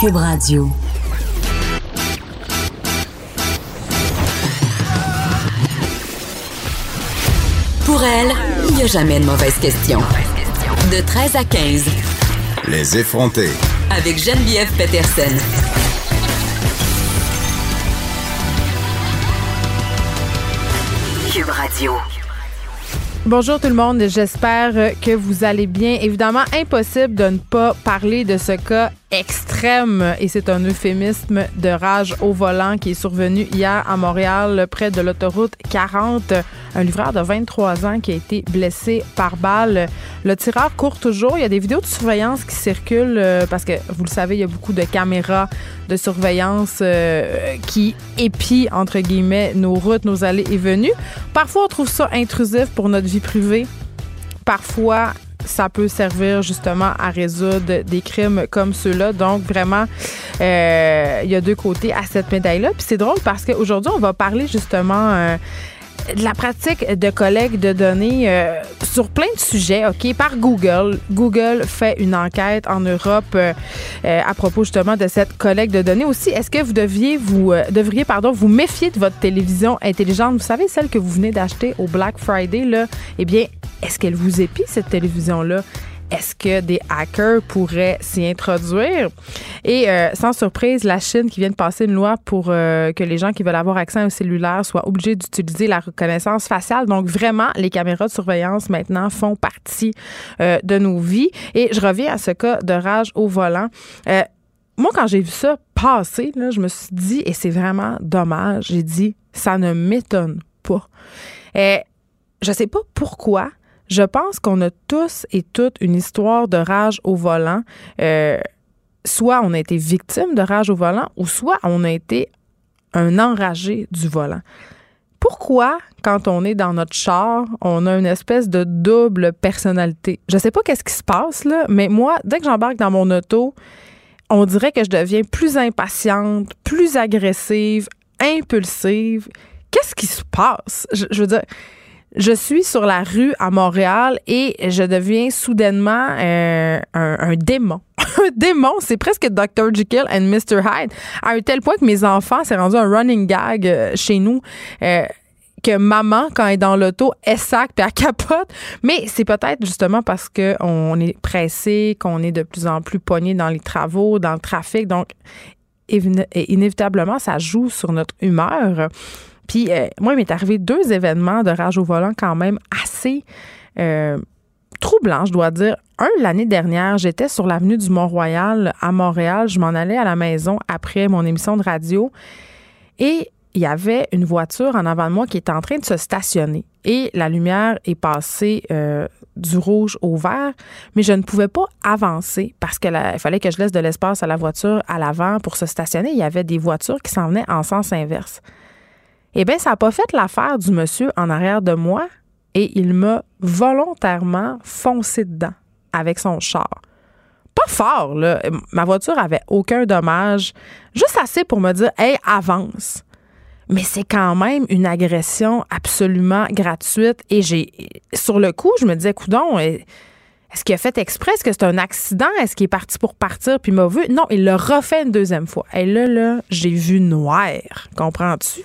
Cube Radio. Pour elle, il n'y a jamais de mauvaise question. De 13 à 15. Les effronter. Avec Geneviève Peterson. Cube Radio. Bonjour tout le monde, j'espère que vous allez bien. Évidemment, impossible de ne pas parler de ce cas extrême, et c'est un euphémisme de rage au volant qui est survenu hier à Montréal, près de l'autoroute 40. Un livreur de 23 ans qui a été blessé par balle. Le tireur court toujours. Il y a des vidéos de surveillance qui circulent euh, parce que, vous le savez, il y a beaucoup de caméras de surveillance euh, qui épient, entre guillemets, nos routes, nos allées et venues. Parfois, on trouve ça intrusif pour notre vie privée. Parfois, ça peut servir justement à résoudre des crimes comme ceux-là. Donc, vraiment, euh, il y a deux côtés à cette médaille-là. Puis c'est drôle parce qu'aujourd'hui, on va parler justement... Euh, de la pratique de collecte de données euh, sur plein de sujets, OK, par Google. Google fait une enquête en Europe à propos justement de cette collecte de données. Aussi, est-ce que vous deviez vous devriez pardon vous méfier de votre télévision intelligente? Vous savez celle que vous venez d'acheter au Black Friday là Eh bien, est-ce qu'elle vous épie, cette télévision-là? Est-ce que des hackers pourraient s'y introduire? Et euh, sans surprise, la Chine qui vient de passer une loi pour euh, que les gens qui veulent avoir accès un cellulaire soient obligés d'utiliser la reconnaissance faciale. Donc vraiment, les caméras de surveillance maintenant font partie euh, de nos vies. Et je reviens à ce cas de rage au volant. moi, quand j'ai vu ça passer, là, je me suis dit, et c'est vraiment dommage, j'ai dit, ça ne m'étonne pas. Et je sais pas pourquoi, je pense qu'on a tous et toutes une histoire de rage au volant. Euh, soit on a été victime de rage au volant, ou soit on a été un enragé du volant. Pourquoi, quand on est dans notre char, on a une espèce de double personnalité? Je sais pas qu'est-ce qui se passe, mais moi, dès que j'embarque dans mon auto, on dirait que je deviens plus impatiente, plus agressive, impulsive. Qu'est-ce qui se passe? Je veux dire, je suis sur la rue à Montréal et je deviens soudainement euh, un, démon. un démon, c'est presque Dr. Jekyll and Mr. Hyde, à un tel point que mes enfants, c'est rendu un running gag euh, chez nous. Euh, que maman, quand elle est dans l'auto, elle sac puis elle capote. Mais c'est peut-être justement parce qu'on est pressé, qu'on est de plus en plus pogné dans les travaux, dans le trafic. Donc, inévitablement, ça joue sur notre humeur. Puis euh, moi, il m'est arrivé deux événements de rage au volant quand même assez euh, troublants, je dois dire. Un, l'année dernière, j'étais sur l'avenue du Mont-Royal à Montréal. Je m'en allais à la maison après mon émission de radio. Et il y avait une voiture en avant de moi qui était en train de se stationner. Et la lumière est passée euh, du rouge au vert, mais je ne pouvais pas avancer parce qu'il fallait que je laisse de l'espace à la voiture à l'avant pour se stationner. Il y avait des voitures qui s'en venaient en sens inverse. Eh bien, ça n'a pas fait l'affaire du monsieur en arrière de moi et il m'a volontairement foncé dedans avec son char. Pas fort, là. Ma voiture avait aucun dommage, juste assez pour me dire Hey, avance. Mais c'est quand même une agression absolument gratuite. Et j'ai, sur le coup, je me disais, coudon, est-ce qu'il a fait exprès? Est-ce que c'est un accident? Est-ce qu'il est parti pour partir puis m'a vu? Non, il l'a refait une deuxième fois. Et là, là, j'ai vu noir. Comprends-tu?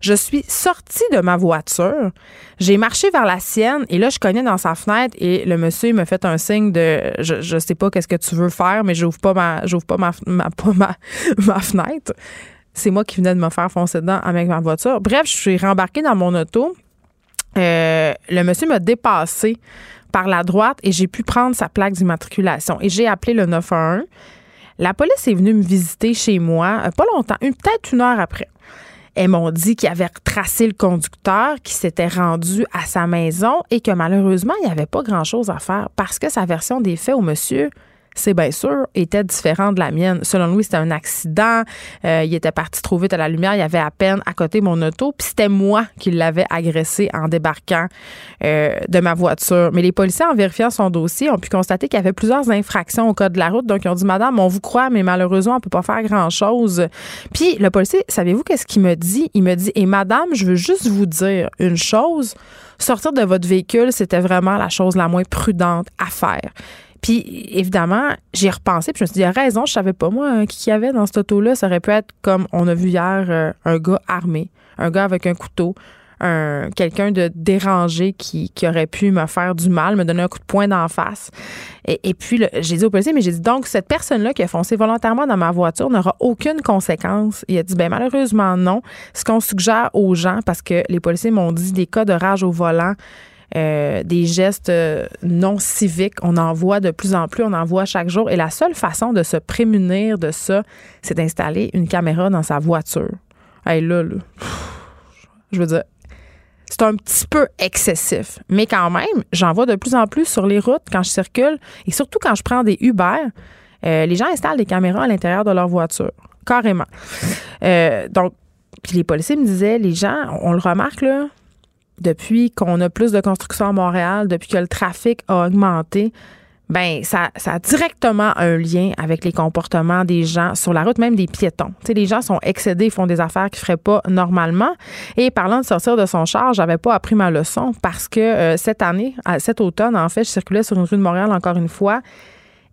Je suis sortie de ma voiture. J'ai marché vers la sienne et là, je connais dans sa fenêtre et le monsieur me fait un signe de je, je sais pas qu'est-ce que tu veux faire, mais j'ouvre pas ma, pas ma, pas ma, ma fenêtre. C'est moi qui venais de me faire foncer dedans avec ma voiture. Bref, je suis rembarquée dans mon auto. Euh, le monsieur m'a dépassé par la droite et j'ai pu prendre sa plaque d'immatriculation. Et j'ai appelé le 911. La police est venue me visiter chez moi, euh, pas longtemps, peut-être une heure après. Elles m'ont dit qu'il avait retracé le conducteur, qui s'était rendu à sa maison et que malheureusement, il n'y avait pas grand-chose à faire parce que sa version des faits au monsieur c'est bien sûr, était différent de la mienne. Selon lui, c'était un accident. Euh, il était parti trop vite à la lumière. Il y avait à peine à côté mon auto. Puis c'était moi qui l'avais agressé en débarquant euh, de ma voiture. Mais les policiers, en vérifiant son dossier, ont pu constater qu'il y avait plusieurs infractions au code de la route. Donc, ils ont dit, Madame, on vous croit, mais malheureusement, on peut pas faire grand-chose. Puis le policier, savez-vous qu'est-ce qu'il me dit? Il me dit, et Madame, je veux juste vous dire une chose. Sortir de votre véhicule, c'était vraiment la chose la moins prudente à faire. Puis évidemment, j'ai repensé, puis je me suis dit, raison, je savais pas, moi, qui y avait dans cette auto-là. Ça aurait pu être comme on a vu hier, euh, un gars armé, un gars avec un couteau, un quelqu'un de dérangé qui, qui, aurait pu me faire du mal, me donner un coup de poing d'en face. Et, et puis, j'ai dit au policier, mais j'ai dit, donc, cette personne-là qui a foncé volontairement dans ma voiture n'aura aucune conséquence. Il a dit, ben malheureusement, non. Ce qu'on suggère aux gens, parce que les policiers m'ont dit des cas de rage au volant, euh, des gestes euh, non civiques. On en voit de plus en plus, on en voit chaque jour. Et la seule façon de se prémunir de ça, c'est d'installer une caméra dans sa voiture. Hey, là, là, je veux dire, c'est un petit peu excessif. Mais quand même, j'en vois de plus en plus sur les routes quand je circule et surtout quand je prends des Uber. Euh, les gens installent des caméras à l'intérieur de leur voiture, carrément. Donc, puis les policiers me disaient, les gens, on le remarque là, depuis qu'on a plus de construction à Montréal, depuis que le trafic a augmenté, ben ça, a directement un lien avec les comportements des gens sur la route, même des piétons. Tu les gens sont excédés, font des affaires qu'ils feraient pas normalement. Et parlant de sortir de son char, j'avais pas appris ma leçon parce que euh, cette année, cet automne, en fait, je circulais sur une rue de Montréal encore une fois.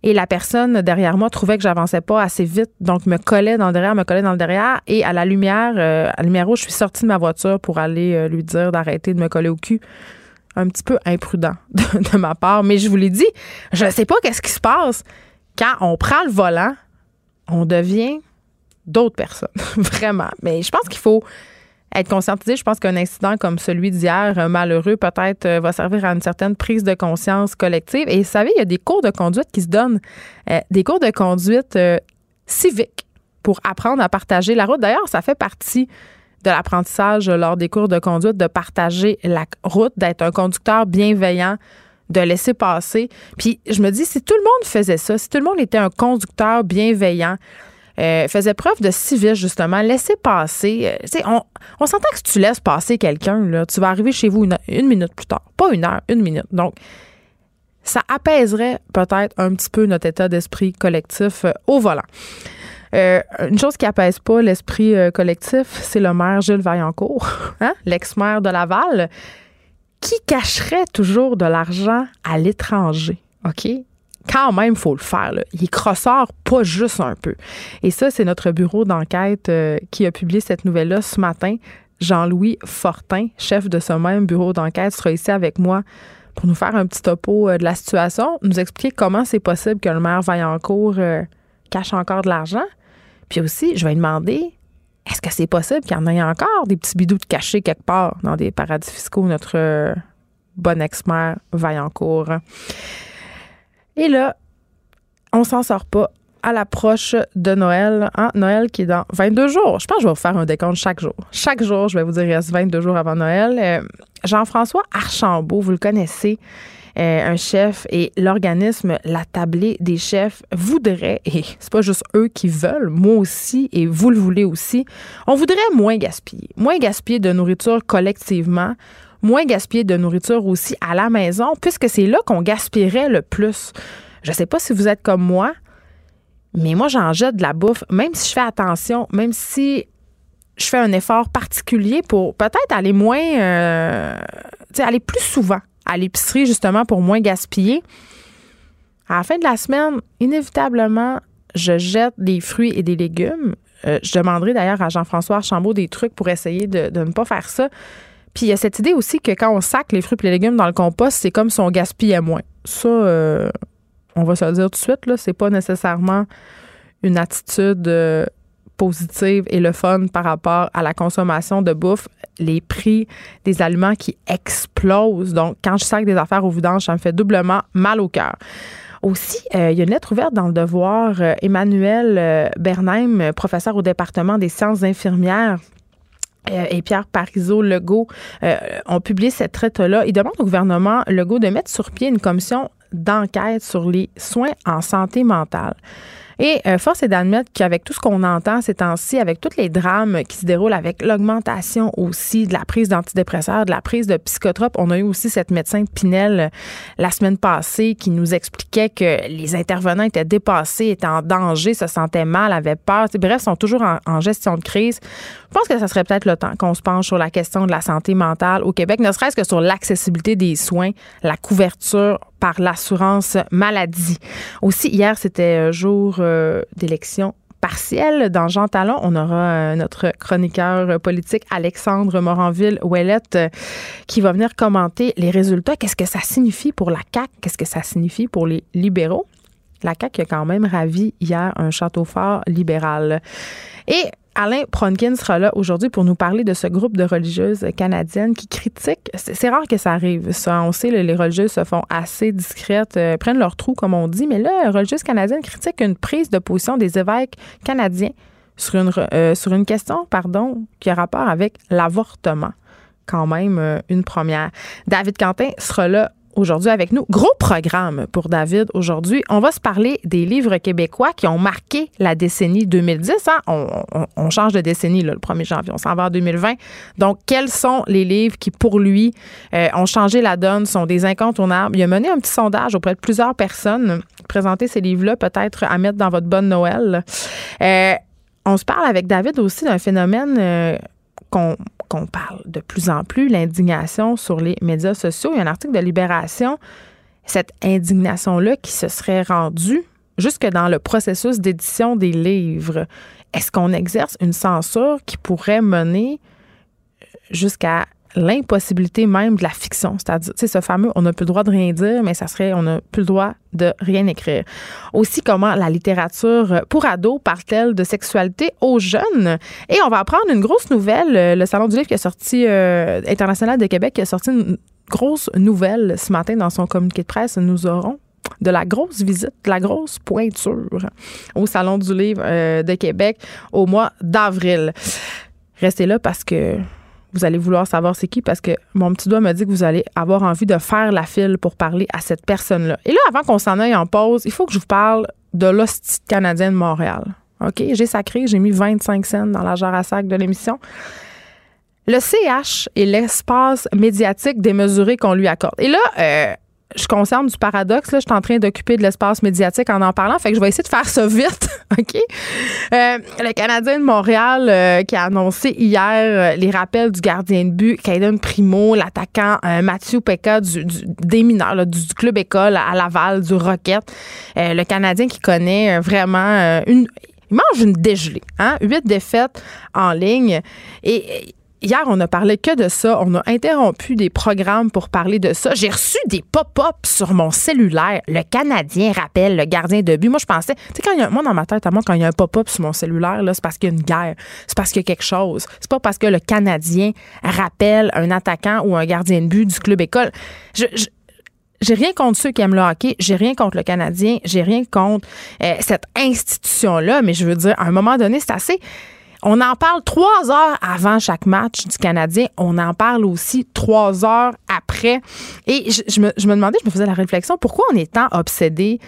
Et la personne derrière moi trouvait que j'avançais pas assez vite, donc me collait dans le derrière, me collait dans le derrière. Et à la lumière, euh, à la lumière rouge, je suis sortie de ma voiture pour aller euh, lui dire d'arrêter de me coller au cul un petit peu imprudent de, ma part. Mais je vous l'ai dit, je ne sais pas qu'est-ce qui se passe quand on prend le volant, on devient d'autres personnes, vraiment. Mais je pense qu'il faut être conscientisé. Je pense qu'un incident comme celui d'hier, euh, malheureux, peut-être euh, va servir à une certaine prise de conscience collective. Et vous savez, il y a des cours de conduite qui se donnent, euh, des cours de conduite civique pour apprendre à partager la route. D'ailleurs, ça fait partie de l'apprentissage lors des cours de conduite, de partager la route, d'être un conducteur bienveillant, de laisser passer. Puis je me dis, si tout le monde faisait ça, si tout le monde était un conducteur bienveillant, euh, faisait preuve de civisme, justement, laisser passer. Euh, on, on s'entend que si tu laisses passer quelqu'un, tu vas arriver chez vous une, minute plus tard. Pas une heure, une minute. Donc, ça apaiserait peut-être un petit peu notre état d'esprit collectif euh, au volant. Une chose qui apaise pas l'esprit collectif, c'est le maire Gilles Vaillancourt, hein, l'ex-maire de Laval, qui cacherait toujours de l'argent à l'étranger. OK? Quand même, il faut le faire. Il est crosseur, pas juste un peu. Et ça, c'est notre bureau d'enquête euh, qui a publié cette nouvelle-là ce matin. Jean-Louis Fortin, chef de ce même bureau d'enquête, sera ici avec moi pour nous faire un petit topo de la situation, nous expliquer comment c'est possible que le maire Vaillancourt cache encore de l'argent. Puis aussi, je vais demander est-ce que c'est possible qu'il y en ait encore des petits bidous de cachés quelque part dans des paradis fiscaux, notre euh, bon ex-maire Vaillancourt? Et là, on s'en sort pas à l'approche de Noël. Hein? Noël qui est dans 22 jours. Je pense que je vais vous faire un décompte chaque jour. Chaque jour, je vais vous dire, il reste 22 jours avant Noël. Euh, Jean-François Archambault, vous le connaissez, euh, un chef et l'organisme La Tablée des chefs voudrait, et c'est pas juste eux qui veulent, moi aussi, et vous le voulez aussi, on voudrait moins gaspiller. Moins gaspiller de nourriture collectivement, moins gaspiller de nourriture aussi à la maison, puisque c'est là qu'on gaspillerait le plus. Je sais pas si vous êtes comme moi, mais moi, j'en jette de la bouffe, même si je fais attention, même si je fais un effort particulier pour peut-être aller moins, euh, aller plus souvent à l'épicerie justement pour moins gaspiller. À la fin de la semaine, inévitablement, je jette des fruits et des légumes. Euh, je demanderai d'ailleurs à Jean-François Archambault des trucs pour essayer de, ne pas faire ça. Puis il y a cette idée aussi que quand on sac les fruits et les légumes dans le compost, c'est comme si on gaspillait moins. Ça, euh, on va se le dire tout de suite, là, c'est pas nécessairement une attitude euh, positive et le fun par rapport à la consommation de bouffe, les prix des aliments qui explosent. Donc, quand je sac des affaires au vidange, ça me fait doublement mal au cœur. Aussi, euh, il y a une lettre ouverte dans le devoir. Emmanuel Bernheim, professeur au département des sciences infirmières, et Pierre Parizeau Legault ont publié cette lettre-là. Ils demandent au gouvernement Legault de mettre sur pied une commission d'enquête sur les soins en santé mentale. Et euh, force est d'admettre qu'avec tout ce qu'on entend ces temps-ci, avec tous les drames qui se déroulent, avec l'augmentation aussi de la prise d'antidépresseurs, de la prise de psychotropes, on a eu aussi cette médecin Pinel euh, la semaine passée qui nous expliquait que les intervenants étaient dépassés, étaient en danger, se sentaient mal, avaient peur. bref, sont toujours en, gestion de crise. Je pense que ça serait peut-être le temps qu'on se penche sur la question de la santé mentale au Québec, ne serait-ce que sur l'accessibilité des soins, la couverture par l'assurance maladie. Aussi, hier, c'était jour d'élection partielle. Dans Jean Talon, on aura notre chroniqueur politique Alexandre Moranville-Ouellette qui va venir commenter les résultats. Qu'est-ce que ça signifie pour la CAQ? Qu'est-ce que ça signifie pour les libéraux? La CAQ a quand même ravi hier un château fort libéral. Et Alain Pronkin sera là aujourd'hui pour nous parler de ce groupe de religieuses canadiennes qui critiquent. C'est rare que ça arrive, ça. On sait, les religieuses se font assez discrètes, euh, prennent leur trou, comme on dit. Mais là, religieuses canadiennes critiquent une prise de position des évêques canadiens sur une, euh, sur question, pardon, qui a rapport avec l'avortement. Quand même, euh, une première. David Quentin sera là aujourd'hui avec nous. Gros programme pour David aujourd'hui. On va se parler des livres québécois qui ont marqué la décennie 2010. Hein? On, change de décennie le 1er janvier. On s'en va en 2020. Donc, quels sont les livres qui, pour lui, euh, ont changé la donne, sont des incontournables? Il a mené un petit sondage auprès de plusieurs personnes. Présenter ces livres-là, peut-être à mettre dans votre bonne Noël. Euh, on se parle avec David aussi d'un phénomène euh, qu'on qu'on parle de plus en plus, l'indignation sur les médias sociaux. Il y a un article de Libération, cette indignation-là qui se serait rendue jusque dans le processus d'édition des livres. Est-ce qu'on exerce une censure qui pourrait mener jusqu'à l'impossibilité même de la fiction. C'est-à-dire, tu sais, ce fameux on n'a plus le droit de rien dire, mais ça serait on n'a plus le droit de rien écrire. Aussi, comment la littérature pour ados parle-t-elle de sexualité aux jeunes? Et on va apprendre une grosse nouvelle. Le Salon du livre qui a sorti, euh, international de Québec, qui a sorti une grosse nouvelle ce matin dans son communiqué de presse. Nous aurons de la grosse visite, de la grosse pointure au Salon du livre euh, de Québec au mois d'avril. Restez là parce que vous allez vouloir savoir c'est qui parce que mon petit doigt me dit que vous allez avoir envie de faire la file pour parler à cette personne-là. Et là, avant qu'on s'en aille en pause, il faut que je vous parle de l'hostie canadienne de Montréal. OK? J'ai sacré, j'ai mis 25 cents dans la jarre à sac de l'émission. Le CH est l'espace médiatique démesuré qu'on lui accorde. Et là, euh, je concerne du paradoxe. Là, je suis en train d'occuper de l'espace médiatique en en parlant. Fait que je vais essayer de faire ça vite. OK? Euh, le Canadien de Montréal euh, qui a annoncé hier euh, les rappels du gardien de but, Caden Primo, l'attaquant Mathieu Pekka du, des mineurs, du, club école à Laval, du Rocket. le Canadien qui connaît vraiment une. Il mange une dégelée. Hein? Huit défaites en ligne. Et Hier, on a parlé que de ça. On a interrompu des programmes pour parler de ça. J'ai reçu des pop-up sur mon cellulaire. Le Canadien rappelle le gardien de but. Moi, je pensais, tu sais, quand il y a, moi, dans ma tête, à moi, quand il y a un pop-up sur mon cellulaire, là, c'est parce qu'il y a une guerre. C'est parce qu'il y a quelque chose. C'est pas parce que le Canadien rappelle un attaquant ou un gardien de but du club école. Je, j'ai rien contre ceux qui aiment le hockey, j'ai rien contre le Canadien, j'ai rien contre euh, cette institution-là, mais je veux dire, à un moment donné, c'est assez on en parle trois heures avant chaque match du Canadien. On en parle aussi trois heures après. Et je, me, demandais, je me faisais la réflexion, pourquoi on est tant obsédé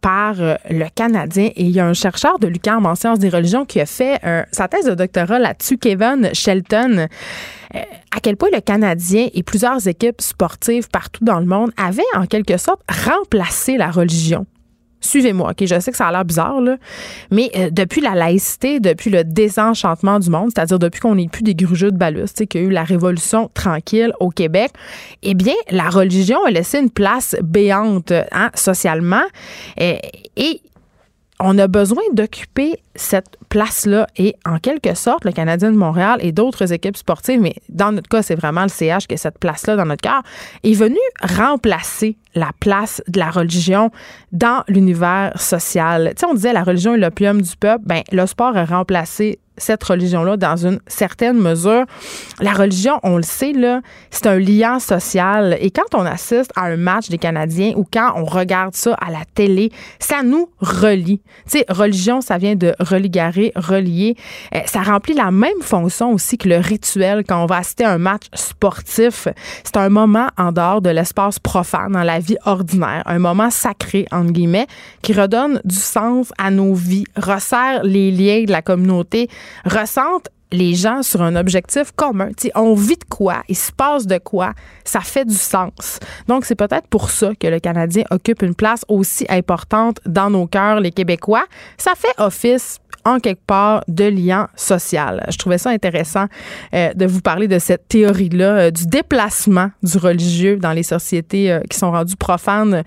par euh, le Canadien? Et il y a un chercheur de l'UQAM en sciences des religions qui a fait euh, sa thèse de doctorat là-dessus, Kevin Shelton, euh, à quel point le Canadien et plusieurs équipes sportives partout dans le monde avaient en quelque sorte remplacé la religion? Suivez-moi, OK? Je sais que ça a l'air bizarre, là, mais euh, depuis la laïcité, depuis le désenchantement du monde, c'est-à-dire depuis qu'on n'est plus des grugeux de balus, qu'il y a eu la révolution tranquille au Québec, eh bien, la religion a laissé une place béante hein, socialement. et on a besoin d'occuper cette place-là et en quelque sorte, le Canadien de Montréal et d'autres équipes sportives, mais dans notre cas, c'est vraiment le CH qui a cette place-là dans notre cœur, est venu remplacer la place de la religion dans l'univers social. Tu sais, on disait la religion est l'opium du peuple. Ben, le sport a remplacé cette religion-là dans une certaine mesure. La religion, on le sait, là, c'est un lien social. Et quand on assiste à un match des Canadiens ou quand on regarde ça à la télé, ça nous relie. Tu sais, religion, ça vient de religarer, relier. Euh, ça remplit la même fonction aussi que le rituel quand on va assister à un match sportif. C'est un moment en dehors de l'espace profane dans la vie ordinaire, un moment sacré, entre guillemets, qui redonne du sens à nos vies, resserre les liens de la communauté, ressentent les gens sur un objectif commun. on vit de quoi, il se passe de quoi, ça fait du sens. Donc, c'est peut-être pour ça que le Canadien occupe une place aussi importante dans nos cœurs, les Québécois. Ça fait office en quelque part de lien social. Je trouvais ça intéressant euh, de vous parler de cette théorie-là, euh, du déplacement du religieux dans les sociétés euh, qui sont rendues profanes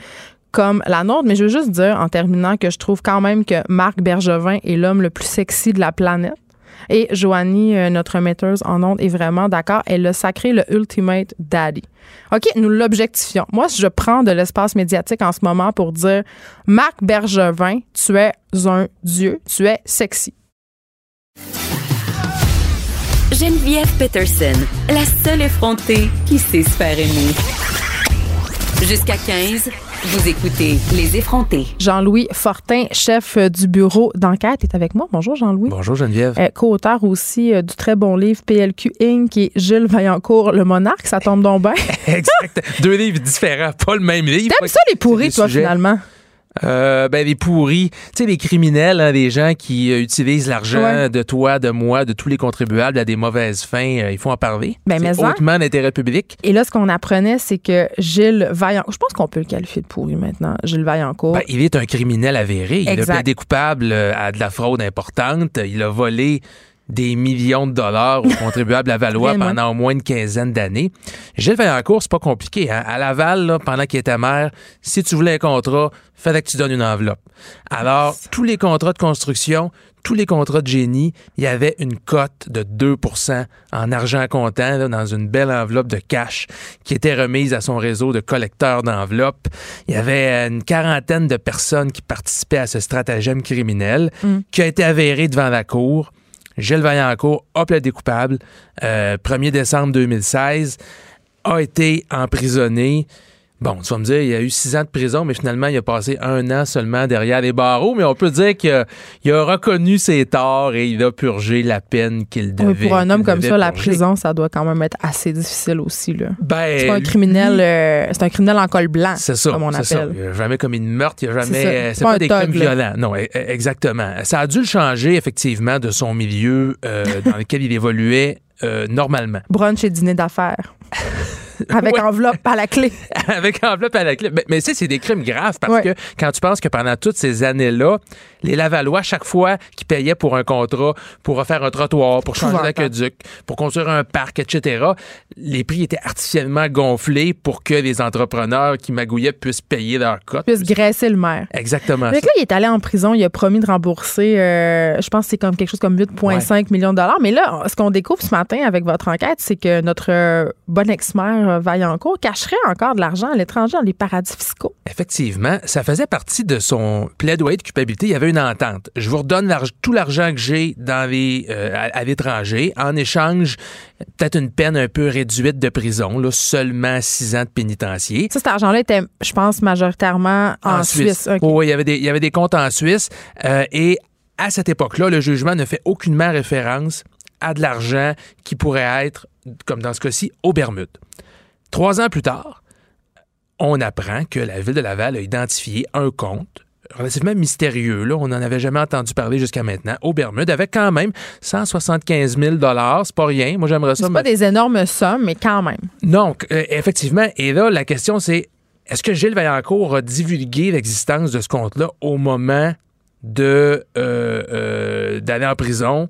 comme la nôtre. Mais je veux juste dire, en terminant, que je trouve quand même que Marc Bergevin est l'homme le plus sexy de la planète. Et Joanie, euh, notre metteuse en ondes, est vraiment d'accord. Elle a sacré le Ultimate Daddy. OK, nous l'objectifions. Moi, je prends de l'espace médiatique en ce moment pour dire Marc Bergevin, tu es un dieu, tu es sexy. Geneviève Peterson, la seule effrontée qui sait se faire aimer. Jusqu'à 15, vous écoutez Les effrontés. Jean-Louis Fortin, chef euh, du bureau d'enquête, est avec moi. Bonjour Jean-Louis. Bonjour Geneviève. Euh, Co-auteur aussi euh, du très bon livre PLQ Inc. qui est Gilles Vaillancourt, Le Monarque. Ça tombe donc bien. exact. Deux livres différents, pas le même livre. T'aimes ça les pourris, toi, finalement? Euh, ben, les pourris, tu sais, les criminels, hein, les gens qui euh, utilisent l'argent Ouais. de toi, de moi, de tous les contribuables à des mauvaises fins, euh, il faut en parler. Ben, c'est hautement d'intérêt public. Et là, ce qu'on apprenait, c'est que Gilles Vaillancourt, je pense qu'on peut le qualifier de pourri maintenant, Gilles Vaillancourt. Ben, il est un criminel avéré. Il Exact. a plaidé coupable à de la fraude importante. Il a volé des millions de dollars aux contribuables à Valois pendant au moins une quinzaine d'années. Gilles Vaillancourt, c'est pas compliqué. Hein? À Laval, là, pendant qu'il était maire, si tu voulais un contrat, fallait que tu donnes une enveloppe. Alors, tous les contrats de construction, tous les contrats de génie, il y avait une cote de 2% en argent comptant là, dans une belle enveloppe de cash qui était remise à son réseau de collecteurs d'enveloppes. Il y avait une quarantaine de personnes qui participaient à ce stratagème criminel Mm. qui a été avéré devant la cour. Gilles Vaillancourt a plaidé coupable. Euh, 1er décembre 2016, a été emprisonné. Bon, tu vas me dire, il y a eu six ans de prison, mais finalement, il a passé un an seulement derrière les barreaux. Mais on peut dire qu'il a, reconnu ses torts et il a purgé la peine qu'il devait. Oui, pour un homme comme ça, la prison, ça doit quand même être assez difficile aussi. Là. Ben, C'est pas un lui, criminel, euh, c'est un criminel en col blanc, C'est ça, comme on ça. Il a jamais commis de meurtre, il a C'est ça. jamais. euh, C'est Pas des crimes violents. Non, e- e- exactement. Ça a dû le changer, effectivement, de son milieu euh, dans lequel il évoluait normalement. Brunch et dîner d'affaires. Avec Ouais. enveloppe à la clé. Avec enveloppe à la clé. Mais, mais tu sais, c'est des crimes graves parce Ouais. que quand tu penses que pendant toutes ces années-là, les Lavallois, chaque fois qu'ils payaient pour un contrat, pour refaire un trottoir, pour changer l'aqueduc, pour construire un parc, etc., les prix étaient artificiellement gonflés pour que les entrepreneurs qui magouillaient puissent payer leur cote. Puisse graisser le maire. Exactement. Que là, il est allé en prison, il a promis de rembourser, euh, je pense que c'est comme quelque chose comme 8,5 millions de dollars. Mais là, ce qu'on découvre ce matin avec votre enquête, c'est que notre euh, bon ex-maire euh, Vaillancourt cacherait encore de l'argent à l'étranger dans les paradis fiscaux. Effectivement, ça faisait partie de son plaidoyer de culpabilité. Il y avait une entente. Je vous redonne tout l'argent que j'ai dans les euh, à, à l'étranger. En échange, peut-être une peine un peu réduite de prison, là, seulement six ans de pénitencier. Ça, cet argent-là était, je pense, majoritairement en, Suisse. Oui, oui, il y avait des, il y avait des comptes en Suisse. euh, et à cette époque-là, le jugement ne fait aucunement référence à de l'argent qui pourrait être, comme dans ce cas-ci, aux Bermudes. Trois ans plus tard, on apprend que la ville de Laval a identifié un compte relativement mystérieux, là, on n'en avait jamais entendu parler jusqu'à maintenant, aux Bermudes, avec quand même 175 000 c'est pas rien. Moi, j'aimerais ça. C'est pas des énormes sommes, mais quand même. non, euh, effectivement. Et là, la question, c'est est-ce que Gilles Vaillancourt a divulgué l'existence de ce compte-là au moment de euh, euh, d'aller en prison?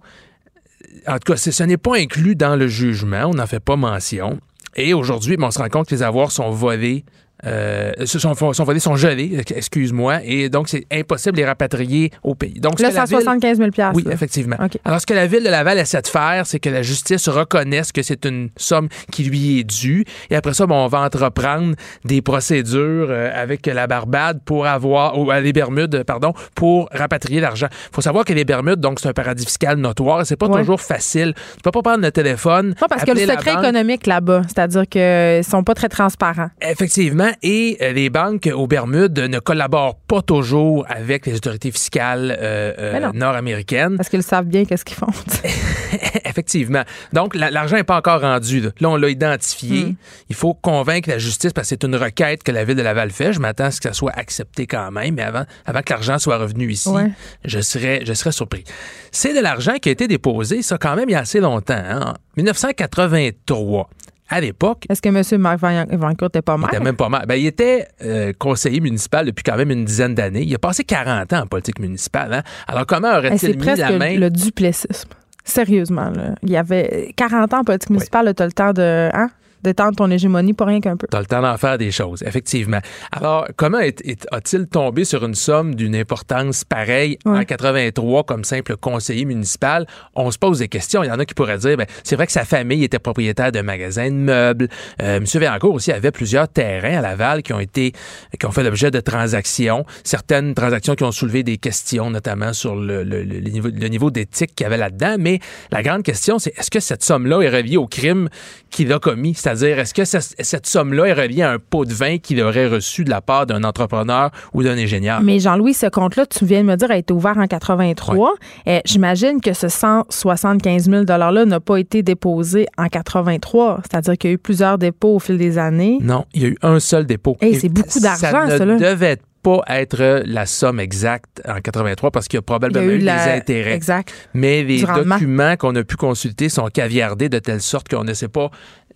En tout cas, ce n'est pas inclus dans le jugement. On n'en fait pas mention. Et aujourd'hui, ben, on se rend compte que les avoirs sont volés. Euh, sont, sont volés, sont gelés, excuse-moi, et donc c'est impossible de les rapatrier au pays. Donc, Là, que la ville- 175 000 oui, là. effectivement. Alors, ce que la ville de Laval essaie de faire, c'est que la justice reconnaisse que c'est une somme qui lui est due. Et après ça, bon, on va entreprendre des procédures euh, avec la Barbade pour avoir, ou euh, les Bermudes, pardon, pour rapatrier l'argent. faut savoir que les Bermudes, donc, c'est un paradis fiscal notoire. et C'est pas Ouais. toujours facile. Tu peux pas prendre le téléphone. Non, parce que le secret banque. économique là-bas, c'est-à-dire qu'ils sont pas très transparents. Effectivement, et euh, les banques aux Bermudes ne collaborent pas toujours avec les autorités fiscales euh, euh, nord-américaines. Parce qu'ils savent bien qu'est-ce qu'ils font. Effectivement. Donc, la- l'argent n'est pas encore rendu. Là, Là, on l'a identifié. Mm. Il faut convaincre la justice parce que c'est une requête que la ville de Laval fait. Je m'attends à ce que ça soit accepté quand même, mais avant, avant que l'argent soit revenu ici, Ouais. je, serais, je serais surpris. C'est de l'argent qui a été déposé, ça, quand même, il y a assez longtemps. hein. En 1983, à l'époque, Est-ce que M. Marc Vancourt n'était pas il maire? était même pas mal. Ben, il était euh, conseiller municipal depuis quand même une dizaine d'années. Il a passé 40 ans en politique municipale. hein. Alors, comment aurait-il mis presque la main? le duplessisme. Sérieusement, là. Il y avait 40 ans en politique municipale, tu as le temps de, hein, d'étendre ton hégémonie rien qu'un peu. T'as le temps d'en faire des choses, effectivement. Alors, comment a-t-il tombé sur une somme d'une importance pareille Ouais. en 83 comme simple conseiller municipal? On se pose des questions. Il y en a qui pourraient dire, ben, c'est vrai que sa famille était propriétaire d'un magasin de meubles. Euh, M. Véancourt aussi avait plusieurs terrains à Laval qui ont été, qui ont fait l'objet de transactions. Certaines transactions qui ont soulevé des questions, notamment sur le, le- le- le niveau, le niveau d'éthique qu'il y avait là-dedans. Mais la grande question, c'est est-ce que cette somme-là est reliée au crime qu'il a commis? C'est-à-dire, est-ce que ce- cette somme-là est reliée à un pot de vin qu'il aurait reçu de la part d'un entrepreneur ou d'un ingénieur? Mais Jean-Louis, ce compte-là, tu viens de me dire, a été ouvert en 83. Eh, J'imagine que ce 175 000 $-là n'a pas été déposé en 83. C'est-à-dire qu'il y a eu plusieurs dépôts au fil des années. Non, il y a eu un seul dépôt. Hey, Et c'est beaucoup d'argent, Ça ça, ne devait pas être la somme exacte en 83 parce qu'il y a Il y a probablement eu eu, la- des intérêts. Exact. Mais les documents qu'on a pu consulter sont caviardés de telle sorte qu'on ne sait pas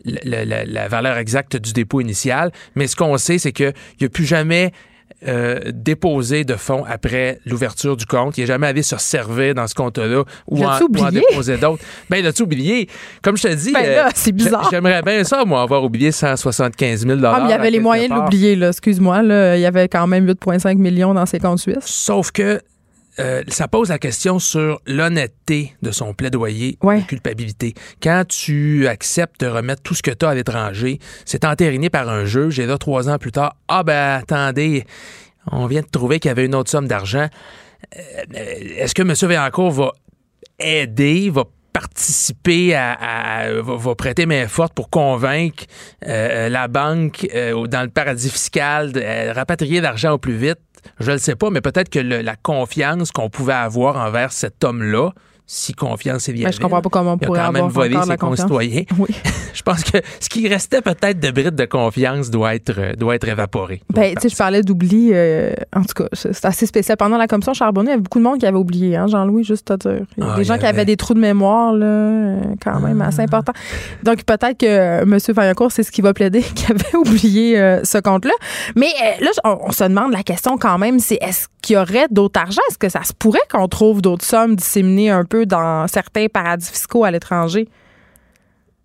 la, la- la- la valeur exacte du dépôt initial. Mais ce qu'on sait, c'est qu'il n'y a plus jamais euh, déposé de fonds après l'ouverture du compte. Il n'est jamais allé se servir dans ce compte-là ou en, ou déposer d'autres. Ben, l'as-tu oublié? Comme je te dis, Ben là, c'est bizarre. j'ai- j'aimerais bien ça, moi, avoir oublié 175 000 Ah, mais il y avait les moyens de l'oublier, là. Excuse-moi, là. Il y avait quand même 8,5 millions dans ses comptes suisses. Sauf que euh, ça pose la question sur l'honnêteté de son plaidoyer Ouais. de culpabilité. Quand tu acceptes de remettre tout ce que tu as à l'étranger, c'est entériné par un juge et là, trois ans plus tard, ah ben attendez, on vient de trouver qu'il y avait une autre somme d'argent. Euh, Est-ce que M. Véancourt va aider, va participer à, à- va, va prêter main forte pour convaincre euh, la banque euh, dans le paradis fiscal de euh, rapatrier l'argent au plus vite? Je ne le sais pas, mais peut-être que la confiance qu'on pouvait avoir envers cet homme-là, si confiance il y avait, je comprends pas comment on il a pourrait quand même avoir volé ses concitoyens. Oui. Je pense que ce qui restait peut-être de bride de confiance doit être, euh, doit être évaporé. Ben, tu sais, je parlais d'oubli. euh, en tout cas, c'est assez spécial. Pendant la commission Charbonnet, il y avait beaucoup de monde qui avait oublié, hein, Jean-Louis, juste à dire. Il y a Ah, des gens qui avaient des trous de mémoire, là, euh, quand même assez importants. Donc, peut-être que M. Vaillancourt, c'est ce qu'il va plaider, qu'il avait oublié euh, ce compte-là. Mais euh, là, on, on se demande la question quand même, c'est est-ce qu'il y aurait d'autres argent? Est-ce que ça se pourrait qu'on trouve d'autres sommes disséminées un peu dans certains paradis fiscaux à l'étranger?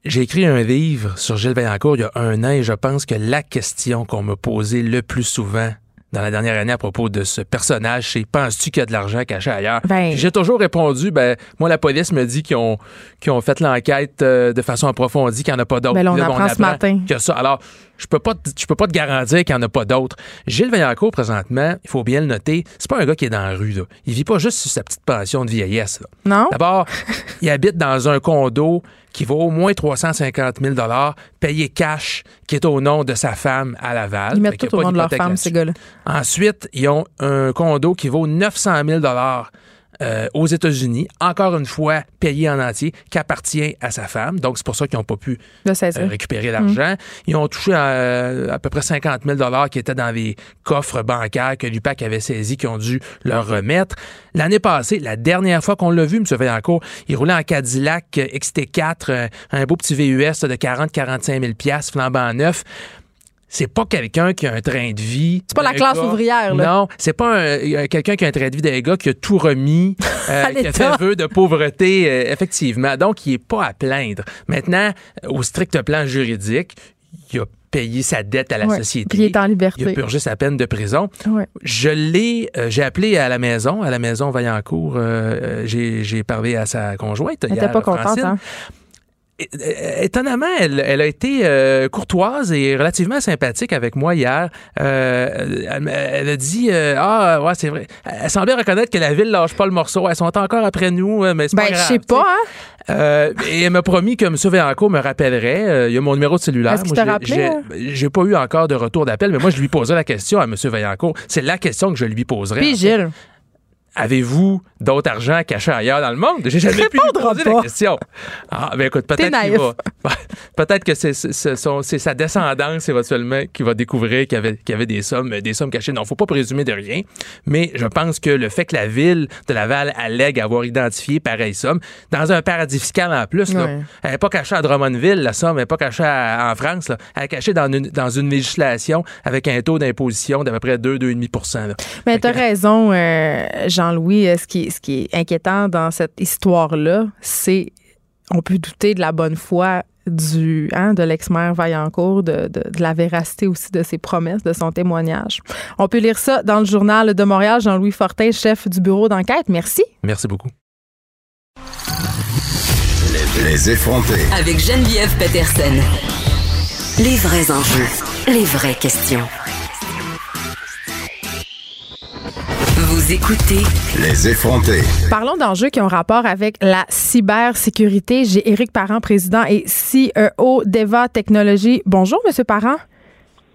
J'ai écrit un livre sur Gilles Vaillancourt il y a un an et je pense que la question qu'on m'a posée le plus souvent dans la dernière année à propos de ce personnage, c'est penses-tu qu'il y a de l'argent caché ailleurs? Ben- J'ai toujours répondu, ben moi la police me dit qu'ils ont, ont fait l'enquête euh, de façon approfondie, qu'il n'y en a pas d'autres. Ben on Puis apprend ce matin. que ça. Alors, je peux pas, te- je peux pas te garantir qu'il n'y en a pas d'autres. Gilles Vaillancourt, présentement, il faut bien le noter, c'est pas un gars qui est dans la rue. Là. Il vit pas juste sur sa petite pension de vieillesse. là. Non? D'abord, il habite dans un condo qui vaut au moins 350 000 payé cash, qui est au nom de sa femme à Laval. Ils mettent tout au nom de leur femme, ces gars-là. Ensuite, ils ont un condo qui vaut 900 000 euh, aux États-Unis, encore une fois payé en entier, qui appartient à sa femme. Donc, c'est pour ça qu'ils n'ont pas pu De 16 euh, récupérer l'argent. Ils ont touché à peu près 50 000 qui étaient dans les coffres bancaires que l'UPAC avait saisis, qui ont dû leur remettre. L'année passée, la dernière fois qu'on l'a vu, M. Vaillancourt, il roulait en Cadillac euh, XT4, euh, un beau petit VUS de 40-45 000 flambant neuf. C'est pas quelqu'un qui a un train de vie. C'est pas la classe gars- ouvrière, là. Non, c'est pas un- un- quelqu'un qui a un train de vie d'un gars qui a tout remis, euh, qui a fait vœu de pauvreté, euh, effectivement. Donc, il est pas à plaindre. Maintenant, euh, au strict plan juridique, il a payé sa dette à la Ouais. société. Puis il est en Il a liberté. purgé sa peine de prison. Ouais. Je l'ai, euh, j'ai appelé à la maison, à la maison Vaillancourt. j'ai, parlé à sa conjointe. Elle hier, était pas contente, Francine. hein? Étonnamment, elle, elle a été euh, courtoise et relativement sympathique avec moi hier. Euh, elle, elle a dit euh, Ah, ouais, c'est vrai. Elle semblait reconnaître que la ville lâche pas le morceau. Elles sont encore après nous, mais c'est Ben, pas je grave. sais tu sais. pas, hein? Et elle m'a promis que M. Véancourt me rappellerait. Il y a mon numéro de cellulaire. Est-ce qu'il Moi, t'a j'ai- pas eu encore de retour d'appel, mais moi, je lui poserai la question à M. Vaillancourt. C'est la question que je lui poserai. Puis fait. Avez-vous d'autres argent caché ailleurs dans le monde? J'ai jamais pu lui poser la question. Ah, ben écoute, peut-être qu'il va. Peut-être que c'est sa descendance éventuellement qui va découvrir qu'il y avait, des sommes, des sommes cachées. Non, faut pas présumer de rien. Mais je pense que le fait que la ville de Laval allègue avoir identifié pareille somme, dans un paradis fiscal en plus, elle n'est pas cachée à Drummondville, la somme, elle n'est pas cachée en France, elle est cachée dans une, dans une législation avec un taux d'imposition d'à peu près 2-2,5% Mais tu as raison, euh, Jean-Louis. Ce qui, ce qui est inquiétant dans cette histoire-là, c'est on peut douter de la bonne foi du hein, de l'ex-maire Vaillancourt, de, de, de, la véracité aussi de ses promesses, de son témoignage. On peut lire ça dans le journal de Montréal, Jean-Louis Fortin, chef du bureau d'enquête. Merci. Merci beaucoup. Les, effrontés. Avec Geneviève Peterson. Les vrais enjeux, les vraies questions. Vous écoutez Les effrontés. Parlons d'enjeux qui ont rapport avec la cybersécurité. J'ai Éric Parent, président et CEO d'Eva Technologies. Bonjour, Monsieur Parent.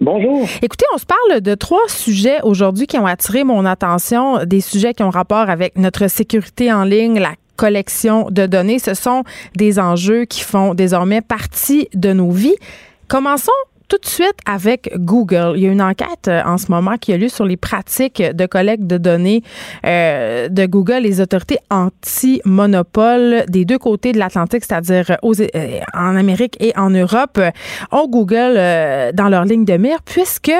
Bonjour. Écoutez, on se parle de trois sujets aujourd'hui qui ont attiré mon attention, des sujets qui ont rapport avec notre sécurité en ligne, la collection de données. Ce sont des enjeux qui font désormais partie de nos vies. Commençons tout de suite avec Google. Il y a une enquête euh, en ce moment qui a lieu sur les pratiques de collecte de données euh, de Google, les autorités anti-monopole des deux côtés de l'Atlantique, c'est-à-dire euh, en Amérique et en Europe, ont Google dans leur ligne de mire puisque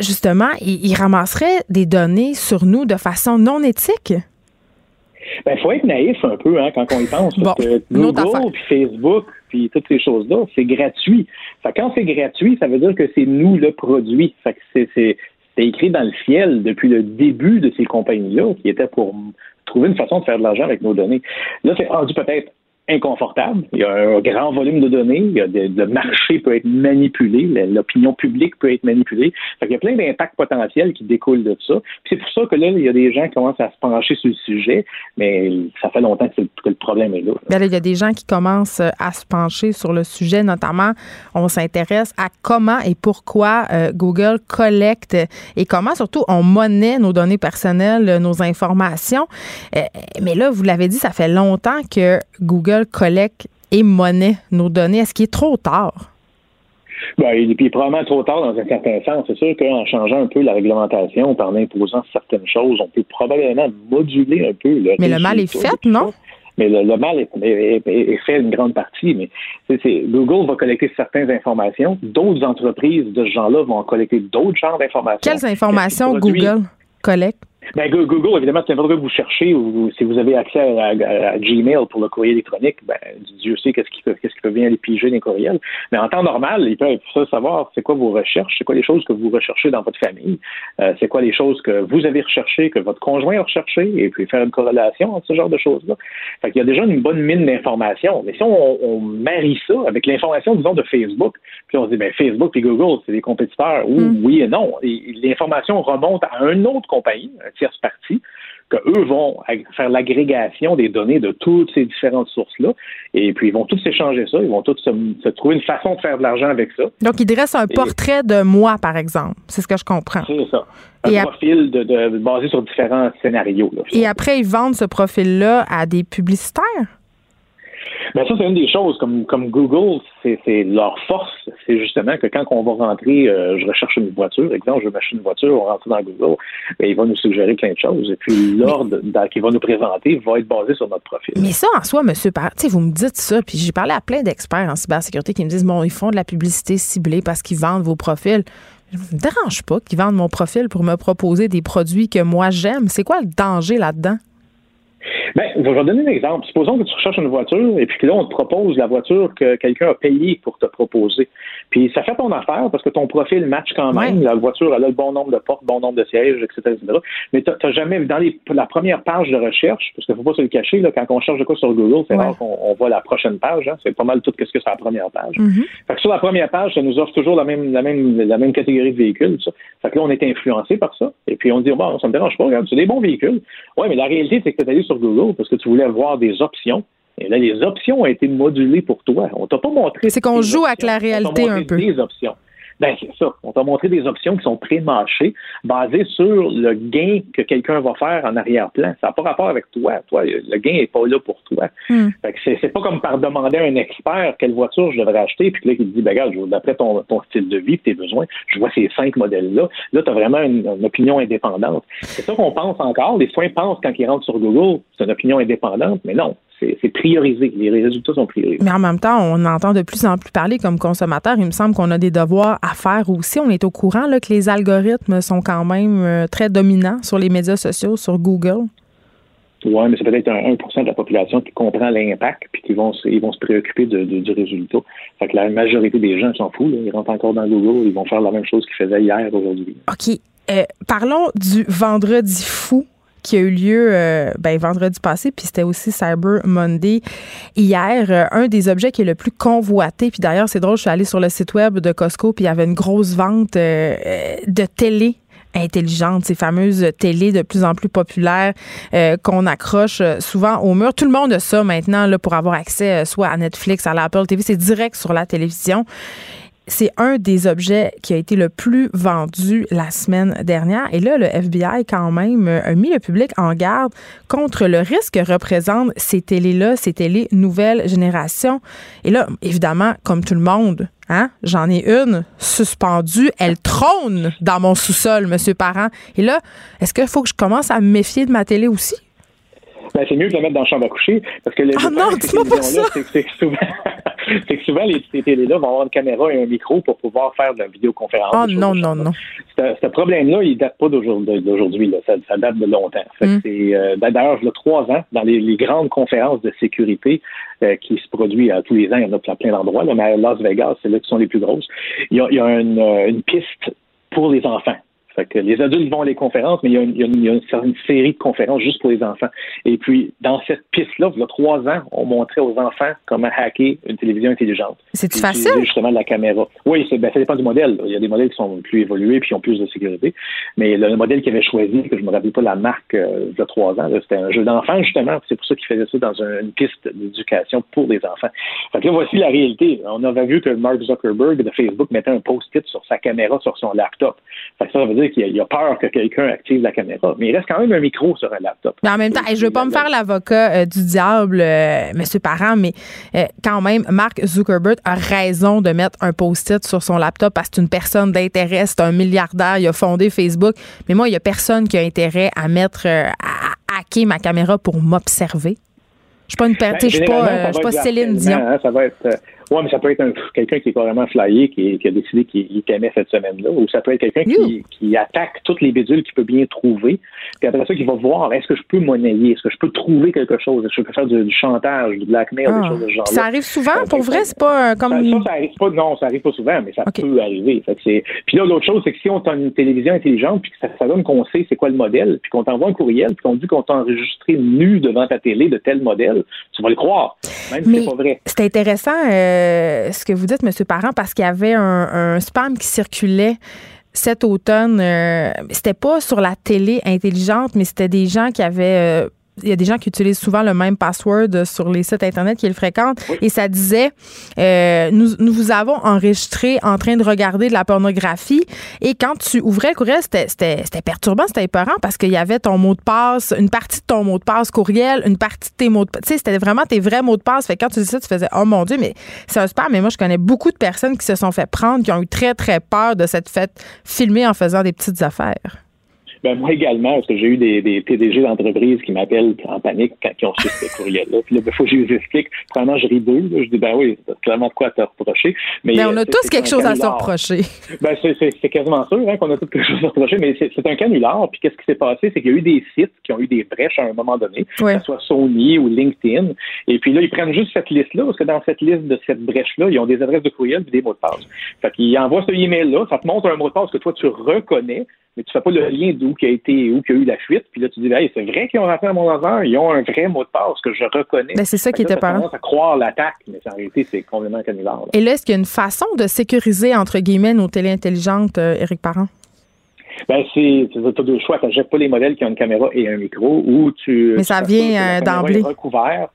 justement, ils, ramasseraient des données sur nous de façon non éthique. Il ben, faut être naïf un peu hein, quand on y pense. Parce que Google puis Facebook puis toutes ces choses-là, c'est gratuit. Quand c'est gratuit, ça veut dire que c'est nous le produit. c'est écrit dans le ciel depuis le début de ces compagnies-là, qui étaient pour trouver une façon de faire de l'argent avec nos données. Là, c'est rendu peut-être inconfortable. Il y a un grand volume de données. Le marché peut être manipulé. L'opinion publique peut être manipulée. il y a plein d'impacts potentiels qui découlent de ça. c'est pour ça que là, il y a des gens qui commencent à se pencher sur le sujet, mais ça fait longtemps que, le problème est là. il y a des gens qui commencent à se pencher sur le sujet, notamment, on s'intéresse à comment et pourquoi euh, Google collecte et comment surtout on monnaie nos données personnelles, nos informations. Euh, mais là, vous l'avez dit, ça fait longtemps que Google collecte et monnaie nos données. Est-ce qu'il est trop tard? Ben, il est probablement trop tard dans un certain sens. C'est sûr qu'en changeant un peu la réglementation, en imposant certaines choses, on peut probablement moduler un peu le Mais le mal est fait, non? Mais le, mal est, fait une grande partie. Mais Google va collecter certaines informations. D'autres entreprises de ce genre-là vont collecter d'autres genres d'informations. Quelles informations Google collecte? Ben, Google, évidemment, c'est que vous cherchez ou si vous avez accès à, Gmail pour le courrier électronique, ben, Dieu sait qu'est-ce qui peut, qu'est-ce qui peut bien aller piger les courriels. Mais en temps normal, ils peuvent ça savoir c'est quoi vos recherches, c'est quoi les choses que vous recherchez dans votre famille, euh, c'est quoi les choses que vous avez recherchées, que votre conjoint a recherché, et puis faire une corrélation entre ce genre de choses-là. Fait qu'il y a déjà une bonne mine d'informations. Mais si on, marie ça avec l'information, disons, de Facebook, puis on se dit, ben, Facebook et Google, c'est des compétiteurs, ou mm. oui et non. l'information remonte à une autre compagnie, tierce partie, qu'eux vont faire l'agrégation des données de toutes ces différentes sources-là, et puis ils vont tous s'échanger ça, ils vont tous se, trouver une façon de faire de l'argent avec ça. Donc, ils dressent un portrait de moi, par exemple. C'est ce que je comprends. C'est ça. Un profil de, basé sur différents scénarios. et après, ils vendent ce profil-là à des publicitaires? Mais ça, c'est une des choses. Comme, comme Google, c'est leur force, c'est justement que quand on va rentrer, euh, je recherche une voiture, exemple, je veux m'acheter une voiture, on rentre dans Google, ben, il va nous suggérer plein de choses. Et puis l'ordre qu'il va nous présenter va être basé sur notre profil. Mais ça, en soi, monsieur vous me dites ça, puis j'ai parlé à plein d'experts en cybersécurité qui me disent, bon, ils font de la publicité ciblée parce qu'ils vendent vos profils. Je me dérange pas qu'ils vendent mon profil pour me proposer des produits que moi j'aime. C'est quoi le danger là-dedans? Ben, je vais donner un exemple. Supposons que tu recherches une voiture et puis que là, on te propose la voiture que quelqu'un a payée pour te proposer. Puis ça fait ton affaire parce que ton profil match quand même. La voiture, elle a le bon nombre de portes, bon nombre de sièges, etc. Mais tu n'as jamais, dans les, la première page de recherche, parce qu'il ne faut pas se le cacher, là, quand on cherche de quoi sur Google, c'est rare qu'on voit la prochaine page. Hein. c'est pas mal tout ce que c'est la première page. Mm-hmm. Fait que sur la première page, ça nous offre toujours la même, la même, la même catégorie de véhicules. Ça. Fait que là, on est influencé par ça. Et puis on dit, bon, ça me dérange pas, regarde, c'est des bons véhicules. Oui, mais la réalité, c'est que tu es allé sur Google parce que tu voulais voir des options. Et là, les options ont été modulées pour toi. On t'a pas montré. C'est qu'on joue avec la réalité un peu. Des options. Ben, c'est ça. On t'a montré des options qui sont pré-mâchées, basées sur le gain que quelqu'un va faire en arrière-plan. Ça n'a pas rapport avec toi. Toi, le gain n'est pas là pour toi. Fait que c'est, pas comme par demander à un expert quelle voiture je devrais acheter, puis là, il te dit, ben, regarde, d'après ton, ton style de vie, tes besoins, je vois ces cinq modèles-là. Là, tu as vraiment une, une opinion indépendante. C'est ça qu'on pense encore. Les soins pensent quand ils rentrent sur Google, c'est une opinion indépendante, mais non. C'est, priorisé. Les résultats sont priorisés. Mais en même temps, on entend de plus en plus parler comme consommateur. Il me semble qu'on a des devoirs à faire aussi. On est au courant là, que les algorithmes sont quand même euh, très dominants sur les médias sociaux, sur Google. Oui, mais c'est peut-être un 1 de la population qui comprend l'impact puis qui vont se, ils vont se préoccuper de- de- du résultat. Fait que la majorité des gens s'en foutent. Ils rentrent encore dans Google, ils vont faire la même chose qu'ils faisaient hier, aujourd'hui. OK. Euh, parlons du vendredi fou qui a eu lieu euh, ben, vendredi passé, puis c'était aussi Cyber Monday hier. Euh, un des objets qui est le plus convoité, puis d'ailleurs, c'est drôle, je suis allée sur le site web de Costco, puis il y avait une grosse vente euh, de télé intelligentes, ces fameuses télés de plus en plus populaires qu'on accroche souvent au mur. Tout le monde a ça maintenant là, pour avoir accès soit à Netflix, à l'Apple TV, c'est direct sur la télévision c'est un des objets qui a été le plus vendu la semaine dernière. Et là, le FBI, quand même, a mis le public en garde contre le risque que représentent ces télés-là, ces télés nouvelle génération. Et là, évidemment, comme tout le monde, hein, j'en ai une suspendue. Elle trône dans mon sous-sol, monsieur Parent. Et là, est-ce qu'il faut que je commence à me méfier de ma télé aussi? Ben, c'est mieux de la mettre dans la chambre à coucher parce que le Ah le non, c'est souvent, c'est que souvent les, ces télés-là vont avoir une caméra et un micro pour pouvoir faire de la vidéoconférence. Oh choses non, non, non. Ce, problème-là, il date pas d'aujourd'hui. Ça, ça date de longtemps. Mm. euh, D'ailleurs, il y a trois ans, dans les, les grandes conférences de sécurité euh, qui se produisent euh, tous les ans, il y en a plein, plein d'endroits, mais à Las Vegas, c'est là qui sont les plus grosses. Il y a, il y a une, euh, une piste pour les enfants. Fait que les adultes vont à les conférences, mais il y a, une, il y a série de conférences juste pour les enfants. Et puis, dans cette piste-là, il y a trois ans, on montrait aux enfants comment hacker une télévision intelligente. C'est-tu Utiliser facile? justement de la caméra. Oui, c'est, ben, ça dépend du modèle. Il y a des modèles qui sont plus évolués puis qui ont plus de sécurité. Mais le modèle qu'il avait choisi, que je me rappelle pas la marque euh, il y a trois ans, c'était un jeu d'enfant, justement. C'est pour ça qu'il faisait ça dans un- une piste d'éducation pour les enfants. Fait que là, voici la réalité. On avait vu que Mark Zuckerberg de Facebook mettait un post-it sur sa caméra sur son laptop. Fait que ça, ça veut dire qu'il a, peur que quelqu'un active la caméra. Mais il reste quand même un micro sur un laptop. Mais en même temps, je veux pas me faire l'avocat euh, du diable, euh, monsieur Parent, mais euh, quand même, Mark Zuckerberg a raison de mettre un post-it sur son laptop parce que c'est une personne d'intérêt, c'est un milliardaire, il a fondé Facebook. Mais moi, il y a personne qui a intérêt à mettre, euh, à hacker ma caméra pour m'observer. Je suis pas une per- sais, je suis pas, Ben, je suis pas Céline Dion. hein, ça va être. Ouais, mais ça peut être un- quelqu'un qui est carrément flyé, qui, qui a décidé qu'il il t'aimait cette semaine-là, ou ça peut être quelqu'un qui, qui attaque toutes les bidules qu'il peut bien trouver, puis après ça, qui va voir est-ce que je peux monnayer, est-ce que je peux trouver quelque chose, est-ce que je peux faire du, du chantage, du blackmail, Ah. des choses de ce genre. Ça arrive souvent, pour vrai, c'est pas euh, comme. Ça, ça, ça arrive pas, non, ça arrive pas souvent, mais ça peut arriver. Fait. Puis là, l'autre chose, c'est que si on a une télévision intelligente, puis que ça, donne qu'on sait c'est quoi le modèle, puis qu'on t'envoie un courriel, puis qu'on dit qu'on t'a enregistré nu devant ta télé de tel modèle, tu vas le croire, même si c'est pas vrai. c'est intéressant euh, ce que vous dites, Monsieur Parent, parce qu'il y avait un, un spam qui circulait cet automne. euh, c'était pas sur la télé intelligente, mais c'était des gens qui avaient. euh, il y a des gens qui utilisent souvent le même password sur les sites Internet qu'ils fréquentent. Et ça disait euh, nous, nous vous avons enregistré en train de regarder de la pornographie. Et quand tu ouvrais le courriel, c'était perturbant, c'était épeurant parce qu'il y avait ton mot de passe, une partie de ton mot de passe courriel, une partie de tes mots de passe. Tu sais, c'était vraiment tes vrais mots de passe. Fait que quand tu dis ça, tu faisais Oh mon Dieu, mais c'est un spam. Mais moi, je connais beaucoup de personnes qui se sont fait prendre, qui ont eu très, très peur de cette fête filmée en faisant des petites affaires. Ben, moi également, parce que j'ai eu des, des PDG d'entreprises qui m'appellent en panique quand ils ont su ce courriel-là. Puis là, il faut que je les explique. Premièrement, je ris d'eux. Je dis, ben oui, t'as clairement de quoi à te reprocher. Mais, Mais on euh, a c'est- tous c'est quelque chose à se reprocher. Ben, c'est- c'est c'est quasiment sûr hein, qu'on a tout quelque chose à reprocher, mais c'est c'est un canular. Puis qu'est-ce qui s'est passé? C'est qu'il y a eu des sites qui ont eu des brèches à un moment donné, que ce soit Sony ou LinkedIn. Et puis là, ils prennent juste cette liste-là, parce que dans cette liste de cette brèche-là, ils ont des adresses de courriel et des mots de passe. Fait qu'ils envoient ce email-là, ça te montre un mot de passe que toi, tu reconnais, mais tu fais pas le lien d'où qui a été, où qu'il y a eu la fuite. Puis là, tu dis, hey, c'est vrai qu'ils ont rentré à mon hasard, ils ont un vrai mot de passe que je reconnais. Ben, c'est ça qui était tendance à croire l'attaque, mais en réalité, c'est complètement là. Et là, est-ce qu'il y a une façon de sécuriser, entre guillemets, nos télé intelligentes, euh, Éric Parent? Ben, c'est, tu as deux choix. Tu n'achètes pas les modèles qui ont une caméra et un micro ou tu. Mais ça vient, euh, d'emblée. recouvert.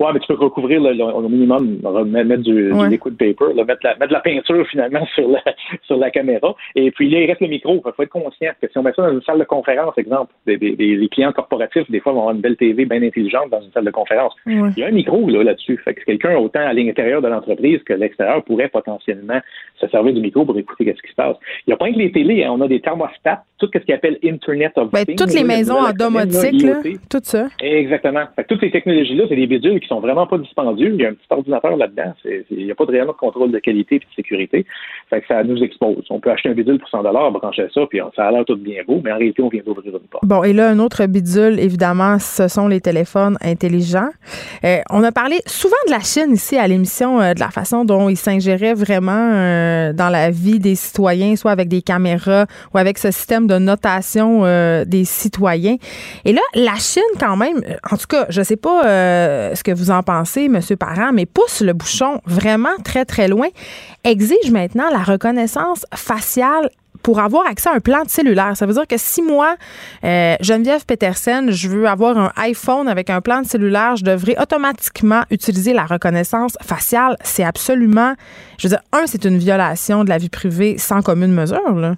Ouais, mais tu peux recouvrir le, au minimum, mettre du, du liquid paper, mettre, la, mettre de la peinture finalement sur la, sur la caméra. Et puis là, il reste le micro. Il faut être conscient que si on met ça dans une salle de conférence, exemple, des, des, clients corporatifs, des fois, vont avoir une belle TV bien intelligente dans une salle de conférence. Il y a un micro là, là-dessus. Fait que quelqu'un, autant à l'intérieur de l'entreprise que l'extérieur, pourrait potentiellement se servir du micro pour écouter ce qui se passe. Il n'y a pas que les télés, hein. on a des thermostats, tout ce qui appelle Internet of ben, Things. Toutes les maisons en domotique, tout ça. Exactement. Fait que toutes ces technologies-là, c'est des qui sont vraiment pas dispendieux. Il y a un petit ordinateur là-dedans. Il n'y a pas de réellement de contrôle de qualité et de sécurité. Fait que ça nous expose. On peut acheter un bidule pour 100 brancher ça, puis ça a l'air tout bien beau, mais en réalité, on vient d'ouvrir une porte. Bon, et là, un autre bidule, évidemment, ce sont les téléphones intelligents. Euh, on a parlé souvent de la Chine ici à l'émission, euh, de la façon dont ils s'ingéraient vraiment euh, dans la vie des citoyens, soit avec des caméras ou avec ce système de notation des citoyens. Et là, la Chine, quand même, en tout cas, je sais pas ce que vous en pensez, M. Parent, mais pousse le bouchon vraiment très, très loin, exige maintenant la reconnaissance faciale pour avoir accès à un plan de cellulaire. Ça veut dire que si moi, euh, Geneviève Petersen, je veux avoir un iPhone avec un plan de cellulaire, je devrais automatiquement utiliser la reconnaissance faciale. C'est absolument, je veux dire, un, c'est une violation de la vie privée sans commune mesure.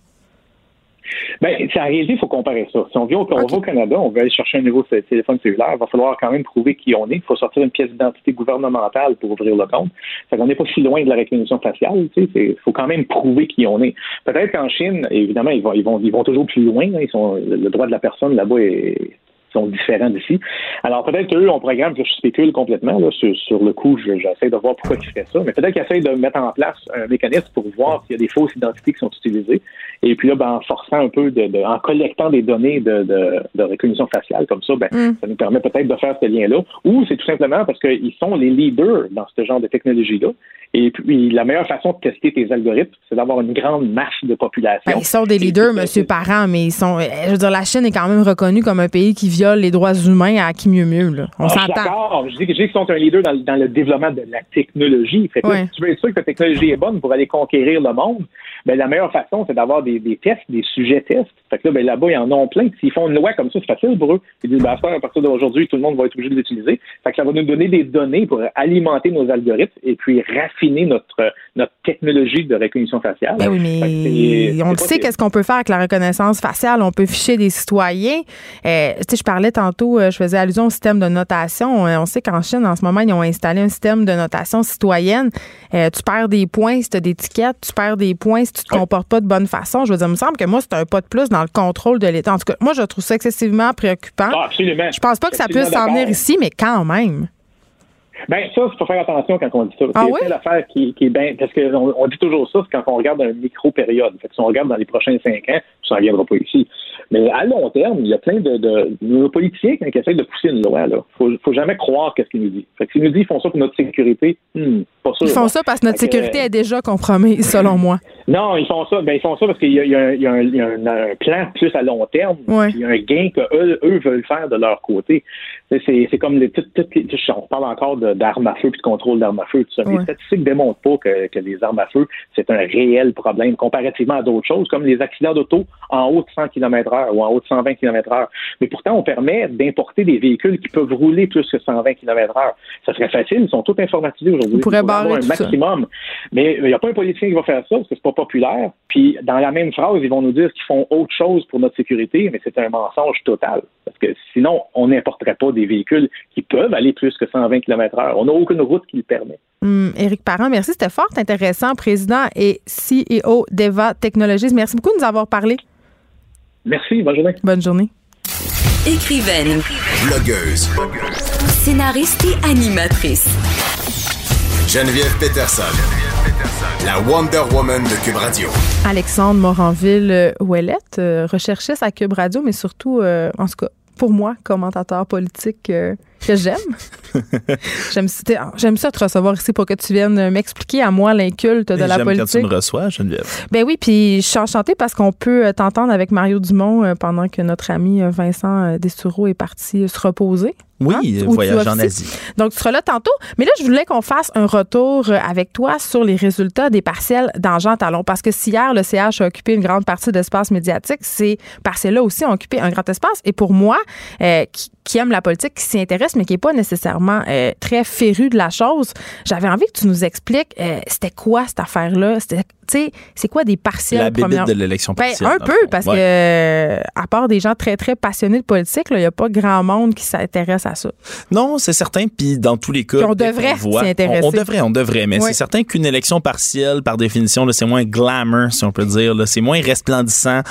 Ben, c'est en réalité, il faut comparer ça. Si on vient au, au Canada, on veut aller chercher un nouveau téléphone cellulaire, il va falloir quand même prouver qui on est. Il faut sortir une pièce d'identité gouvernementale pour ouvrir le compte. Ça qu'on n'est pas si loin de la reconnaissance faciale. Il faut quand même prouver qui on est. Peut-être qu'en Chine, évidemment, ils vont, ils vont, ils vont toujours plus loin. Ils sont, le droit de la personne là-bas est sont différents d'ici. Alors peut-être qu'eux, on programme, je spécule complètement, là, sur, le coup, j'essaie de voir pourquoi ils feraient ça, mais peut-être qu'ils essayent de mettre en place un mécanisme pour voir s'il y a des fausses identités qui sont utilisées. Et puis là, ben, en forçant un peu, de, en collectant des données de, de, reconnaissance faciale, comme ça, ben, mm. ça nous permet peut-être de faire ce lien-là. Ou c'est tout simplement parce qu'ils sont les leaders dans ce genre de technologie-là. Et puis, la meilleure façon de tester tes algorithmes, c'est d'avoir une grande masse de population. Ben, ils sont des leaders, M. Parent, mais ils sont. Je veux dire, la Chine est quand même reconnue comme un pays qui viole les droits humains à qui mieux mieux. Là. On ah, s'entend. D'accord. Je dis, qu'ils sont un leader dans, le développement de la technologie. Fait que si tu veux être sûr que ta technologie est bonne pour aller conquérir le monde, ben, la meilleure façon, c'est d'avoir des, tests, des sujets tests. Fait que là, ben, là-bas, ils en ont plein. S'ils font une loi comme ça, c'est facile pour eux. Ils disent, ben, à partir d'aujourd'hui, tout le monde va être obligé de l'utiliser. Fait que ça va nous donner des données pour alimenter nos algorithmes et puis raffiner notre, notre technologie de reconnaissance faciale. Ben oui, mais on le sait qu'est-ce qu'on peut faire avec la reconnaissance faciale. On peut ficher des citoyens. Euh, tu sais, je parlais tantôt, euh, je faisais allusion au système de notation. Euh, on sait qu'en Chine, en ce moment, ils ont installé un système de notation citoyenne. tu perds des points si tu as des tickets, tu perds des points si tu te comportes pas de bonne façon. Je veux dire, il me semble que moi, c'est un pas de plus dans le contrôle de l'État. En tout cas, moi, je trouve ça excessivement préoccupant. Ah, absolument. Je pense pas que ça puisse s'en venir ici, mais quand même. Ben ça, il faut faire attention quand on dit ça. Ah oui? C'est l'affaire qui, qui, est bien. Parce qu'on on dit toujours ça, c'est quand on regarde un micro-période. Fait que si on regarde dans les prochains cinq ans, ça ne viendra pas ici. Mais à long terme, il y a plein de, de, politiciens qui essayent de pousser une loi. Il faut, faut jamais croire qu'est-ce qu'ils nous disent. Fait que s'ils nous disent qu'ils font ça pour notre sécurité, hmm, pas sûr. Ils font ça parce que notre sécurité est déjà compromise, selon moi. Non, ils font ça. Ben, ils font ça parce qu'il y, a, y a, un, plan plus à long terme. Il y a un gain qu'eux eux veulent faire de leur côté. C'est comme les, toutes, toutes on parle encore d'armes à feu puis de contrôle d'armes à feu. Tout ça. Les statistiques ne démontrent pas que, que les armes à feu, c'est un réel problème comparativement à d'autres choses, comme les accidents d'auto en haut de 100 km heure ou en haut de 120 km heure. Mais pourtant, on permet d'importer des véhicules qui peuvent rouler plus que 120 km heure. Ça serait facile. Ils sont tous informatisés aujourd'hui. On pourrait barrer un maximum. Mais il n'y a pas un politicien qui va faire ça parce que c'est pas populaire. Puis, dans la même phrase, ils vont nous dire qu'ils font autre chose pour notre sécurité, mais c'est un mensonge total. Parce que sinon, on n'importerait pas des véhicules qui peuvent aller plus que 120 km On n'a aucune route qui le permet. Hum, Éric Parent, merci. C'était fort intéressant. Président et CEO d'Eva Technologies. Merci beaucoup de nous avoir parlé. Merci. Bonne journée. Bonne journée. Écrivaine. Blogueuse. Scénariste et animatrice. Geneviève Peterson. La Wonder Woman de Cube Radio. Alexandre Moranville-Ouellette, euh, recherchiste à Cube Radio, mais surtout, euh, en tout cas, pour moi, commentateur politique euh, que j'aime. j'aime, j'aime ça te recevoir ici pour que tu viennes m'expliquer à moi l'inculte de la politique. J'aime quand tu me reçois, Geneviève. Ben oui, puis je suis enchantée parce qu'on peut t'entendre avec Mario Dumont pendant que notre ami Vincent Destoureau est parti se reposer. Oui, hein? voyage en Asie. Donc, tu seras là tantôt. Mais là, je voulais qu'on fasse un retour euh, avec toi sur les résultats des partiels d'Angers Talon. Parce que si hier, le CH a occupé une grande partie de l'espace médiatique, ces partiels-là aussi ont occupé un grand espace. Et pour moi, euh, qui, aime la politique, qui s'y intéresse, s'intéresse, mais qui n'est pas nécessairement euh, très féru de la chose. J'avais envie que tu nous expliques euh, c'était quoi cette affaire-là? C'est quoi des partiels? La de l'élection ben, partielle. un peu, parce que à part des gens très, très passionnés de politique, il n'y a pas grand monde qui s'intéresse à ça. Non, c'est certain. Puis dans tous les cas, on devrait s'y intéresser. On, devrait, on devrait. Mais c'est certain qu'une élection partielle, par définition, c'est moins glamour, si on peut dire. C'est moins resplendissant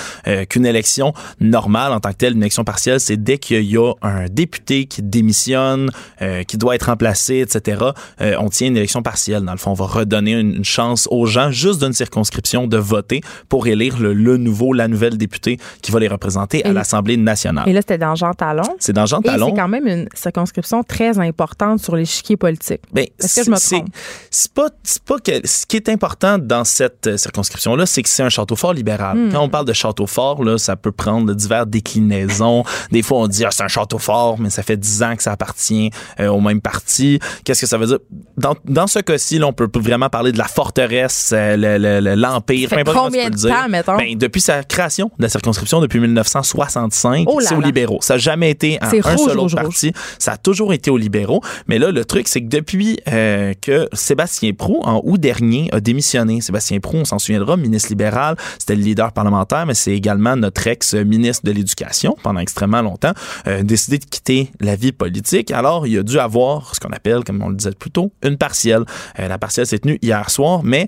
qu'une élection normale en tant que telle. Une élection partielle, c'est dès qu'il y a un député qui démissionne, euh, qui doit être remplacé, etc., euh, on tient une élection partielle. Dans le fond, on va redonner une, chance aux gens, juste d'une circonscription, de voter pour élire le, nouveau, la nouvelle députée qui va les représenter à l'Assemblée nationale. Et là, c'était dans Jean Talon. C'est dans Jean Talon. C'est quand même une circonscription très importante sur l'échiquier politique. Ben, Est-ce que je me trompe? C'est pas, pas que, ce qui est important dans cette euh, circonscription-là, c'est que c'est un château fort libéral. Hmm. Quand on parle de château fort, là, ça peut prendre divers déclinaisons. Des fois, on dit, ah, c'est un château fort, mais ça fait dix ans que ça appartient euh, au même parti. Qu'est-ce que ça veut dire? Dans, dans ce cas-ci, on peut vraiment parler de la forteresse, euh, l'empire, peu importe combien de temps, mettons? Ben, depuis sa création de la circonscription, depuis 1965, c'est aux libéraux. Ça n'a jamais été un, seul autre parti. Ça a toujours été aux libéraux. Mais là, le truc, c'est que depuis euh, que Sébastien Prou, en août dernier, a démissionné. Sébastien Prou, on s'en souviendra, ministre libéral, c'était le leader parlementaire, mais c'est également notre ex-ministre de l'Éducation pendant extrêmement longtemps, euh, de quitter la vie politique. Alors, il a dû avoir ce qu'on appelle, comme on le disait plus tôt, une partielle. Euh, la partielle s'est tenue hier soir, mais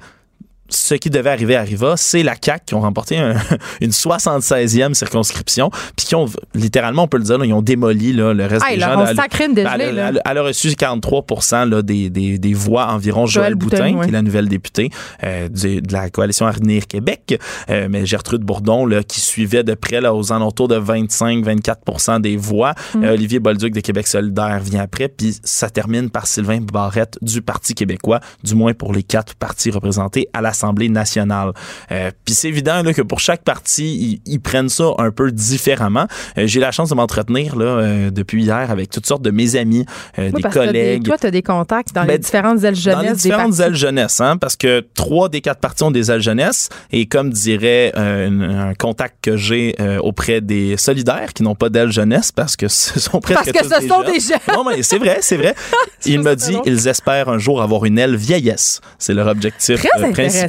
ce qui devait arriver arriva. C'est la CAQ qui ont remporté une 76e circonscription, puis qui ont, littéralement, on peut le dire, ils ont démoli là, le reste des gens. elle, a reçu 43 là, des, des, des, voix environ. Joël, Boutin, qui est la nouvelle députée euh, de la coalition Avenir Québec, euh, mais Gertrude Bourdon, là, qui suivait de près là, aux alentours de 25-24% des voix. Mm. Euh, Olivier Bolduc de Québec solidaire vient après, puis ça termine par Sylvain Barrette du Parti québécois, du moins pour les quatre partis représentés à la l'Assemblée nationale. Euh, Puis c'est évident là, que pour chaque parti, ils, prennent ça un peu différemment. Euh, J'ai la chance de m'entretenir là euh, depuis hier avec toutes sortes de mes amis, euh, des collègues. toi, tu as des contacts dans les ben, différentes ailes jeunesse. Dans les différentes ailes jeunesse, hein, parce que trois des quatre partis ont des ailes jeunesse. Et comme dirait un, contact que j'ai auprès des solidaires qui n'ont pas d'aile jeunesse, parce que ce sont presque parce que ce des sont jeunes. des jeunes. Non, mais c'est vrai, c'est vrai. Il me dit, ils espèrent un jour avoir une aile vieillesse. C'est leur objectif Très principal.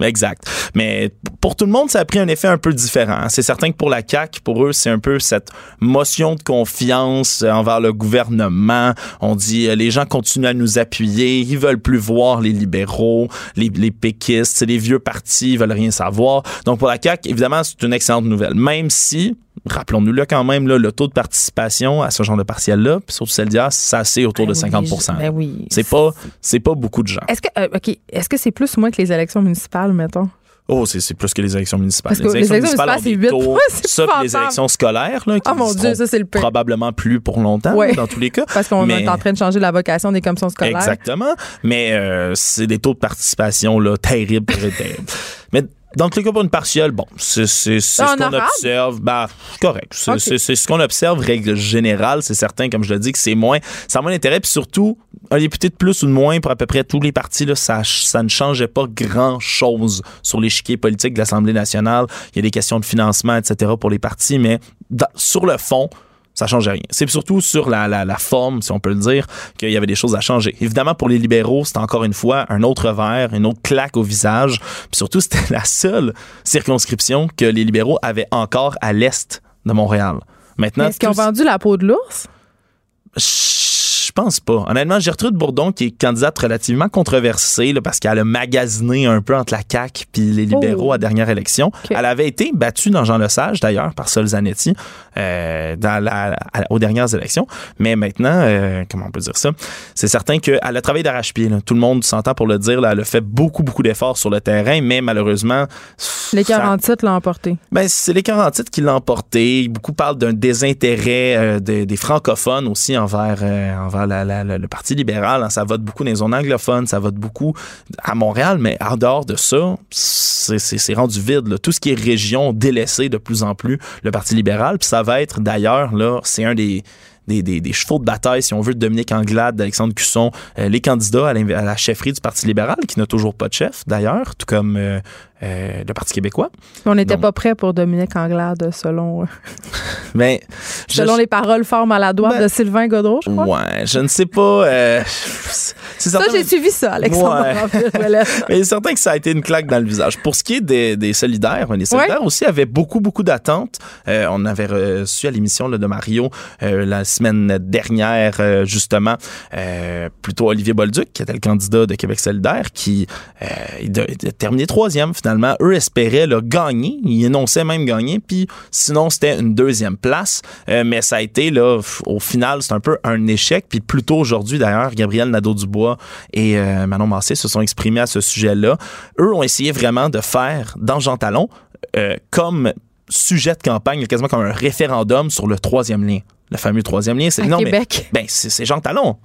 Exact. Mais pour tout le monde, ça a pris un effet un peu différent. C'est certain que pour la CAQ, pour eux, c'est un peu cette motion de confiance envers le gouvernement. On dit, euh, les gens continuent à nous appuyer, ils veulent plus voir les libéraux, les, les péquistes, les vieux partis, ils veulent rien savoir. Donc pour la CAQ, évidemment, c'est une excellente nouvelle. Même si, rappelons-nous-le quand même, là, le taux de participation à ce genre de partiel-là, puis surtout celle d'hier, c'est assez autour de 50 ben ben oui, C'est pas, c'est pas beaucoup de gens. Est-ce que, euh, OK, est-ce que c'est plus ou moins que les élections municipales, mettons? Oh, c'est plus que les élections municipales. Parce que les, élections, municipales, c'est 8 Ça, les élections scolaires, là, qui oh mon Dieu, ça, c'est le probablement plus pour longtemps, dans tous les cas. Parce qu'on est en train de changer la vocation des commissions scolaires. Exactement. Mais euh, c'est des taux de participation là, terribles, terribles. Mais dans le cas pour une partielle, bon, c'est ce qu'on observe. Bah, correct. C'est ce qu'on observe, règle générale. C'est certain, comme je le dis, que c'est moins. Ça a moins d'intérêt. Puis surtout, un député de plus ou de moins pour à peu près tous les partis, là, ça, ça ne changeait pas grand-chose sur l'échiquier politique de l'Assemblée nationale. Il y a des questions de financement, etc. pour les partis, mais sur le fond, ça change rien. C'est surtout sur la, la, forme, si on peut le dire, qu'il y avait des choses à changer. Évidemment, pour les libéraux, c'était encore une fois un autre verre, une autre claque au visage. Puis surtout, c'était la seule circonscription que les libéraux avaient encore à l'est de Montréal. Maintenant, est-ce qu'ils ont vendu la peau de l'ours? Pense pas. Honnêtement, Gertrude Bourdon, qui est candidate relativement controversée parce qu'elle a magasiné un peu entre la CAQ puis les libéraux oh. à la dernière élection. Elle avait été battue dans Jean Lesage, d'ailleurs, par Sol Zanetti euh, dans la, aux dernières élections. Mais maintenant, euh, comment on peut dire ça? C'est certain qu'elle a travaillé d'arrache-pied. Tout le monde s'entend pour le dire. Là, elle a fait beaucoup, beaucoup d'efforts sur le terrain, mais malheureusement... Les 40 titres l'ont emporté. Ben, c'est les 40 titres qui l'ont emporté. Beaucoup parlent d'un désintérêt euh, des francophones aussi envers, le Parti libéral, hein, ça vote beaucoup dans les zones anglophones, ça vote beaucoup à Montréal, mais en dehors de ça, c'est rendu vide. Tout ce qui est région délaissé de plus en plus le Parti libéral. Puis ça va être d'ailleurs, là, c'est un des, des, chevaux de bataille, si on veut, de Dominique Anglade, d'Alexandre Cusson, euh, les candidats à, la chefferie du Parti libéral, qui n'a toujours pas de chef, d'ailleurs, tout comme euh, euh, le Parti québécois. On n'était pas prêt pour Dominique Anglade, selon, ben, selon les paroles fort maladroites ben, de Sylvain Godreau, je crois. Ouais, je ne sais pas. Euh, ça, j'ai suivi ça, Alexandre. Ouais. Mais il est certain que ça a été une claque dans le visage. Pour ce qui est des, des solidaires, les solidaires aussi avaient beaucoup, beaucoup d'attentes. Euh, on avait reçu à l'émission de Mario la semaine dernière, justement, plutôt Olivier Bolduc, qui était le candidat de Québec solidaire, qui a terminé troisième, finalement eux espéraient le gagner. Ils énonçaient même gagner. Puis sinon, c'était une deuxième place. Euh, mais ça a été, là, au final, c'est un peu un échec. Puis plus tôt aujourd'hui, d'ailleurs, Gabriel Nadeau-Dubois et euh, Manon Massé se sont exprimés à ce sujet-là. Eux ont essayé vraiment de faire dans Jean Talon euh, comme sujet de campagne, quasiment comme un référendum sur le troisième lien le fameux troisième lien. C'est, non, Québec. ben, c'est, Jean Talon.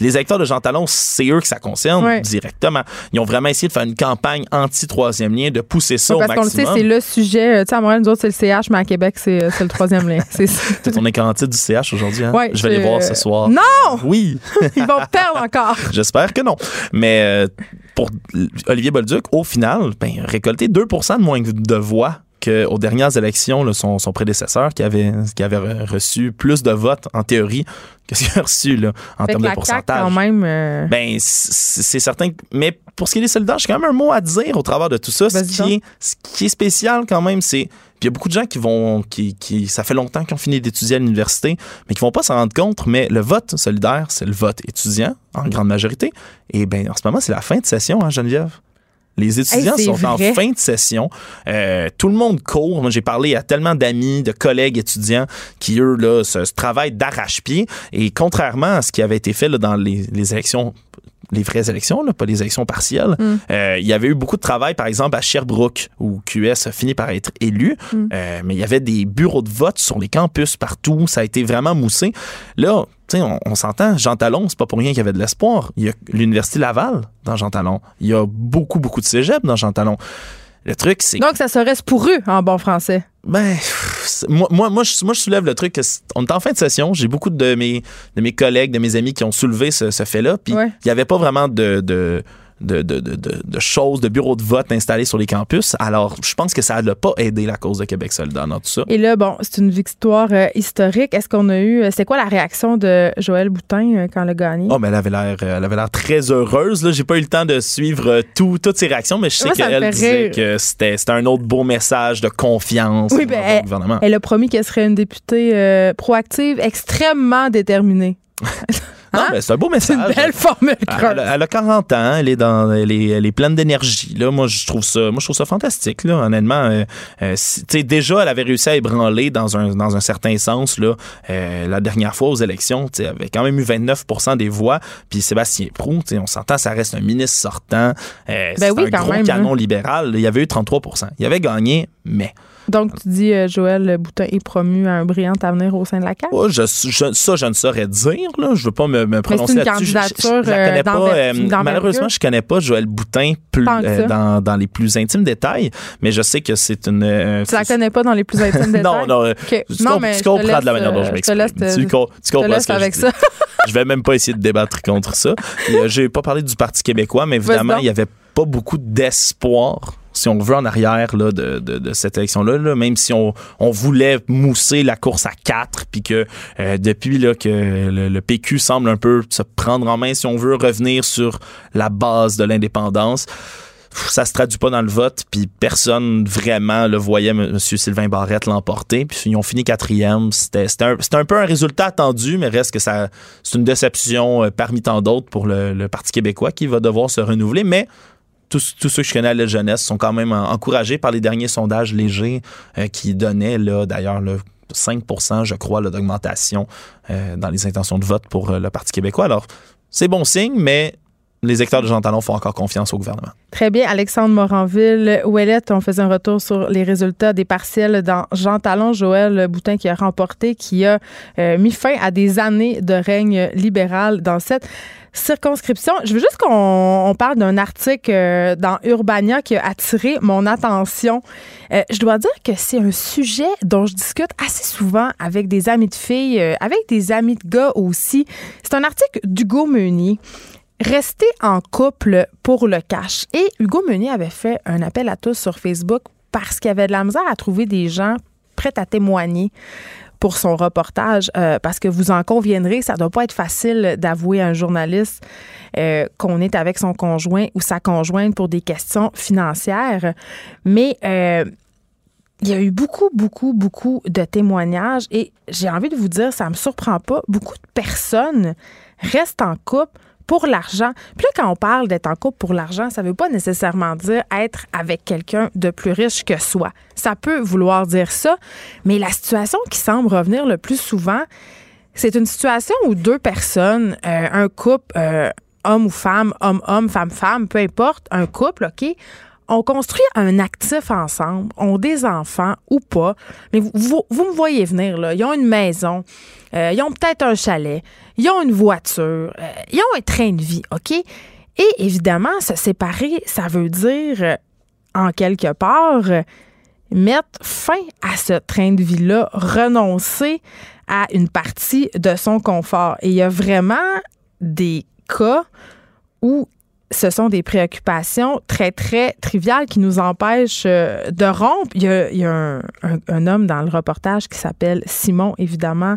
les électeurs de Jean Talon, c'est eux que ça concerne directement. Ils ont vraiment essayé de faire une campagne anti-troisième lien, de pousser ça au maximum. Parce qu'on le sait, c'est le sujet. Euh, tu sais, à Montréal, nous autres, c'est le CH, mais à Québec, c'est, euh, le troisième lien. C'est on est garanti du CH aujourd'hui. Hein? je vais les voir ce soir. Non! Oui! Ils vont perdre encore. J'espère que non. Mais euh, pour Olivier Bolduc, au final, ben, récolter 2 de moins de voix qu'aux dernières élections, son, prédécesseur, qui avait, qui avait reçu plus de votes en théorie que ce qu'il a reçu là, en termes de pourcentage. quand même. Euh, ben, c'est certain. Mais pour ce qui est des soldats, j'ai quand même un mot à dire au travers de tout ça. Ce qui, est, ce qui est spécial quand même, c'est. Puis il y a beaucoup de gens qui vont. Qui, qui, ça fait longtemps qu'ils ont fini d'étudier à l'université, mais qui vont pas s'en rendre compte. Mais le vote solidaire, c'est le vote étudiant, en grande majorité. Et ben en ce moment, c'est la fin de session, hein, Geneviève? Les étudiants sont en fin de session. Euh, tout le monde court. J'ai parlé à tellement d'amis, de collègues étudiants qui, eux, là, se, travaillent d'arrache-pied. Et contrairement à ce qui avait été fait là, dans les, les élections les vraies élections, là, pas les élections partielles. Mm. Euh, il y avait eu beaucoup de travail, par exemple, à Sherbrooke, où QS a fini par être élu. Mm. Euh, mais il y avait des bureaux de vote sur les campus partout. Ça a été vraiment moussé. Là, on, on s'entend, Jean Talon, c'est pas pour rien qu'il y avait de l'espoir. Il y a l'Université Laval dans Jean Talon. Il y a beaucoup, beaucoup de cégep dans Jean Talon. Le truc, c'est. Donc, ça serait pour eux en bon français. Ben, moi, moi, moi, je, moi, je soulève le truc que on est en fin de session. J'ai beaucoup de mes, de mes collègues, de mes amis qui ont soulevé ce, fait-là. Puis, il n'y avait pas vraiment de, de de, de, de, de, choses, de bureaux de vote installés sur les campus. Alors, je pense que ça n'a pas aidé la cause de Québec solidaire dans tout ça. Et là, bon, c'est une victoire euh, historique. Est-ce qu'on a eu... Euh, c'est quoi la réaction de Joël Boutin euh, quand elle a gagné? Oh, mais elle avait l'air, elle avait l'air très heureuse. Là. J'ai pas eu le temps de suivre tout, toutes ses réactions, mais je sais qu'elle disait que c'était, c'était un autre beau message de confiance oui, ben, elle, gouvernement. Elle a promis qu'elle serait une députée proactive, extrêmement déterminée. Non, hein? mais c'est un beau message. C'est une belle formule elle, elle, a 40 ans, elle est dans, elle est, elle est pleine d'énergie. Là, moi, je trouve ça, moi, je trouve ça fantastique. Là, honnêtement, euh, euh déjà, elle avait réussi à ébranler dans un, dans un certain sens là, euh, la dernière fois aux élections. Elle avait quand même eu 29% des voix. Puis Sébastien Prou, on s'entend, ça reste un ministre sortant. Ben c'est un gros canon hein. libéral. Il y avait eu 33%. Il avait gagné, mais donc, tu dis euh, Joël Boutin est promu à un brillant avenir au sein de la CAQ? Oh, je, ça, je ne saurais dire. Là. Je ne veux pas me, me prononcer là-dessus. Je, je, connais euh, pas. Euh, malheureusement, je ne connais pas Joël Boutin plus, dans, dans, les plus intimes détails, mais je sais que c'est une. tu la connais pas dans les plus intimes détails? non, non. Tu, non, mais tu comprends de la manière dont je m'exprime. Tu, tu comprends ce que avec je ça. je vais même pas essayer de débattre contre ça. Je n'ai pas parlé du Parti québécois, mais évidemment, il y avait pas beaucoup d'espoir si on veut, en arrière là, de, de, cette élection-là, là, même si on, on, voulait mousser la course à quatre, puis que euh, depuis là, que le, PQ semble un peu se prendre en main, si on veut revenir sur la base de l'indépendance, ça se traduit pas dans le vote, puis personne vraiment le voyait M. Sylvain Barrette l'emporter, puis ils ont fini quatrième. C'était un, un, peu un résultat attendu, mais reste que ça c'est une déception euh, parmi tant d'autres pour le, le Parti québécois qui va devoir se renouveler, mais tous, ceux que je connais à la jeunesse sont quand même encouragés par les derniers sondages légers euh, qui donnaient, là, d'ailleurs, 5% je crois, d'augmentation euh, dans les intentions de vote pour euh, le Parti québécois. Alors, c'est bon signe, mais les électeurs de Jean Talon font encore confiance au gouvernement. Très bien. Alexandre Moranville, Ouellette, on faisait un retour sur les résultats des partiels dans Jean Talon. Joël Boutin qui a remporté, qui a mis fin à des années de règne libéral dans cette circonscription. Je veux juste qu'on parle d'un article euh, dans Urbania qui a attiré mon attention. Euh, je dois dire que c'est un sujet dont je discute assez souvent avec des amis de filles, euh, avec des amis de gars aussi. C'est un article d'Hugo Meunier. Rester en couple pour le cash. Et Hugo Meunier avait fait un appel à tous sur Facebook parce qu'il avait de la misère à trouver des gens prêts à témoigner pour son reportage, euh, parce que vous en conviendrez, ça doit pas être facile d'avouer à un journaliste euh, qu'on est avec son conjoint ou sa conjointe pour des questions financières. Mais euh, il y a eu beaucoup, beaucoup, beaucoup de témoignages et j'ai envie de vous dire, ça me surprend pas, beaucoup de personnes restent en couple pour l'argent. Puis là, quand on parle d'être en couple pour l'argent, ça ne veut pas nécessairement dire être avec quelqu'un de plus riche que soi. Ça peut vouloir dire ça, mais la situation qui semble revenir le plus souvent, c'est une situation où deux personnes, euh, un couple, euh, homme ou femme, homme-homme, femme-femme, peu importe, un couple, OK, on construit un actif ensemble, ont des enfants ou pas, mais vous, vous, me voyez venir, là. Ils ont une maison, euh, ils ont peut-être un chalet, ils ont une voiture, euh, ils ont un train de vie, OK? Et évidemment, se séparer, ça veut dire, euh, en quelque part, mettre fin à ce train de vie-là, renoncer à une partie de son confort. Et il y a vraiment des cas où ce sont des préoccupations très, très triviales qui nous empêchent de rompre. Il y a, un, homme dans le reportage qui s'appelle Simon, évidemment,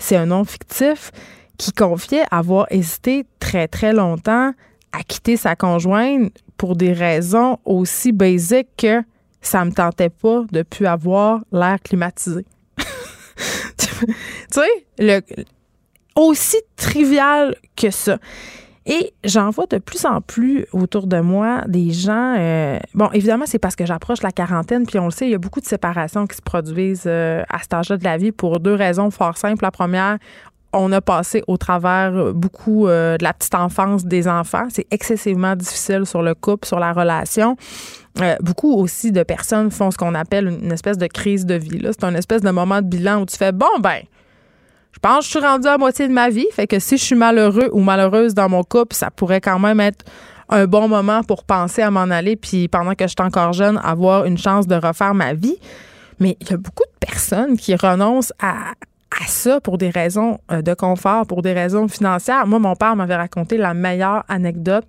c'est un nom fictif, qui confiait avoir hésité très, très longtemps à quitter sa conjointe pour des raisons aussi basiques que ça me tentait pas de plus avoir l'air climatisé. tu sais, aussi trivial que ça. Et j'en vois de plus en plus autour de moi des gens. Euh, bon, évidemment, c'est parce que j'approche la quarantaine, puis on le sait, il y a beaucoup de séparations qui se produisent euh, à cet âge-là de la vie pour deux raisons fort simples. La première, on a passé au travers beaucoup euh, de la petite enfance des enfants. C'est excessivement difficile sur le couple, sur la relation. beaucoup aussi de personnes font ce qu'on appelle une espèce de crise de vie. C'est un espèce de moment de bilan où tu fais bon ben pense que je suis rendue à moitié de ma vie. Fait que si je suis malheureux ou malheureuse dans mon couple, ça pourrait quand même être un bon moment pour penser à m'en aller, puis pendant que je suis encore jeune, avoir une chance de refaire ma vie. Mais il y a beaucoup de personnes qui renoncent à, ça pour des raisons euh, de confort, pour des raisons financières. Moi, mon père m'avait raconté la meilleure anecdote.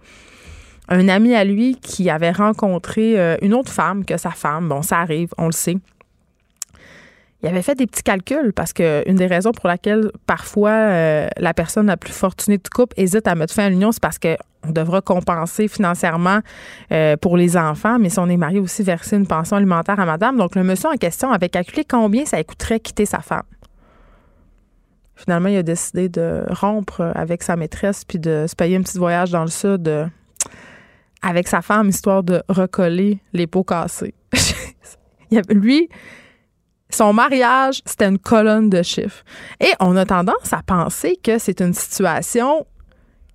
Un ami à lui qui avait rencontré euh, une autre femme que sa femme. Bon, ça arrive, on le sait il avait fait des petits calculs parce que une des raisons pour laquelle parfois euh, la personne la plus fortunée de couple hésite à mettre fin à l'union, c'est parce qu'on devra compenser financièrement euh, pour les enfants, mais si on est marié aussi, verser une pension alimentaire à madame. Donc, le monsieur en question avait calculé combien ça coûterait quitter sa femme. Finalement, il a décidé de rompre avec sa maîtresse puis de se payer un petit voyage dans le sud euh, avec sa femme, histoire de recoller les pots cassés. lui, son mariage, c'était une colonne de chiffres. Et on a tendance à penser que c'est une situation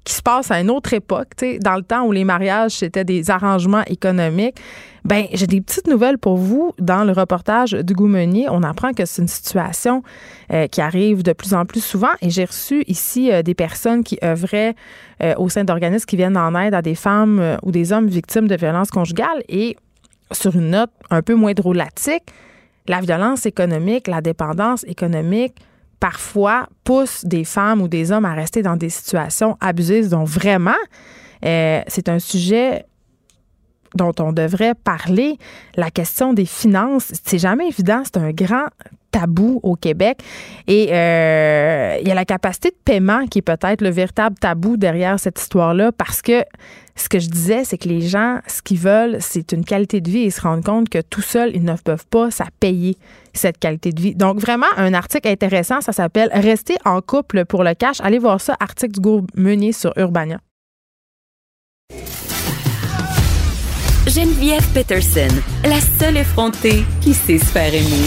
qui se passe à une autre époque, dans le temps où les mariages, c'était des arrangements économiques. Ben, j'ai des petites nouvelles pour vous. Dans le reportage du Meunier, on apprend que c'est une situation euh, qui arrive de plus en plus souvent. Et j'ai reçu ici euh, des personnes qui œuvraient euh, au sein d'organismes qui viennent en aide à des femmes ou des hommes victimes de violences conjugales. Et sur une note un peu moins drôlatique, la violence économique, la dépendance économique, parfois pousse des femmes ou des hommes à rester dans des situations abusives. Donc vraiment, euh, c'est un sujet dont on devrait parler. La question des finances, c'est jamais évident. C'est un grand tabou au Québec. Et euh, il y a la capacité de paiement qui est peut-être le véritable tabou derrière cette histoire-là parce que ce que je disais, c'est que les gens, ce qu'ils veulent, c'est une qualité de vie ils se rendent compte que tout seuls, ils ne peuvent pas ça payer cette qualité de vie. Donc, vraiment, un article intéressant, ça s'appelle Rester en couple pour le cash. Allez voir ça, article du groupe Meunier sur Urbania. Geneviève Peterson, la seule effrontée qui sait se faire aimer.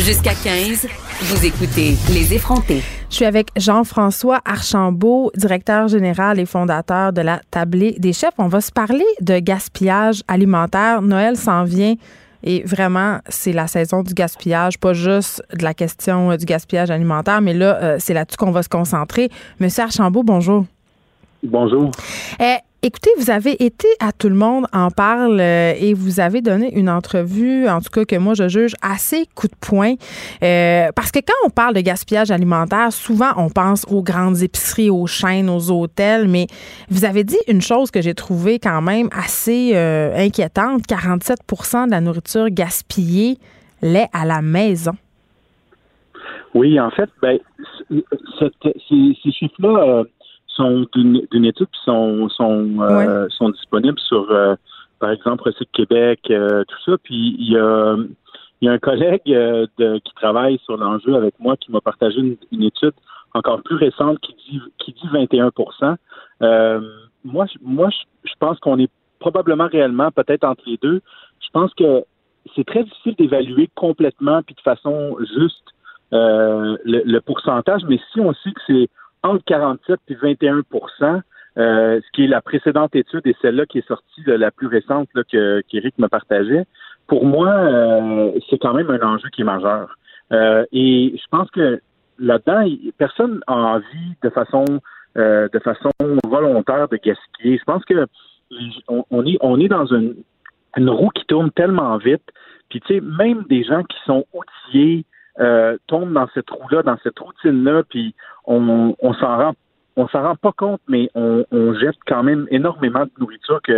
Jusqu'à 15, vous écoutez Les effrontés. Je suis avec Jean-François Archambault, directeur général et fondateur de la Tablée des chefs. On va se parler de gaspillage alimentaire. Noël s'en vient. Et vraiment, c'est la saison du gaspillage, pas juste de la question euh, du gaspillage alimentaire, mais là, euh, c'est là-dessus qu'on va se concentrer. Monsieur Archambault, bonjour. Bonjour. Eh, Écoutez, vous avez été à Tout le monde en parle euh, et vous avez donné une entrevue, en tout cas que moi je juge assez coup de poing. Euh, parce que quand on parle de gaspillage alimentaire, souvent on pense aux grandes épiceries, aux chaînes, aux hôtels, mais vous avez dit une chose que j'ai trouvée quand même assez euh, inquiétante. 47% de la nourriture gaspillée l'est à la maison. Oui, en fait, ben, ces, chiffres-là sont d'une étude puis sont sont, euh, sont disponibles sur euh, par exemple Recycle Québec, euh, tout ça. Puis il y a il y a un collègue de, qui travaille sur l'enjeu avec moi qui m'a partagé une, étude encore plus récente qui dit qui dit 21 Moi, moi, je pense qu'on est probablement réellement peut-être entre les deux. Je pense que c'est très difficile d'évaluer complètement puis de façon juste le, le, pourcentage, mais si on sait que c'est entre 47 et 21% euh, ce qui est la précédente étude et celle-là qui est sortie de la plus récente là, que qu'Éric me partageait, pour moi, euh, c'est quand même un enjeu qui est majeur. Euh, et je pense que là-dedans, personne n'a envie de façon de façon volontaire de gaspiller. Je pense que on, est on est dans une, une roue qui tourne tellement vite. Puis tu sais, même des gens qui sont outillés euh, tombent dans cette roue-là, dans cette routine-là, puis on, on s'en rend on s'en rend pas compte, mais on, on, jette quand même énormément de nourriture que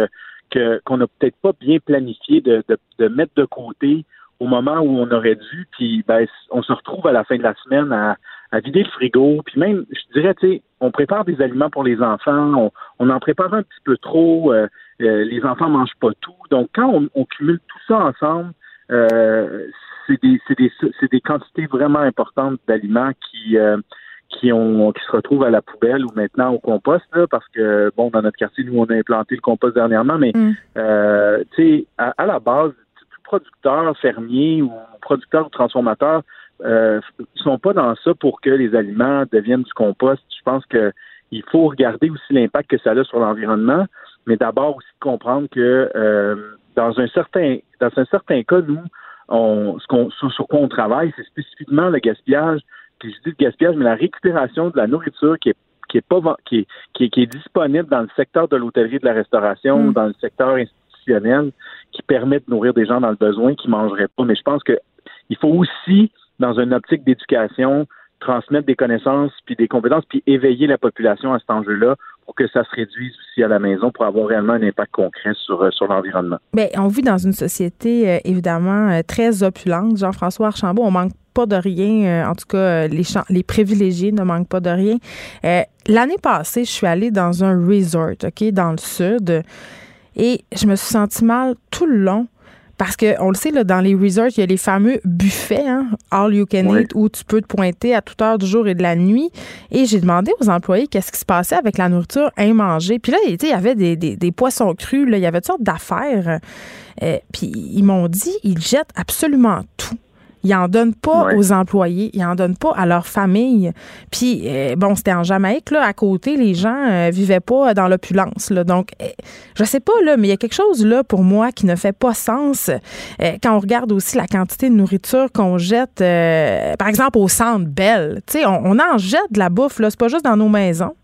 qu'on n'a peut-être pas bien planifié de, de, de, mettre de côté au moment où on aurait dû, puis ben, on se retrouve à la fin de la semaine à, à vider le frigo, puis même, je dirais, tu sais, on prépare des aliments pour les enfants, on, on en prépare un petit peu trop, euh, euh, les enfants mangent pas tout, donc quand on, on cumule tout ça ensemble, euh, c'est des, des, des quantités vraiment importantes d'aliments qui euh, qui ont qui se retrouvent à la poubelle ou maintenant au compost là, parce que bon dans notre quartier nous on a implanté le compost dernièrement mais mm. euh, tu sais à, la base tout producteur fermier ou producteur ou transformateur euh, sont pas dans ça pour que les aliments deviennent du compost je pense que il faut regarder aussi l'impact que ça a sur l'environnement mais d'abord aussi comprendre que euh, dans un certain dans un certain cas nous on, ce qu'on, sur, quoi on travaille, c'est spécifiquement le gaspillage. Puis je dis le gaspillage, mais la récupération de la nourriture qui est qui est pas qui est, qui est, disponible dans le secteur de l'hôtellerie de la restauration, mm. dans le secteur institutionnel, qui permet de nourrir des gens dans le besoin qui mangeraient pas. Mais je pense que il faut aussi, dans une optique d'éducation, transmettre des connaissances puis des compétences puis éveiller la population à cet enjeu-là pour que ça se réduise aussi à la maison pour avoir réellement un impact concret sur, euh, sur l'environnement. Bien, on vit dans une société euh, évidemment euh, très opulente. Jean-François Archambault, on manque pas de rien. en tout cas, les, les privilégiés ne manquent pas de rien. L'année passée, je suis allée dans un resort, OK, dans le sud, et je me suis sentie mal tout le long parce qu'on le sait, là, dans les resorts, il y a les fameux buffets, hein, all you can eat, où tu peux te pointer à toute heure du jour et de la nuit. Et j'ai demandé aux employés qu'est-ce qui se passait avec la nourriture imangée. Puis là, il y avait des, des, poissons crus, là, il y avait toutes sortes d'affaires. Euh, puis ils m'ont dit, ils jettent absolument tout. Ils en donnent pas aux employés, ils en donnent pas à leur famille. Puis euh, bon, c'était en Jamaïque là, à côté, les gens euh, vivaient pas dans l'opulence là. Donc euh, je sais pas là, mais il y a quelque chose là pour moi qui ne fait pas sens quand on regarde aussi la quantité de nourriture qu'on jette par exemple au centre Belle. Tu sais, on, on, en jette de la bouffe là, c'est pas juste dans nos maisons.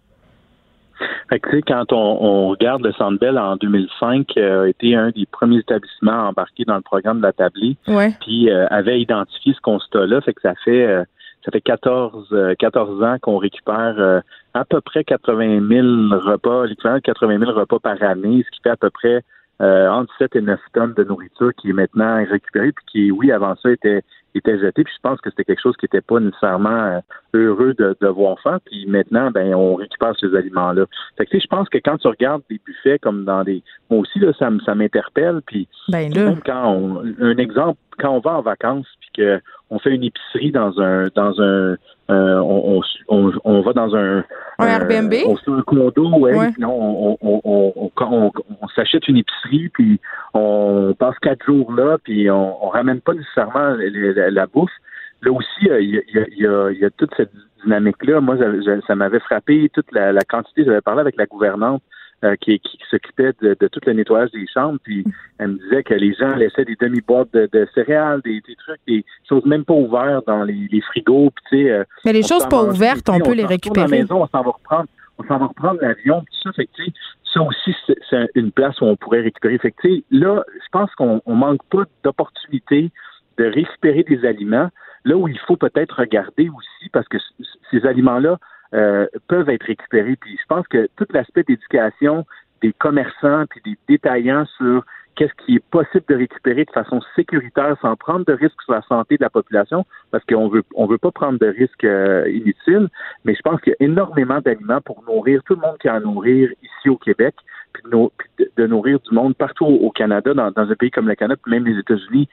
Fait que, quand on, on, regarde le Centre Bell en 2005, euh, a été un des premiers établissements embarqués dans le programme de la Tablée, puis euh, avait identifié ce constat-là, fait que ça fait euh, ça fait 14, 14 ans qu'on récupère à peu près 80 000 repas, l'équivalent de 80 000 repas par année, ce qui fait à peu près entre 7 et 9 tonnes de nourriture qui est maintenant récupérée, puis qui, oui, avant ça, était était jeté. Puis je pense que c'était quelque chose qui n'était pas nécessairement euh, heureux de, de, voir faire. Puis maintenant, ben, on récupère ces aliments-là. Fait que, je pense que quand tu regardes des buffets comme dans des. Moi aussi, là, ça, ça m'interpelle. Puis ben quand on. Un exemple, quand on va en vacances, puis que on fait une épicerie dans un dans un euh, on, on, on, va dans un, un Airbnb? on fait un condo ouais, ouais. on, on, on s'achète une épicerie puis on passe quatre jours là puis on, on ramène pas nécessairement la, bouffe. Là aussi il y a, y, a, y a, toute cette dynamique là moi ça m'avait frappé toute la, la quantité. J'avais parlé avec la gouvernante euh, qui, qui s'occupait de, tout le nettoyage des chambres. Puis elle me disait que les gens laissaient des demi-boîtes de, céréales, des, trucs, des choses même pas ouvertes dans les, frigos. Puis, euh, Mais les choses pas ouvertes, on, peut les récréer. À la maison, on s'en va reprendre. on s'en va reprendre l'avion, tout ça. Fait que, ça aussi, c'est une place où on pourrait récupérer. Fait que, là, je pense qu'on manque pas d'opportunités de récupérer des aliments. Là où il faut peut-être regarder aussi, parce que ces aliments-là euh, peuvent être récupérés. Puis je pense que tout l'aspect d'éducation des commerçants puis des détaillants sur qu'est-ce qui est possible de récupérer de façon sécuritaire sans prendre de risques sur la santé de la population, parce qu'on veut on veut pas prendre de risques euh, inutiles, mais je pense qu'il y a énormément d'aliments pour nourrir tout le monde qui a à nourrir ici au Québec, puis de, nourrir du monde partout au, Canada, dans, dans, un pays comme le Canada, puis même les États-Unis.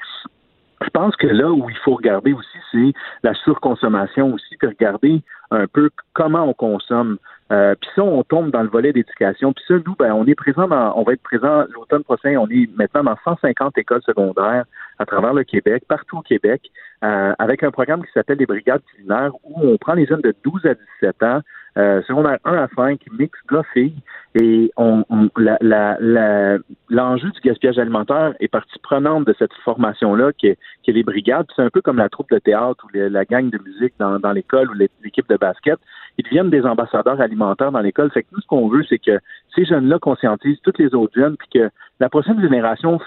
Je pense que là où il faut regarder aussi, c'est la surconsommation aussi, de regarder un peu comment on consomme. Euh, puis ça, on tombe dans le volet d'éducation. Puis ça, nous, ben, on est présent dans, on va être présent l'automne prochain. On est maintenant dans 150 écoles secondaires à travers le Québec, partout au Québec, euh, avec un programme qui s'appelle les brigades culinaires où on prend les jeunes de 12 à 17 ans euh, secondaire 1 à 5, mix gars-filles. Et on, l'enjeu du gaspillage alimentaire est partie prenante de cette formation-là, qui est, qui est les brigades. C'est un peu comme la troupe de théâtre ou la gang de musique dans, dans l'école ou l'équipe de basket. Ils deviennent des ambassadeurs alimentaires dans l'école. Fait que nous, ce qu'on veut, c'est que ces jeunes-là conscientisent toutes les autres jeunes, puis que la prochaine génération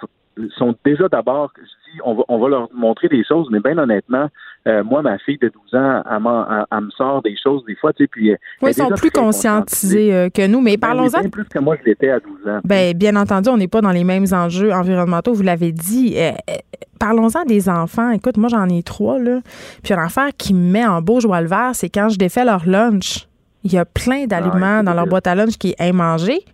sont déjà d'abord, on va, on va leur montrer des choses, mais bien honnêtement, euh, moi, ma fille de 12 ans, elle, me sort des choses des fois, tu sais, puis... Euh, oui, ils sont plus conscientisés euh, que nous, mais ben parlons-en... plus que moi, je l'étais à 12 ans. Ben, bien entendu, on n'est pas dans les mêmes enjeux environnementaux, vous l'avez dit. Parlons-en des enfants. Écoute, moi, j'en ai trois, là. Puis un qui me met en beau joie le vert, c'est quand je défais leur lunch. Il y a plein d'aliments dans leur boîte à lunch qui, est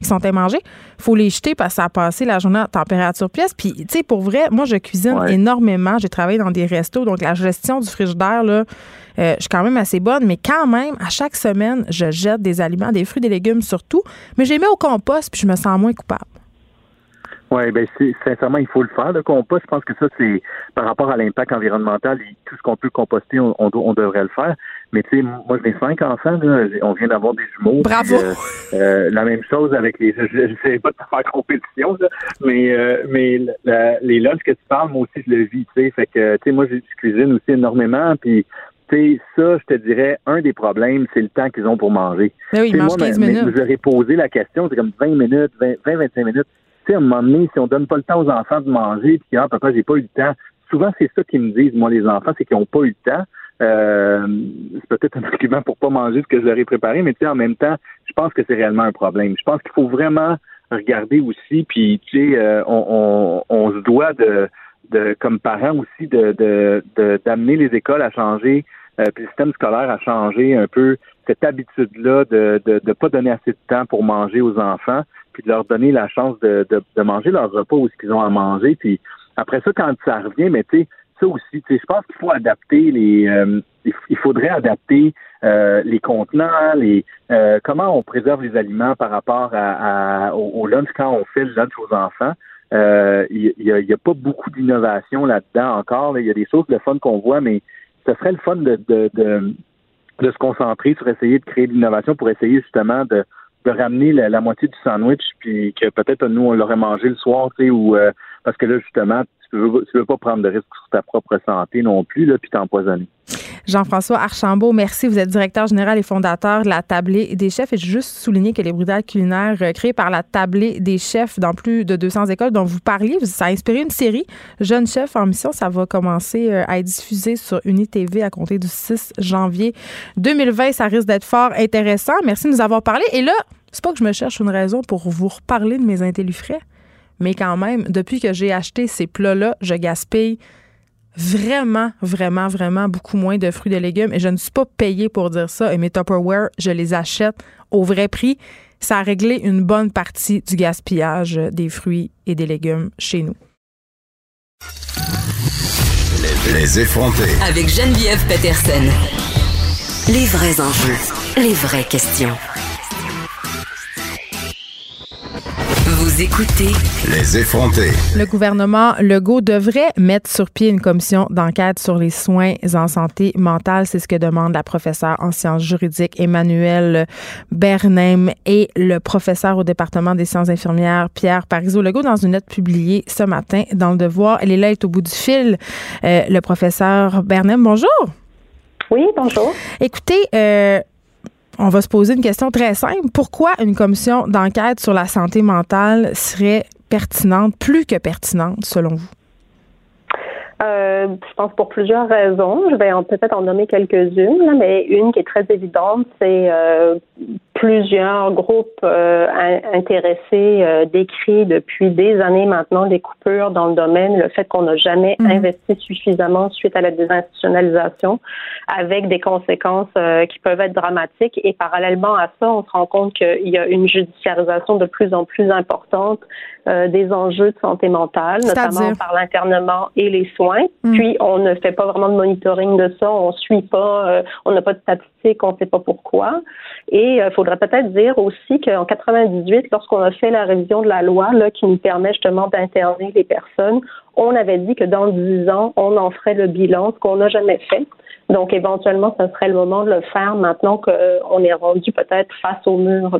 qui sont immangés. Il faut les jeter parce que ça a passé la journée à température pièce. Puis, tu sais, pour vrai, moi, je cuisine énormément. J'ai travaillé dans des restos. Donc, la gestion du frigidaire, là, euh, je suis quand même assez bonne. Mais quand même, à chaque semaine, je jette des aliments, des fruits, des légumes surtout. Mais je les mets au compost puis je me sens moins coupable. Oui, ben sincèrement, il faut le faire, le compost. Je pense que ça, c'est par rapport à l'impact environnemental et tout ce qu'on peut composter, on, on, devrait le faire. Mais tu sais, moi j'ai cinq enfants, là, on vient d'avoir des jumeaux. Bravo. Euh, euh, la même chose avec les. Je sais pas de faire compétition, là, mais euh, mais les lunchs que tu parles, moi aussi je le vis, tu sais. Fait que tu sais, moi je cuisine aussi énormément, puis tu sais, ça, je te dirais, un des problèmes, c'est le temps qu'ils ont pour manger. Ben oui, ils mangent 15 minutes. Je leur posé la question, c'est comme 20 minutes, 20-25 minutes sais, à un moment donné, si on donne pas le temps aux enfants de manger, puis ah, papa, j'ai pas eu le temps. Souvent, c'est ça qu'ils me disent, moi, les enfants, c'est qu'ils n'ont pas eu le temps. Euh, c'est peut-être un argument pour pas manger ce que je leur ai préparé, mais tu sais, en même temps, je pense que c'est réellement un problème. Je pense qu'il faut vraiment regarder aussi, puis tu sais, euh, on, on, se doit de, de comme parents aussi, de d'amener les écoles à changer, euh, puis le système scolaire à changer un peu cette habitude-là de ne de, de pas donner assez de temps pour manger aux enfants puis de leur donner la chance de, de, manger leur repas où ce qu'ils ont à manger. Puis après ça, quand ça revient, mais tu sais, ça aussi, je pense qu'il faut adapter les, euh, il faudrait adapter euh, les contenants, les euh, comment on préserve les aliments par rapport à, au, lunch quand on fait le lunch aux enfants. Il n'y a, pas beaucoup d'innovation là-dedans encore. Il y a des choses de fun qu'on voit, mais ce serait le fun de, de, de, se concentrer sur essayer de créer de l'innovation pour essayer justement de de ramener la, moitié du sandwich, puis que peut-être nous, on l'aurait mangé le soir, tu sais, ou euh, parce que là, justement, tu veux, veux pas prendre de risque sur ta propre santé non plus, puis t'empoisonner. Jean-François Archambault, merci. Vous êtes directeur général et fondateur de la Tablée des chefs. Et je juste souligner que les brigades culinaires euh, créées par la Tablée des chefs dans plus de 200 écoles dont vous parliez, ça a inspiré une série Jeunes chefs en mission. Ça va commencer euh, à être diffusé sur UniTV à compter du 6 janvier 2020. Ça risque d'être fort intéressant. Merci de nous avoir parlé. Et là, c'est pas que je me cherche une raison pour vous reparler de mes intellifrais, mais quand même, depuis que j'ai acheté ces plats-là, je gaspille vraiment, vraiment, vraiment beaucoup moins de fruits et de légumes. Et je ne suis pas payée pour dire ça. Et mes Tupperware, je les achète au vrai prix. Ça a réglé une bonne partie du gaspillage des fruits et des légumes chez nous. Les effrontés. Avec Geneviève Peterson. Les vrais enjeux. Les vraies questions. Vous écoutez Les effrontés. Le gouvernement Legault devrait mettre sur pied une commission d'enquête sur les soins en santé mentale. C'est ce que demande la professeure en sciences juridiques Emmanuel Bernheim et le professeur au département des sciences infirmières Pierre Parizeau. Legault, dans une lettre publiée ce matin dans Le Devoir, elle est là, est au bout du fil. Euh, le professeur Bernheim, bonjour. Oui, bonjour. Écoutez, euh, on va se poser une question très simple. Pourquoi une commission d'enquête sur la santé mentale serait pertinente, plus que pertinente, selon vous? Euh, je pense pour plusieurs raisons. Je vais peut-être en nommer quelques-unes, mais une qui est très évidente, c'est euh, plusieurs groupes euh, intéressés décrits depuis des années maintenant des coupures dans le domaine, le fait qu'on n'a jamais mhm. investi suffisamment suite à la désinstitutionnalisation, avec des conséquences qui peuvent être dramatiques. Et parallèlement à ça, on se rend compte qu'il y a une judiciarisation de plus en plus importante des enjeux de santé mentale, notamment par l'internement et les soins Mm. Puis on ne fait pas vraiment de monitoring de ça, on suit pas, euh, on n'a pas de statistiques, on ne sait pas pourquoi. Et euh, faudrait peut-être dire aussi qu'en 98, lorsqu'on a fait la révision de la loi là, qui nous permet justement d'interner les personnes, on avait dit que dans 10 ans, on en ferait le bilan, ce qu'on n'a jamais fait. Donc, éventuellement, ce serait le moment de le faire maintenant qu'on est rendu peut-être face au mur.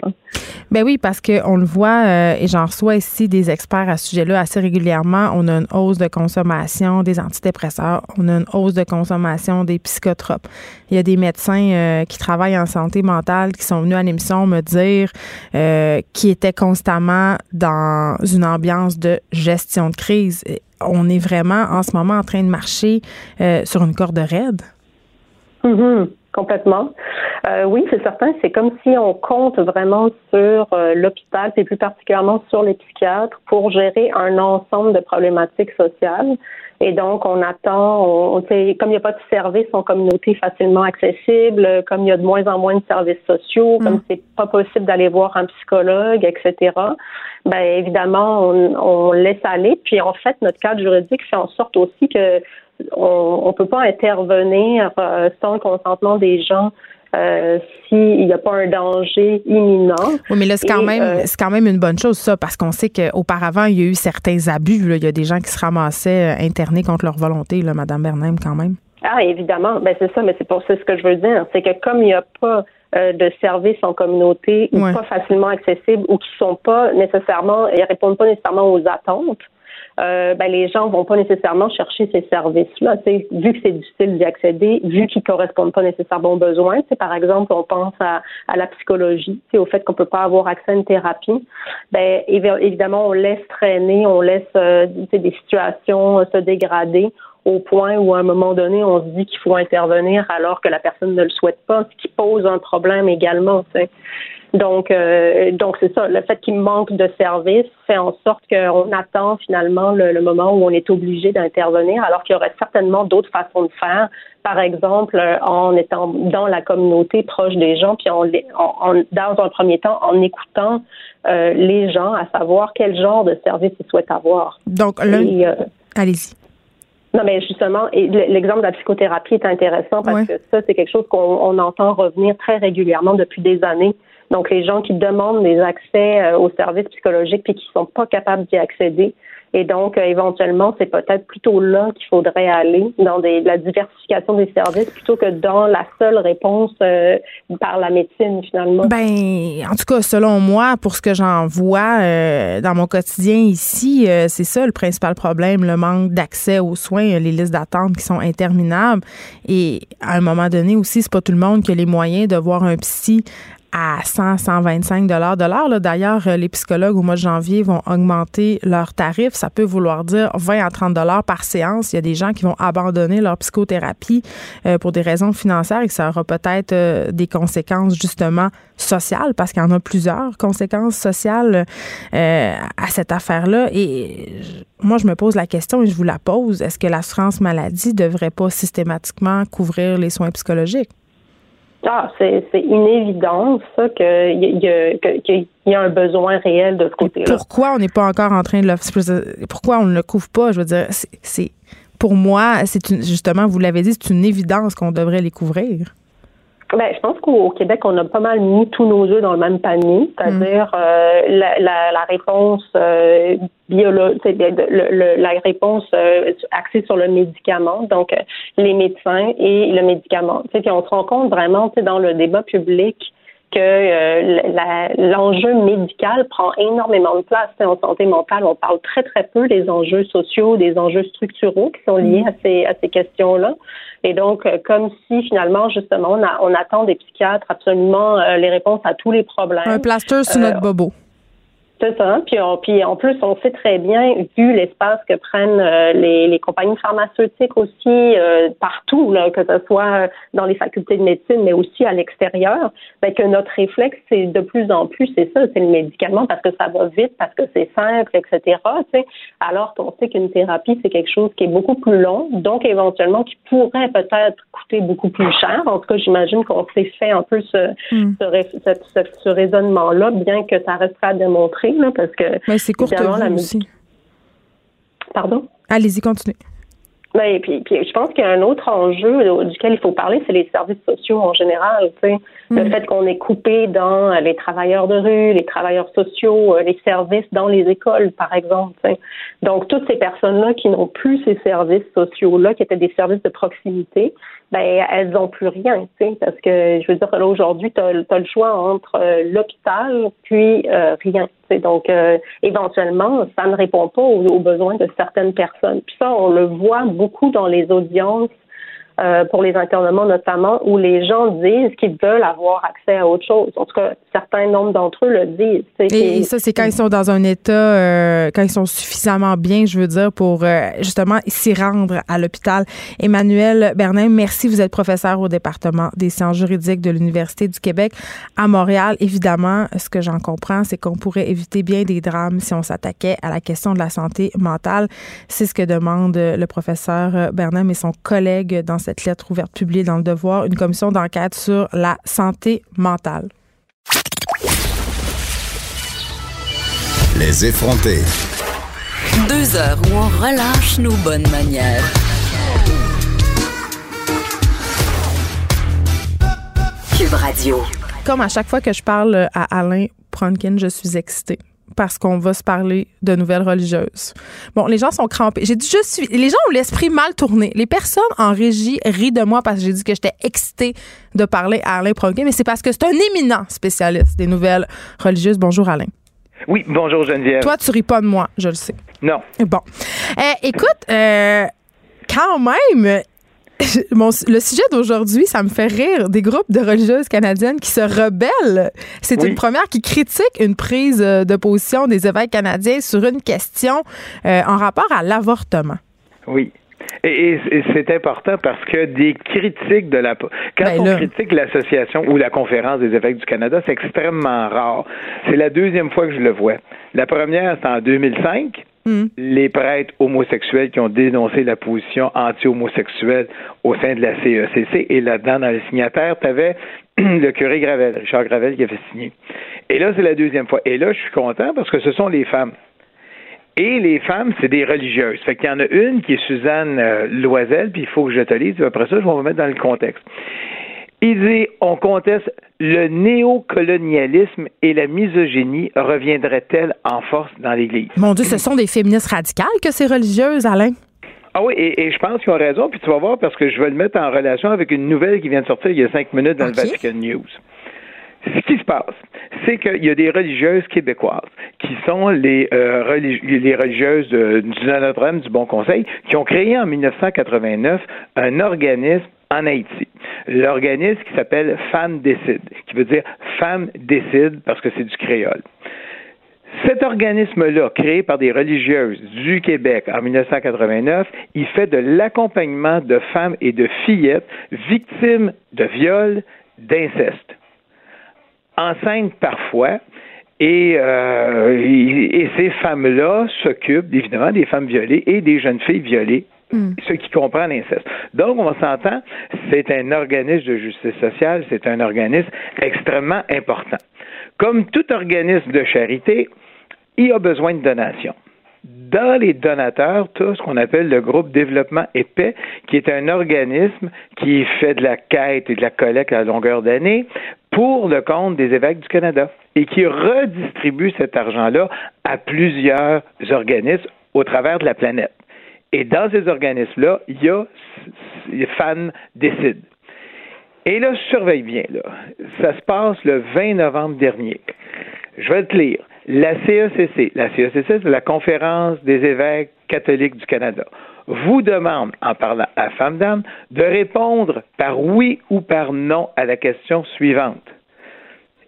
Ben oui, parce qu'on le voit, euh, et j'en reçois ici des experts à ce sujet-là assez régulièrement. On a une hausse de consommation des antidépresseurs, on a une hausse de consommation des psychotropes. Il y a des médecins euh, qui travaillent en santé mentale qui sont venus à l'émission me dire euh, qu'ils étaient constamment dans une ambiance de gestion de crise. On est vraiment en ce moment en train de marcher sur une corde raide. Mm-hmm. complètement. Euh, oui, c'est certain. C'est comme si on compte vraiment sur euh, l'hôpital, et plus particulièrement sur les psychiatres, pour gérer un ensemble de problématiques sociales. Et donc, on attend, on, comme il n'y a pas de services en communauté facilement accessibles, comme il y a de moins en moins de services sociaux, comme mm. c'est pas possible d'aller voir un psychologue, etc. Ben évidemment, on, on laisse aller. Puis en fait, notre cadre juridique fait en sorte aussi que on ne peut pas intervenir euh, sans le consentement des gens euh, s'il n'y a pas un danger imminent. Oui, mais là, c'est quand, même, euh, quand même une bonne chose, ça, parce qu'on sait qu'auparavant, il y a eu certains abus. Il y a des gens qui se ramassaient internés contre leur volonté, là, Mme Bernheim, quand même. Ah, évidemment. Ben, c'est ça, mais c'est pour ça ce que je veux dire. C'est que comme il n'y a pas de services en communauté ou pas facilement accessibles ou qui sont pas nécessairement, ils répondent pas nécessairement aux attentes, euh, ben, les gens vont pas nécessairement chercher ces services-là. Vu que c'est difficile d'y accéder, vu qu'ils correspondent pas nécessairement aux besoins. Par exemple, on pense à, à la psychologie, au fait qu'on peut pas avoir accès à une thérapie. Ben, évidemment, on laisse traîner, on laisse euh, des situations euh, se dégrader au point où à un moment donné, on se dit qu'il faut intervenir alors que la personne ne le souhaite pas, ce qui pose un problème également. Donc, euh, donc c'est ça. Le fait qu'il manque de services fait en sorte qu'on attend finalement le, moment où on est obligé d'intervenir, alors qu'il y aurait certainement d'autres façons de faire. Par exemple, en étant dans la communauté, proche des gens, puis en, dans un premier temps, en écoutant euh, les gens, à savoir quel genre de service ils souhaitent avoir. Donc, euh, allez-y. Non, mais justement, l'exemple de la psychothérapie est intéressant parce que ça, c'est quelque chose qu'on entend revenir très régulièrement depuis des années. Donc, les gens qui demandent des accès euh, aux services psychologiques puis qui ne sont pas capables d'y accéder. Et donc, euh, éventuellement, c'est peut-être plutôt là qu'il faudrait aller, dans la diversification des services, plutôt que dans la seule réponse euh, par la médecine, finalement. Ben, en tout cas, selon moi, pour ce que j'en vois dans mon quotidien ici, c'est ça le principal problème, le manque d'accès aux soins, les listes d'attente qui sont interminables. Et à un moment donné aussi, c'est pas tout le monde qui a les moyens de voir un psy à 100, 125 dollars de l'heure. D'ailleurs, euh, les psychologues au mois de janvier vont augmenter leurs tarifs. Ça peut vouloir dire 20 à 30 dollars par séance. Il y a des gens qui vont abandonner leur psychothérapie euh, pour des raisons financières et que ça aura peut-être euh, des conséquences justement sociales parce qu'il y en a plusieurs conséquences sociales à cette affaire-là. Et moi, je me pose la question et je vous la pose. Est-ce que l'assurance maladie devrait pas systématiquement couvrir les soins psychologiques? Ah, c'est une évidence, qu'il y, y, y, a un besoin réel de ce côté-là. Pourquoi on n'est pas encore en train de le. Pourquoi on ne le couvre pas? Je veux dire, c'est. Pour moi, c'est justement, vous l'avez dit, c'est une évidence qu'on devrait les couvrir. Ben, je pense qu'au Québec, on a pas mal mis tous nos œufs dans le même panier, c'est-à-dire mm. euh, la, la, la, réponse euh, biologique, la réponse euh, axée sur le médicament, donc les médecins et le médicament. Puis on se rend compte vraiment dans le débat public que euh, l'enjeu médical prend énormément de place. En santé mentale, on parle très, très peu des enjeux sociaux, des enjeux structuraux qui sont liés à ces, à ces questions-là. Et donc, euh, comme si finalement, justement, on, on attend des psychiatres absolument euh, les réponses à tous les problèmes. Un plaster sur notre bobo. C'est ça. Puis, puis en plus, on sait très bien, vu l'espace que prennent euh, les, les, compagnies pharmaceutiques aussi euh, partout, là, que ce soit dans les facultés de médecine, mais aussi à l'extérieur, ben, que notre réflexe, c'est de plus en plus, c'est ça, c'est le médicament parce que ça va vite, parce que c'est simple, etc. Alors qu'on sait qu'une thérapie, c'est quelque chose qui est beaucoup plus long, donc éventuellement qui pourrait peut-être coûter beaucoup plus cher. En tout cas, j'imagine qu'on s'est fait un peu ce, hmm. ce, ce, ce raisonnement-là, bien que ça restera à démontrer parce que. Mais c'est court la musique. Pardon? Allez-y, continuez. Ben, puis, puis, je pense qu'il y a un autre enjeu duquel il faut parler, c'est les services sociaux en général. Le mm. fait qu'on est coupé dans les travailleurs de rue, les travailleurs sociaux, euh, les services dans les écoles, par exemple. Donc, toutes ces personnes-là qui n'ont plus ces services sociaux-là, qui étaient des services de proximité, ben elles n'ont plus rien, tu sais, parce que je veux dire là aujourd'hui, tu as, le choix entre euh, l'hôpital puis euh, rien. Donc euh, éventuellement, ça ne répond pas aux, besoins de certaines personnes. Puis ça, on le voit beaucoup dans les audiences euh, pour les internements notamment, où les gens disent qu'ils veulent avoir accès à autre chose. En tout cas, certains nombres d'entre eux le disent. Et, ça, c'est quand ils sont dans un état, euh, quand ils sont suffisamment bien, je veux dire, pour euh, justement s'y rendre à l'hôpital. Emmanuel Bernin, merci. Vous êtes professeur au département des sciences juridiques de l'Université du Québec à Montréal. Évidemment, ce que j'en comprends, c'est qu'on pourrait éviter bien des drames si on s'attaquait à la question de la santé mentale. C'est ce que demande le professeur Bernin et son collègue dans cette lettre ouverte publiée dans le Devoir, une commission d'enquête sur la santé mentale. Les effrontés. Deux heures où on relâche nos bonnes manières. Cube Radio. Comme à chaque fois que je parle à Alain Pronkin, je suis excitée parce qu'on va se parler de nouvelles religieuses. Bon, les gens sont crampés. J'ai dit, suis. Les gens ont l'esprit mal tourné. Les personnes en régie rient de moi parce que j'ai dit que j'étais excitée de parler à Alain Proguet, mais c'est parce que c'est un éminent spécialiste des nouvelles religieuses. Bonjour, Alain. Oui, bonjour, Geneviève. Toi, tu ris pas de moi, je le sais. Non. Bon. Eh, écoute, euh, quand même, le sujet d'aujourd'hui, ça me fait rire. Des groupes de religieuses canadiennes qui se rebellent. C'est une première qui critique une prise euh, de position des évêques canadiens sur une question euh, en rapport à l'avortement. Oui. Et, c'est important parce que des critiques de la quand ben on critique l'association ou la conférence des évêques du Canada, c'est extrêmement rare. C'est la deuxième fois que je le vois. La première, c'est en 2005 Mm. les prêtres homosexuels qui ont dénoncé la position anti-homosexuelle au sein de la CECC. Et là-dedans, dans les signataires, tu avais le curé Gravel, Richard Gravel, qui avait signé. Et là, c'est la deuxième fois. Et là, je suis content parce que ce sont les femmes. Et les femmes, c'est des religieuses. Fait qu'il y en a une qui est Suzanne euh, Loisel, puis il faut que je te lise. Après ça, je vais vous mettre dans le contexte. Il dit on conteste le néocolonialisme et la misogynie reviendraient-elles en force dans l'Église? Mon Dieu, ce sont des féministes radicales que ces religieuses, Alain? Ah oui, et, je pense qu'ils ont raison, puis tu vas voir parce que je vais le mettre en relation avec une nouvelle qui vient de sortir il y a cinq minutes dans le Vatican News. Ce qui se passe, c'est qu'il y a des religieuses québécoises qui sont les, euh, les religieuses du Notre-Dame du Bon Conseil qui ont créé en 1989 un organisme en Haïti. L'organisme qui s'appelle Femmes décide, qui veut dire Femmes décide parce que c'est du créole. Cet organisme-là, créé par des religieuses du Québec en 1989, il fait de l'accompagnement de femmes et de fillettes victimes de viols, d'inceste. Enceintes parfois, euh, et, ces femmes-là s'occupent évidemment des femmes violées et des jeunes filles violées Mm. ce qui comprend l'inceste. Donc, on s'entend, c'est un organisme de justice sociale, c'est un organisme extrêmement important. Comme tout organisme de charité, il a besoin de donations. Dans les donateurs, tout ce qu'on appelle le groupe développement épais, qui est un organisme qui fait de la quête et de la collecte à longueur d'année pour le compte des évêques du Canada et qui redistribue cet argent-là à plusieurs organismes au travers de la planète. Et dans ces organismes-là, il y a les femmes décident. Et là, surveille bien, là. Ça se passe le 20 novembre dernier. Je vais te lire. La CECC, la CECC, c'est la Conférence des évêques catholiques du Canada, vous demande, en parlant à Femme d'âme, de répondre par oui ou par non à la question suivante.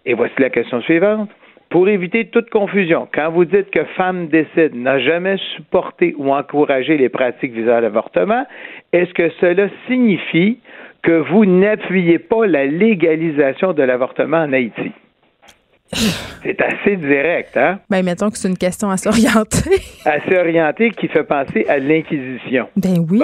Et voici la question suivante. Pour éviter toute confusion, quand vous dites que Femme décide n'a jamais supporté ou encouragé les pratiques visant l'avortement, est-ce que cela signifie que vous n'appuyez pas la légalisation de l'avortement en Haïti? C'est assez direct, hein? Ben, mettons que c'est une question assez orientée. assez orientée qui fait penser à l'Inquisition. Ben oui.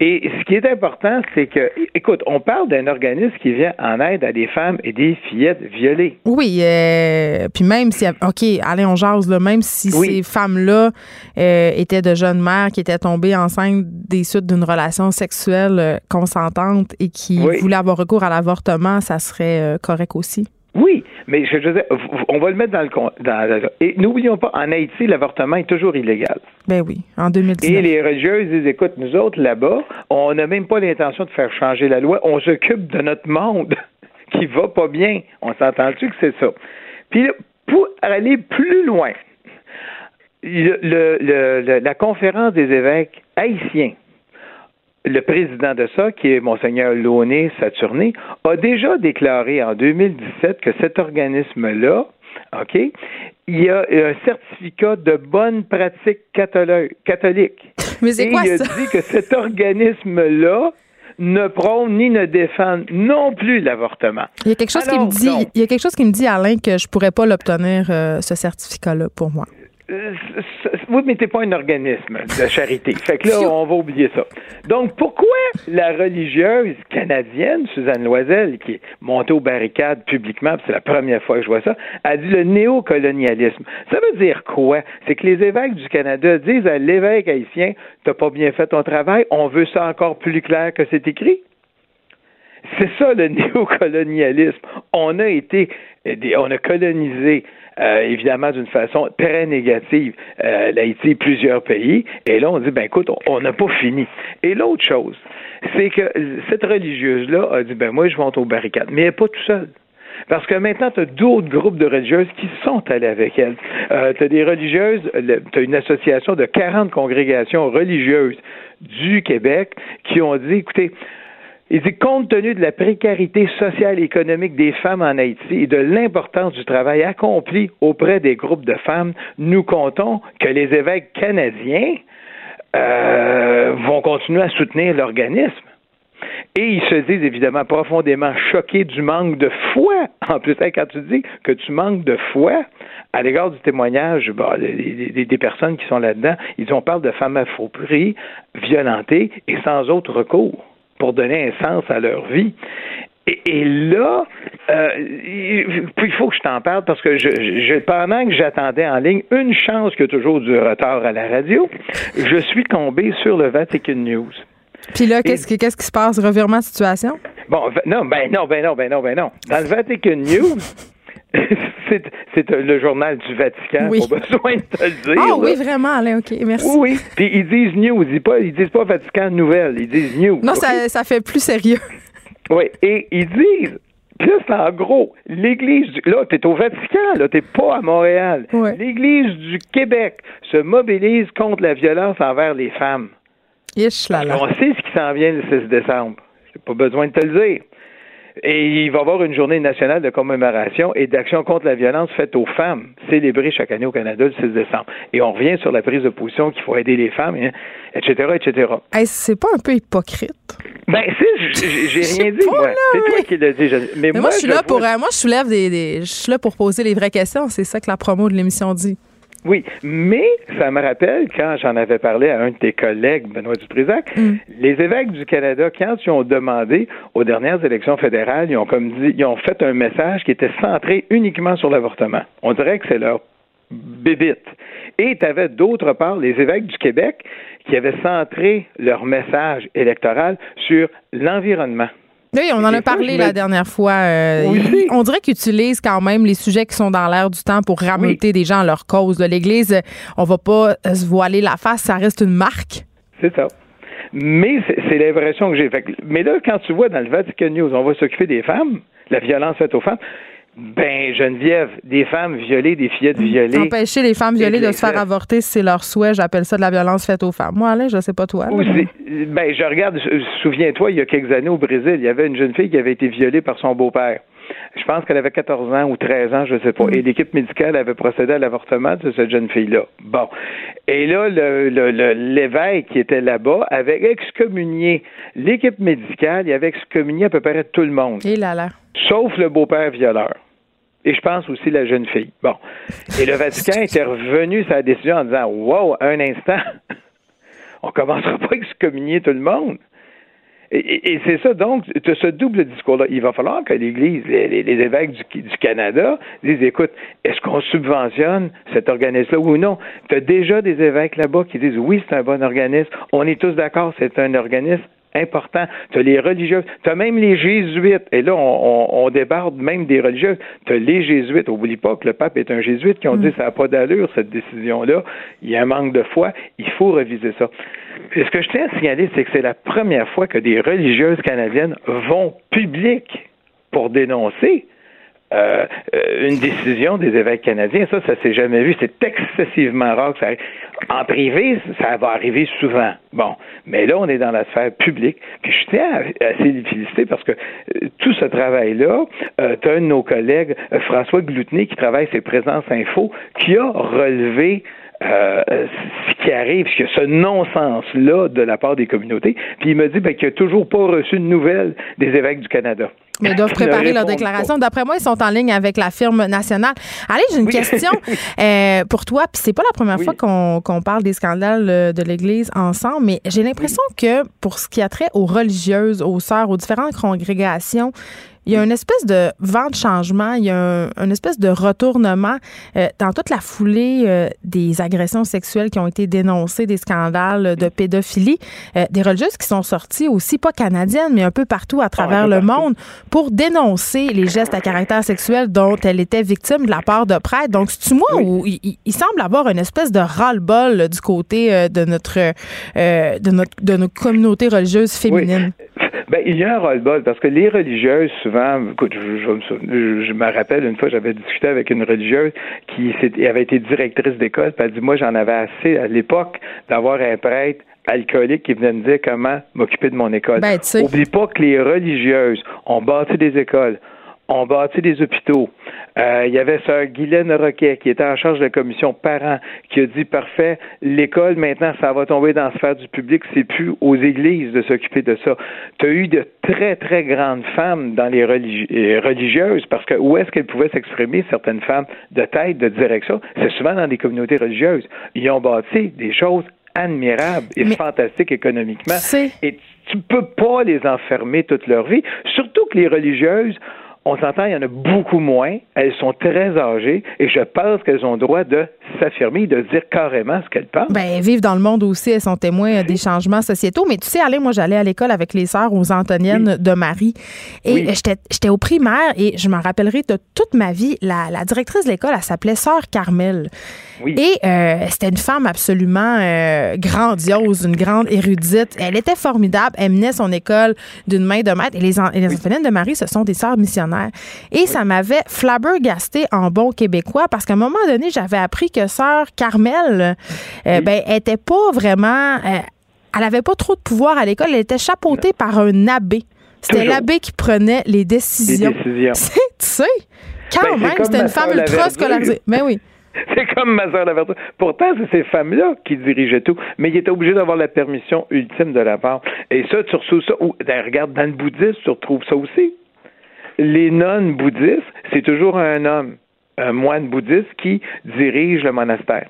Et ce qui est important, c'est que, écoute, on parle d'un organisme qui vient en aide à des femmes et des fillettes violées. Oui, euh, puis même si, OK, allez, on jase, là, même si ces femmes-là euh, étaient de jeunes mères qui étaient tombées enceintes des suites d'une relation sexuelle euh, consentante et qui voulaient avoir recours à l'avortement, ça serait correct aussi? Oui, mais je dire, on va le mettre dans le dans, et n'oublions pas, en Haïti, l'avortement est toujours illégal. Ben oui, en 2019. Et les religieuses disent, écoute, nous autres là-bas, on n'a même pas l'intention de faire changer la loi, on s'occupe de notre monde qui va pas bien. On s'entend-tu que c'est ça? Puis pour aller plus loin, le, la conférence des évêques haïtiens le président de ça, qui est Monseigneur Launay Saturné, a déjà déclaré en 2017 que cet organisme-là, OK, il y a un certificat de bonne pratique catholique. Mais c'est quoi il a dit que cet organisme-là ne prône ni ne défend non plus l'avortement. Il y a quelque chose qui me dit, il y a quelque chose qui me dit Alain que je pourrais pas l'obtenir euh, ce certificat-là pour moi. Euh, vous ne mettez pas un organisme de charité. Fait que là, on va oublier ça. Donc, pourquoi la religieuse canadienne, Suzanne Loisel, qui est montée aux barricades publiquement, c'est la première fois que je vois ça, a dit le néocolonialisme. Ça veut dire quoi? C'est que les évêques du Canada disent à l'évêque haïtien, t'as pas bien fait ton travail, on veut ça encore plus clair que c'est écrit. C'est ça le néocolonialisme. On a été, on a colonisé euh, évidemment d'une façon très négative euh, l'Haïti et plusieurs pays. Et là, on dit, ben écoute, on n'a pas fini. Et l'autre chose, c'est que cette religieuse-là a dit, ben moi, je vais au barricade. Mais elle n'est pas tout seule. Parce que maintenant, tu as d'autres groupes de religieuses qui sont allées avec elle. Euh, tu as des religieuses, tu as une association de 40 congrégations religieuses du Québec qui ont dit, écoutez, il dit, compte tenu de la précarité sociale et économique des femmes en Haïti et de l'importance du travail accompli auprès des groupes de femmes, nous comptons que les évêques canadiens euh, vont continuer à soutenir l'organisme. Et ils se disent évidemment profondément choqués du manque de foi. En plus, quand tu dis que tu manques de foi à l'égard du témoignage des, des, personnes qui sont là-dedans, ils ont parlé de femmes affauprées, violentées et sans autre recours pour donner un sens à leur vie. Et, là, euh, il faut que je t'en parle parce que je, pendant que j'attendais en ligne, une chance qu'il y a toujours du retard à la radio, je suis tombé sur le Vatican News. Puis là, qu'est-ce qui, qu'est-ce qui se passe? Revirement de situation? Bon, non, ben non, ben non, ben non, ben non. Dans le Vatican News, c'est le journal du Vatican, oui. pas besoin de te le dire. Ah oui, vraiment, Alain, OK, merci. Oui, puis ils disent news, ils disent pas, ils disent pas Vatican Nouvelle, ils disent news. Non, ça, ça fait plus sérieux. Oui, et ils disent, puis là, en gros, l'Église du... Là, t'es au Vatican, là, t'es pas à Montréal. L'Église du Québec se mobilise contre la violence envers les femmes. Ish, là, là. On sait ce qui s'en vient le 6 décembre. J'ai pas besoin de te le dire. Et il va y avoir une journée nationale de commémoration et d'action contre la violence faite aux femmes, célébrée chaque année au Canada le 6 décembre. Et on revient sur la prise de position qu'il faut aider les femmes, etc., etc. c'est pas un peu hypocrite? Ben, j'ai rien dit, moi. C'est toi qui l'as dit. Mais, moi, je suis là pour, euh, moi, je soulève des, je suis là pour poser les vraies questions. C'est ça que la promo de l'émission dit. Oui, mais ça me rappelle quand j'en avais parlé à un de tes collègues, Benoît Dutrisac, mm. les évêques du Canada, quand ils ont demandé aux dernières élections fédérales, ils ont comme dit, ils ont fait un message qui était centré uniquement sur l'avortement. On dirait que c'est leur bébite. Et tu avais d'autre part les évêques du Québec qui avaient centré leur message électoral sur l'environnement. Oui, on en a parlé la dernière fois. Euh, on dirait qu'ils utilisent quand même les sujets qui sont dans l'air du temps pour rameuter des gens à leur cause. L'Église, on va pas se voiler la face, ça reste une marque. C'est ça. Mais c'est l'impression que j'ai. Mais là, quand tu vois dans le Vatican News, on va s'occuper des femmes, la violence faite aux femmes. Ben, Geneviève, des femmes violées, des fillettes violées. Empêcher les femmes violées de se faire avorter, c'est leur souhait. J'appelle ça de la violence faite aux femmes. Moi, Alain, je sais pas toi. ben, je regarde, souviens-toi, il y a quelques années au Brésil, il y avait une jeune fille qui avait été violée par son beau-père. Je pense qu'elle avait 14 ans ou 13 ans, je ne sais pas. Mm. Et l'équipe médicale avait procédé à l'avortement de cette jeune fille-là. Bon. Et là, l'évêque qui était là-bas avait excommunié l'équipe médicale, il avait excommunié à peu près tout le monde. Et là là. Sauf le beau-père violeur. Et je pense aussi la jeune fille. Bon. Et le Vatican était revenu sa décision en disant Wow, un instant, on commencera pas à excommunier tout le monde. Et, c'est ça, donc, ce double discours-là. Il va falloir que l'Église, les, évêques du, du, Canada disent, écoute, est-ce qu'on subventionne cet organisme-là ou non? Tu as déjà des évêques là-bas qui disent, oui, c'est un bon organisme. On est tous d'accord, c'est un organisme important. Tu as les religieuses, tu as même les jésuites. Et là, on, débarde même des religieuses. Tu as les jésuites. Oublie pas que le pape est un jésuite qui ont dit mm. ça n'a pas d'allure, cette décision-là. Il y a un manque de foi. Il faut reviser ça. Et ce que je tiens à signaler, c'est que c'est la première fois que des religieuses canadiennes vont public pour dénoncer euh, une décision des évêques canadiens. Ça, ça s'est jamais vu. C'est excessivement rare que ça arrive. En privé, ça va arriver souvent. Bon, mais là, on est dans la sphère publique. Puis je tiens à, à parce que euh, tout ce travail-là, euh, tu un de nos collègues, euh, François Gloutenay, qui travaille ses Présences Info, qui a relevé euh, ce qui arrive, ce ce non-sens-là de la part des communautés. Puis il me dit ben, qu'il n'a toujours pas reçu de nouvelles des évêques du Canada. Mais ils doivent préparer leur déclaration. D'après moi, ils sont en ligne avec la firme nationale. Allez, j'ai une question euh, pour toi. Puis c'est pas la première fois qu'on parle des scandales euh, de l'Église ensemble, mais j'ai l'impression que pour ce qui a trait aux religieuses, aux sœurs, aux différentes congrégations, il y a une espèce de vent de changement, il y a un, une espèce de retournement euh, dans toute la foulée euh, des agressions sexuelles qui ont été dénoncées, des scandales de pédophilie, euh, des religieuses qui sont sorties aussi, pas canadiennes, mais un peu partout à travers le monde, pour dénoncer les gestes à caractère sexuel dont elle était victime de la part de prêtres. Donc, c'est-tu moi où il, semble avoir une espèce de ras-le-bol du côté de notre, de notre de nos communautés religieuses féminines? Ben, il y a un ras-le-bol parce que les religieuses, souvent, écoute, je, je, me rappelle une fois, j'avais discuté avec une religieuse qui avait été directrice d'école, puis elle dit, moi, j'en avais assez à l'époque d'avoir un prêtre alcoolique qui venait me dire comment m'occuper de mon école. Ben, Oublie pas que les religieuses ont bâti des écoles, ont bâti des hôpitaux. Euh, il y avait Sœur Guylaine Roquet qui était en charge de la commission parents qui a dit parfait, l'école maintenant ça va tomber dans la sphère du public, c'est plus aux églises de s'occuper de ça. Tu as eu de très très grandes femmes dans les euh, religieuses parce que où est-ce qu'elles pouvaient s'exprimer certaines femmes de tête, de direction, c'est souvent dans des communautés religieuses. Ils ont bâti des choses admirables et fantastiques économiquement. Et tu peux pas les enfermer toute leur vie, surtout que les religieuses on s'entend, il y en a beaucoup moins. Elles sont très âgées et je pense qu'elles ont le droit de s'affirmer, de dire carrément ce qu'elles pensent. Ben, vivent dans le monde aussi, elles sont témoins des changements sociétaux. Mais tu sais, allez, moi, j'allais à l'école avec les sœurs aux Antoniennes de Marie. Et j'étais au primaire et je me rappellerai de toute ma vie, la, directrice de l'école, elle s'appelait Sœur Carmel. Et euh, c'était une femme absolument euh, grandiose, une grande érudite. Elle était formidable. Elle menait son école d'une main de maître. Et les, les Antoniennes de Marie, ce sont des sœurs missionnaires. Et ça m'avait flabbergasté en bon québécois parce qu'à un moment donné, j'avais appris que sœur Carmel, euh, ben, était pas vraiment. Euh, elle avait pas trop de pouvoir à l'école. Elle était chapeautée par un abbé. C'était l'abbé qui prenait les décisions. Les tu sais, quand ben, même, c'était une femme ultra scolarisée. Mais ben oui. C'est comme ma soeur Laverture. Pourtant, c'est ces femmes-là qui dirigeaient tout, mais il était obligé d'avoir la permission ultime de la part. Et ça, tu retrouves ça. Regarde, dans le bouddhisme, tu retrouves ça aussi les nonnes bouddhistes, c'est toujours un homme, un moine bouddhiste qui dirige le monastère.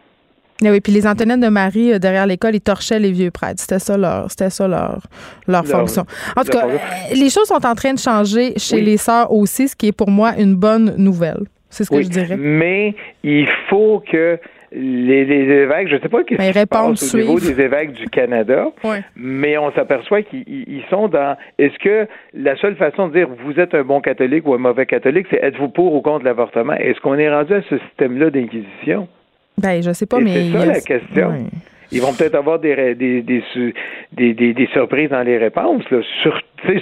Eh oui, puis les Antonines de Marie euh, derrière l'école, ils torchaient les vieux prêtres. C'était ça leur, c'était ça leur, leur fonction. En tout cas, euh, les choses sont en train de changer chez les sœurs aussi, ce qui est pour moi une bonne nouvelle. C'est ce que je dirais. Mais il faut que les, évêques, je ne sais pas qu'est-ce qui se passe au niveau des évêques du Canada, mais on s'aperçoit qu'ils sont dans. Est-ce que la seule façon de dire vous êtes un bon catholique ou un mauvais catholique, c'est êtes-vous pour ou contre l'avortement? Est-ce qu'on est rendu à ce système-là d'inquisition? Ben, je sais pas, mais c'est ça la question. ils vont peut-être avoir des des, des, des, des, surprises dans les réponses. Là.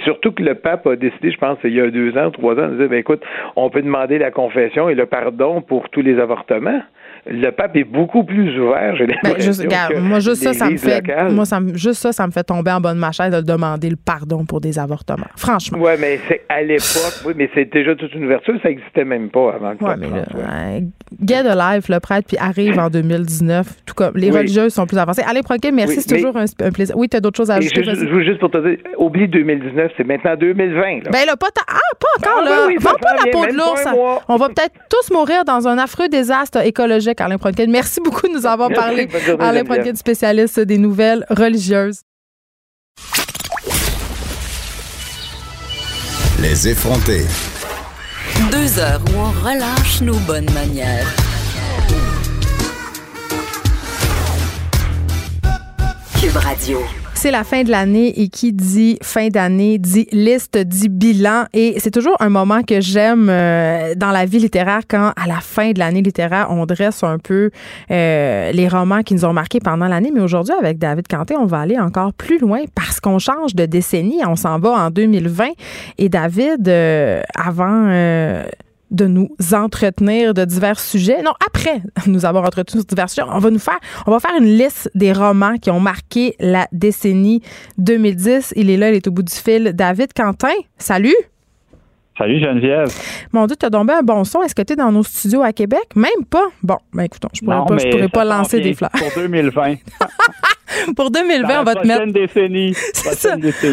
surtout que le pape a décidé, je pense, il y a deux ans, trois ans, de dire, ben, écoute, on peut demander la confession et le pardon pour tous les avortements le pape est beaucoup plus ouvert, j'ai ben, juste, Moi, juste ça, ça me fait, moi, ça, juste ça, ça me fait tomber en bonne de de demander le pardon pour des avortements. Franchement. Oui, mais c'est à l'époque, oui, mais c'est déjà toute une ouverture, ça n'existait même pas avant que ouais, mais Get Alive, le prêtre, puis arrive en 2019, tout comme les religieuses sont plus avancées. Allez, Proquet, merci, c'est toujours un, plaisir. Oui, tu as d'autres choses à ajouter. Je, veux juste pour te dire, oublie 2019, c'est maintenant 2020. Là. Ben là, pas, ah, pas encore, ah, là. Oui, Vends pas la peau de l'ours. On va peut-être tous mourir dans un affreux désastre écologique, Alain Proquet. Merci beaucoup de nous avoir parlé. Alain Proquet, spécialiste des nouvelles religieuses. Les effrontés. Deux heures où on relâche nos bonnes manières. Cube Radio. C'est la fin de l'année et qui dit fin d'année dit liste, dit bilan. Et c'est toujours un moment que j'aime euh, dans la vie littéraire quand, à la fin de l'année littéraire, on dresse un peu euh, les romans qui nous ont marqués pendant l'année. Mais aujourd'hui, avec David Canté, on va aller encore plus loin parce qu'on change de décennie. On s'en va en 2020. Et David, euh, avant de nous entretenir de divers sujets. Non, après nous avoir entretenu sur divers sujets, on va nous faire, on va faire une liste des romans qui ont marqué la décennie 2010. Il est là, il est au bout du fil. David Quentin, salut. Salut Geneviève. Mon Dieu, t'as tombé un bon son. Est-ce que tu es dans nos studios à Québec? Même pas. Bon, ben écoutons, je pourrais pas, je pourrais pas lancer des fleurs. Pour 2020. pour 2020, on va te mettre. Décennie.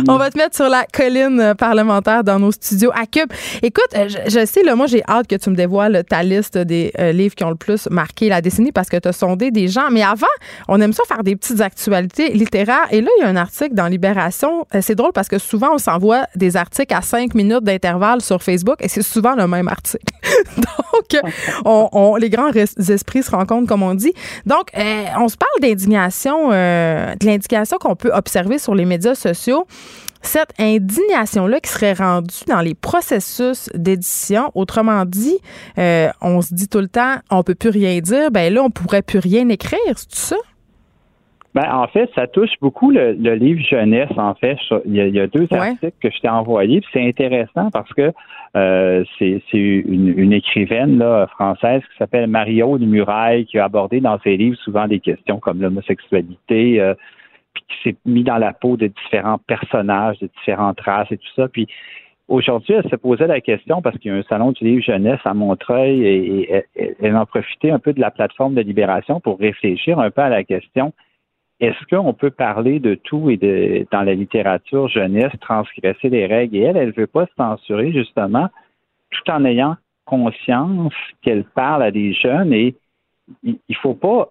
On va te mettre sur la colline euh, parlementaire dans nos studios à Cube. Écoute, euh, je, sais, là, moi, j'ai hâte que tu me dévoiles ta liste des euh, livres qui ont le plus marqué la décennie parce que tu as sondé des gens. Mais avant, on aime ça faire des petites actualités littéraires. Et là, il y a un article dans Libération. C'est drôle parce que souvent, on s'envoie des articles à cinq minutes d'intervalle sur Facebook et c'est souvent le même article. Donc, on, les grands esprits se rencontrent, comme on dit. Donc, on se parle d'indignation. Euh, de l'indication qu'on peut observer sur les médias sociaux, cette indignation-là qui serait rendue dans les processus d'édition. Autrement dit, euh, on se dit tout le temps, on peut plus rien dire, ben là, on pourrait plus rien écrire, c'est tout ça? Ben, en fait, ça touche beaucoup le, livre jeunesse, en fait. Il y a, deux articles que je t'ai envoyés, c'est intéressant parce que euh, c'est une, une, écrivaine là, française qui s'appelle Mario de Muraille qui a abordé dans ses livres souvent des questions comme l'homosexualité, euh, puis qui s'est mis dans la peau de différents personnages, de différentes races et tout ça. Puis aujourd'hui, elle se posait la question parce qu'il y a un salon du livre jeunesse à Montreuil et, et elle en profitait un peu de la plateforme de libération pour réfléchir un peu à la question est-ce qu'on peut parler de tout et de dans la littérature jeunesse, transgresser les règles? Et elle, elle ne veut pas se censurer, justement, tout en ayant conscience qu'elle parle à des jeunes et il ne faut pas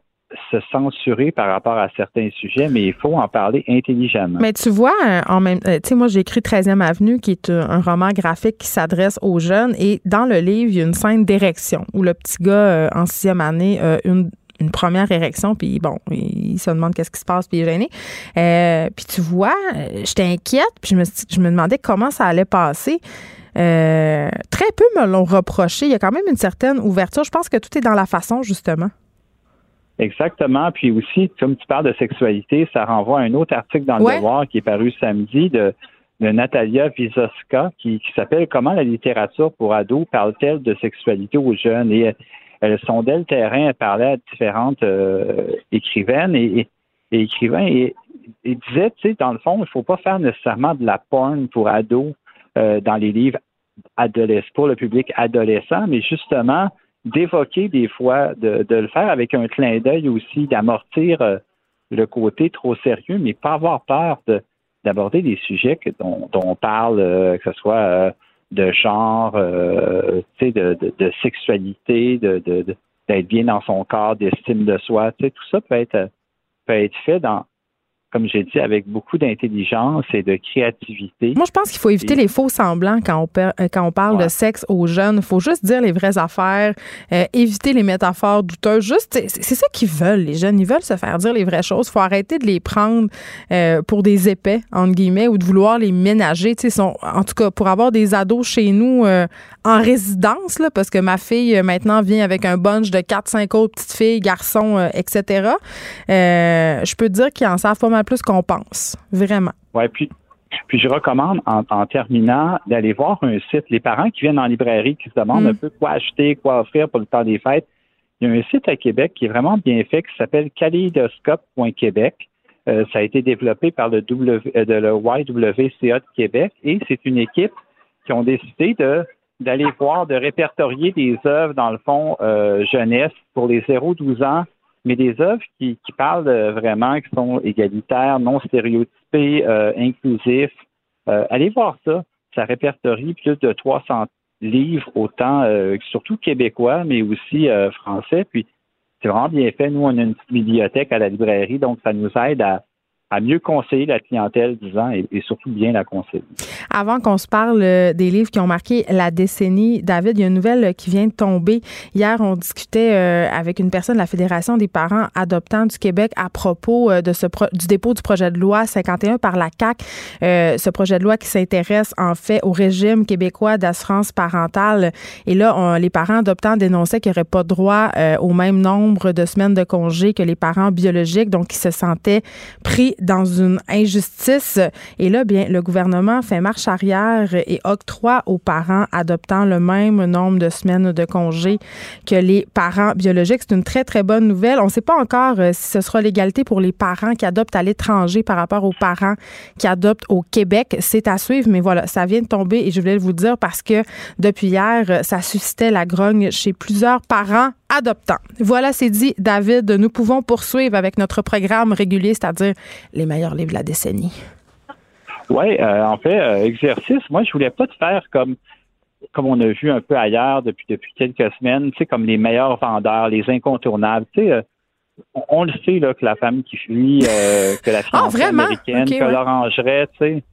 se censurer par rapport à certains sujets, mais il faut en parler intelligemment. Mais tu vois, euh, en même, euh, tu sais, moi j'ai écrit 13e Avenue, qui est un roman graphique qui s'adresse aux jeunes, et dans le livre, il y a une scène d'érection où le petit gars euh, en sixième année une une première érection, puis bon, il se demande qu'est-ce qui se passe, puis il est gêné. Euh, puis tu vois, j'étais inquiète, puis je me, je me demandais comment ça allait passer. Euh, très peu me l'ont reproché. Il y a quand même une certaine ouverture. Je pense que tout est dans la façon, justement. Exactement. Puis aussi, comme tu parles de sexualité, ça renvoie à un autre article dans le Devoir qui est paru samedi de, de Natalia Vizoska qui, qui s'appelle Comment la littérature pour ados parle-t-elle de sexualité aux jeunes? Et elle sondait le terrain, elle parlait à différentes euh, écrivaines et, écrivains et, disait, tu sais, dans le fond, il ne faut pas faire nécessairement de la porn pour ados euh, dans les livres adolescents, pour le public adolescent, mais justement d'évoquer des fois, de, le faire avec un clin d'œil aussi, d'amortir euh, le côté trop sérieux, mais pas avoir peur d'aborder des sujets dont, on parle, que ce soit de genre, euh, de, de, de, sexualité, de, d'être bien dans son corps, d'estime de soi. Tout ça peut être, peut être fait dans, comme j'ai dit, avec beaucoup d'intelligence et de créativité. Moi, je pense qu'il faut éviter les faux semblants quand on, euh, quand on parle de sexe aux jeunes. Il faut juste dire les vraies affaires, euh, éviter les métaphores douteuses. Juste, c'est ça qu'ils veulent, les jeunes. Ils veulent se faire dire les vraies choses. Il faut arrêter de les prendre euh, pour des épais, entre guillemets, ou de vouloir les ménager. Sont, en tout cas, pour avoir des ados chez nous en résidence, là, parce que ma fille, maintenant, vient avec un bunch de 4-5 autres petites filles, garçons, etc. je peux dire qu'ils en savent pas mal plus qu'on pense, vraiment. Oui, puis, puis je recommande en, terminant d'aller voir un site. Les parents qui viennent en librairie, qui se demandent mm. un peu quoi acheter, quoi offrir pour le temps des fêtes, il y a un site à Québec qui est vraiment bien fait qui s'appelle kaleidoscope.québec. Euh, ça a été développé par le, w, euh, de le YWCA de Québec et c'est une équipe qui ont décidé de d'aller voir, de répertorier des œuvres, dans le fond, euh, jeunesse pour les 0-12 ans mais des œuvres qui, qui parlent vraiment, qui sont égalitaires, non stéréotypées, euh, inclusifs. Euh, allez voir ça. Ça répertorie plus de 300 livres, autant euh, surtout québécois, mais aussi euh, français. Puis c'est vraiment bien fait. Nous, on a une petite bibliothèque à la librairie, donc ça nous aide à, à mieux conseiller la clientèle, disons, et, et surtout bien la conseiller. Avant qu'on se parle euh, des livres qui ont marqué la décennie, David, il y a une nouvelle qui vient de tomber. Hier, on discutait euh, avec une personne de la Fédération des parents adoptants du Québec à propos euh, de ce du dépôt du projet de loi 51 par la CAC. ce projet de loi qui s'intéresse en fait au régime québécois d'assurance parentale. Et là, les parents adoptants dénonçaient qu'ils n'auraient pas droit au même nombre de semaines de congés que les parents biologiques, donc ils se sentaient pris dans une injustice. Et là, bien, le gouvernement fait marche arrière et octroie aux parents adoptant le même nombre de semaines de congés que les parents biologiques. C'est une très, très bonne nouvelle. On ne sait pas encore euh, si ce sera l'égalité pour les parents qui adoptent à l'étranger par rapport aux parents qui adoptent au Québec. C'est à suivre, mais voilà, ça vient de tomber et je voulais vous dire parce que depuis hier, ça suscitait la grogne chez plusieurs parents adoptants. Voilà, c'est dit, David. Nous pouvons poursuivre avec notre programme régulier, c'est-à-dire les meilleurs livres de la décennie. Oui, euh, en fait, euh, exercice, moi, je voulais pas te faire comme comme on a vu un peu ailleurs depuis depuis quelques semaines, tu sais, comme les meilleurs vendeurs, les incontournables. Tu sais, euh, on, le sait là que la femme qui fuit, que la ah, fille américaine, que l'orangerie, tu sais,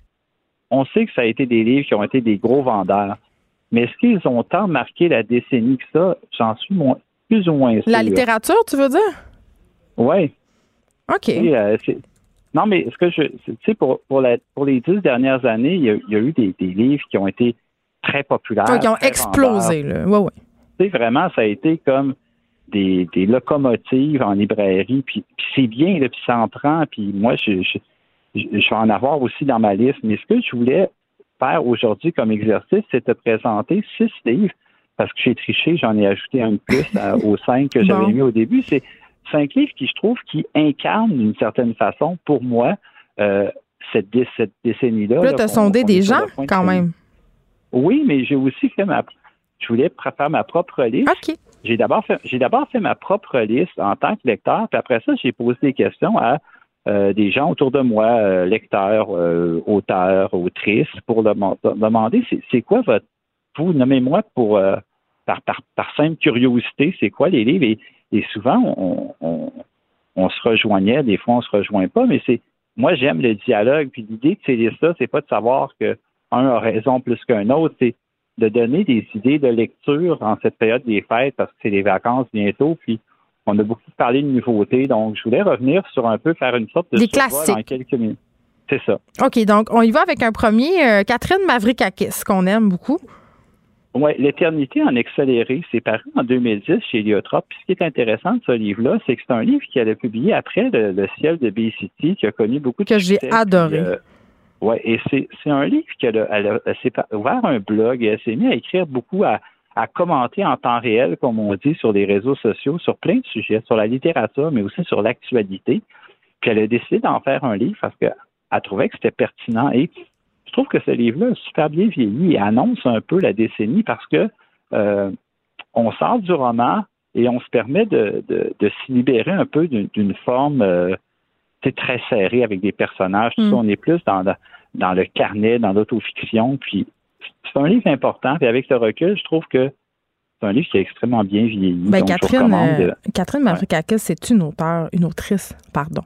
on sait que ça a été des livres qui ont été des gros vendeurs. Mais est-ce qu'ils ont tant marqué la décennie que ça? J'en suis moins, plus ou moins sûr. La littérature, tu veux dire? Oui. OK. non, mais ce que je. Tu sais, pour, pour, pour les dix dernières années, il y a, eu des, livres qui ont été très populaires. qui ont explosé, là. Oui, oui. Tu sais, vraiment, ça a été comme des, locomotives en librairie. Puis, c'est bien, là, puis ça en prend. Puis moi, je, je, je, vais en avoir aussi dans ma liste. Mais ce que je voulais faire aujourd'hui comme exercice, c'est de présenter six livres parce que j'ai triché, j'en ai ajouté un de plus aux cinq que j'avais mis au début. C'est cinq livres qui, je trouve, qui incarnent d'une certaine façon, pour moi, euh, cette, cette décennie-là. Là, tu as sondé des gens, quand même. Oui, mais j'ai aussi fait ma. Je voulais faire ma propre liste. OK. J'ai d'abord fait, j'ai d'abord fait ma propre liste en tant que lecteur, puis après ça, j'ai posé des questions à euh, des gens autour de moi, euh, lecteurs, auteurs, autrices, pour demander c'est quoi votre. Vous nommez-moi pour par, simple curiosité, c'est quoi les livres? Et, souvent, on, se rejoignait, des fois, on se rejoint pas, mais c'est moi, j'aime le dialogue. Puis l'idée de ces listes-là, c'est pas de savoir qu'un a raison plus qu'un autre, c'est de donner des idées de lecture en cette période des fêtes, parce que c'est les vacances bientôt, puis on a beaucoup parlé de nouveautés, donc je voulais revenir sur un peu, faire une sorte de des classiques. dans quelques minutes. C'est ça. OK, donc on y va avec un premier, euh, Catherine Mavrikakis, qu'on aime beaucoup. Oui, L'éternité en accéléré, c'est paru en 2010 chez Liotrop. Puis ce qui est intéressant de ce livre-là, c'est que c'est un livre qu'elle a publié après le, ciel de Bay City, qui a connu beaucoup de Que j'ai adoré. Euh, oui, et c'est un livre qu'elle a, elle s'est ouvert un blog et elle s'est mise à écrire beaucoup, à, à commenter en temps réel, comme on dit, sur les réseaux sociaux, sur plein de sujets, sur la littérature, mais aussi sur l'actualité. Puis elle a décidé d'en faire un livre parce qu'elle trouvait que c'était pertinent. Et je trouve que ce livre-là est super bien vieilli et annonce un peu la décennie parce que euh, on sort du roman et on se permet de, de, de s'y libérer un peu d'une forme euh, très serrée avec des personnages. Mm. On est plus dans, dans le carnet, dans l'autofiction. Puis c'est un livre important. Puis avec le recul, je trouve que c'est un livre qui est extrêmement bien vieilli. Ben, Catherine, euh, Catherine Mavrikakis, c'est une auteure, une autrice, pardon,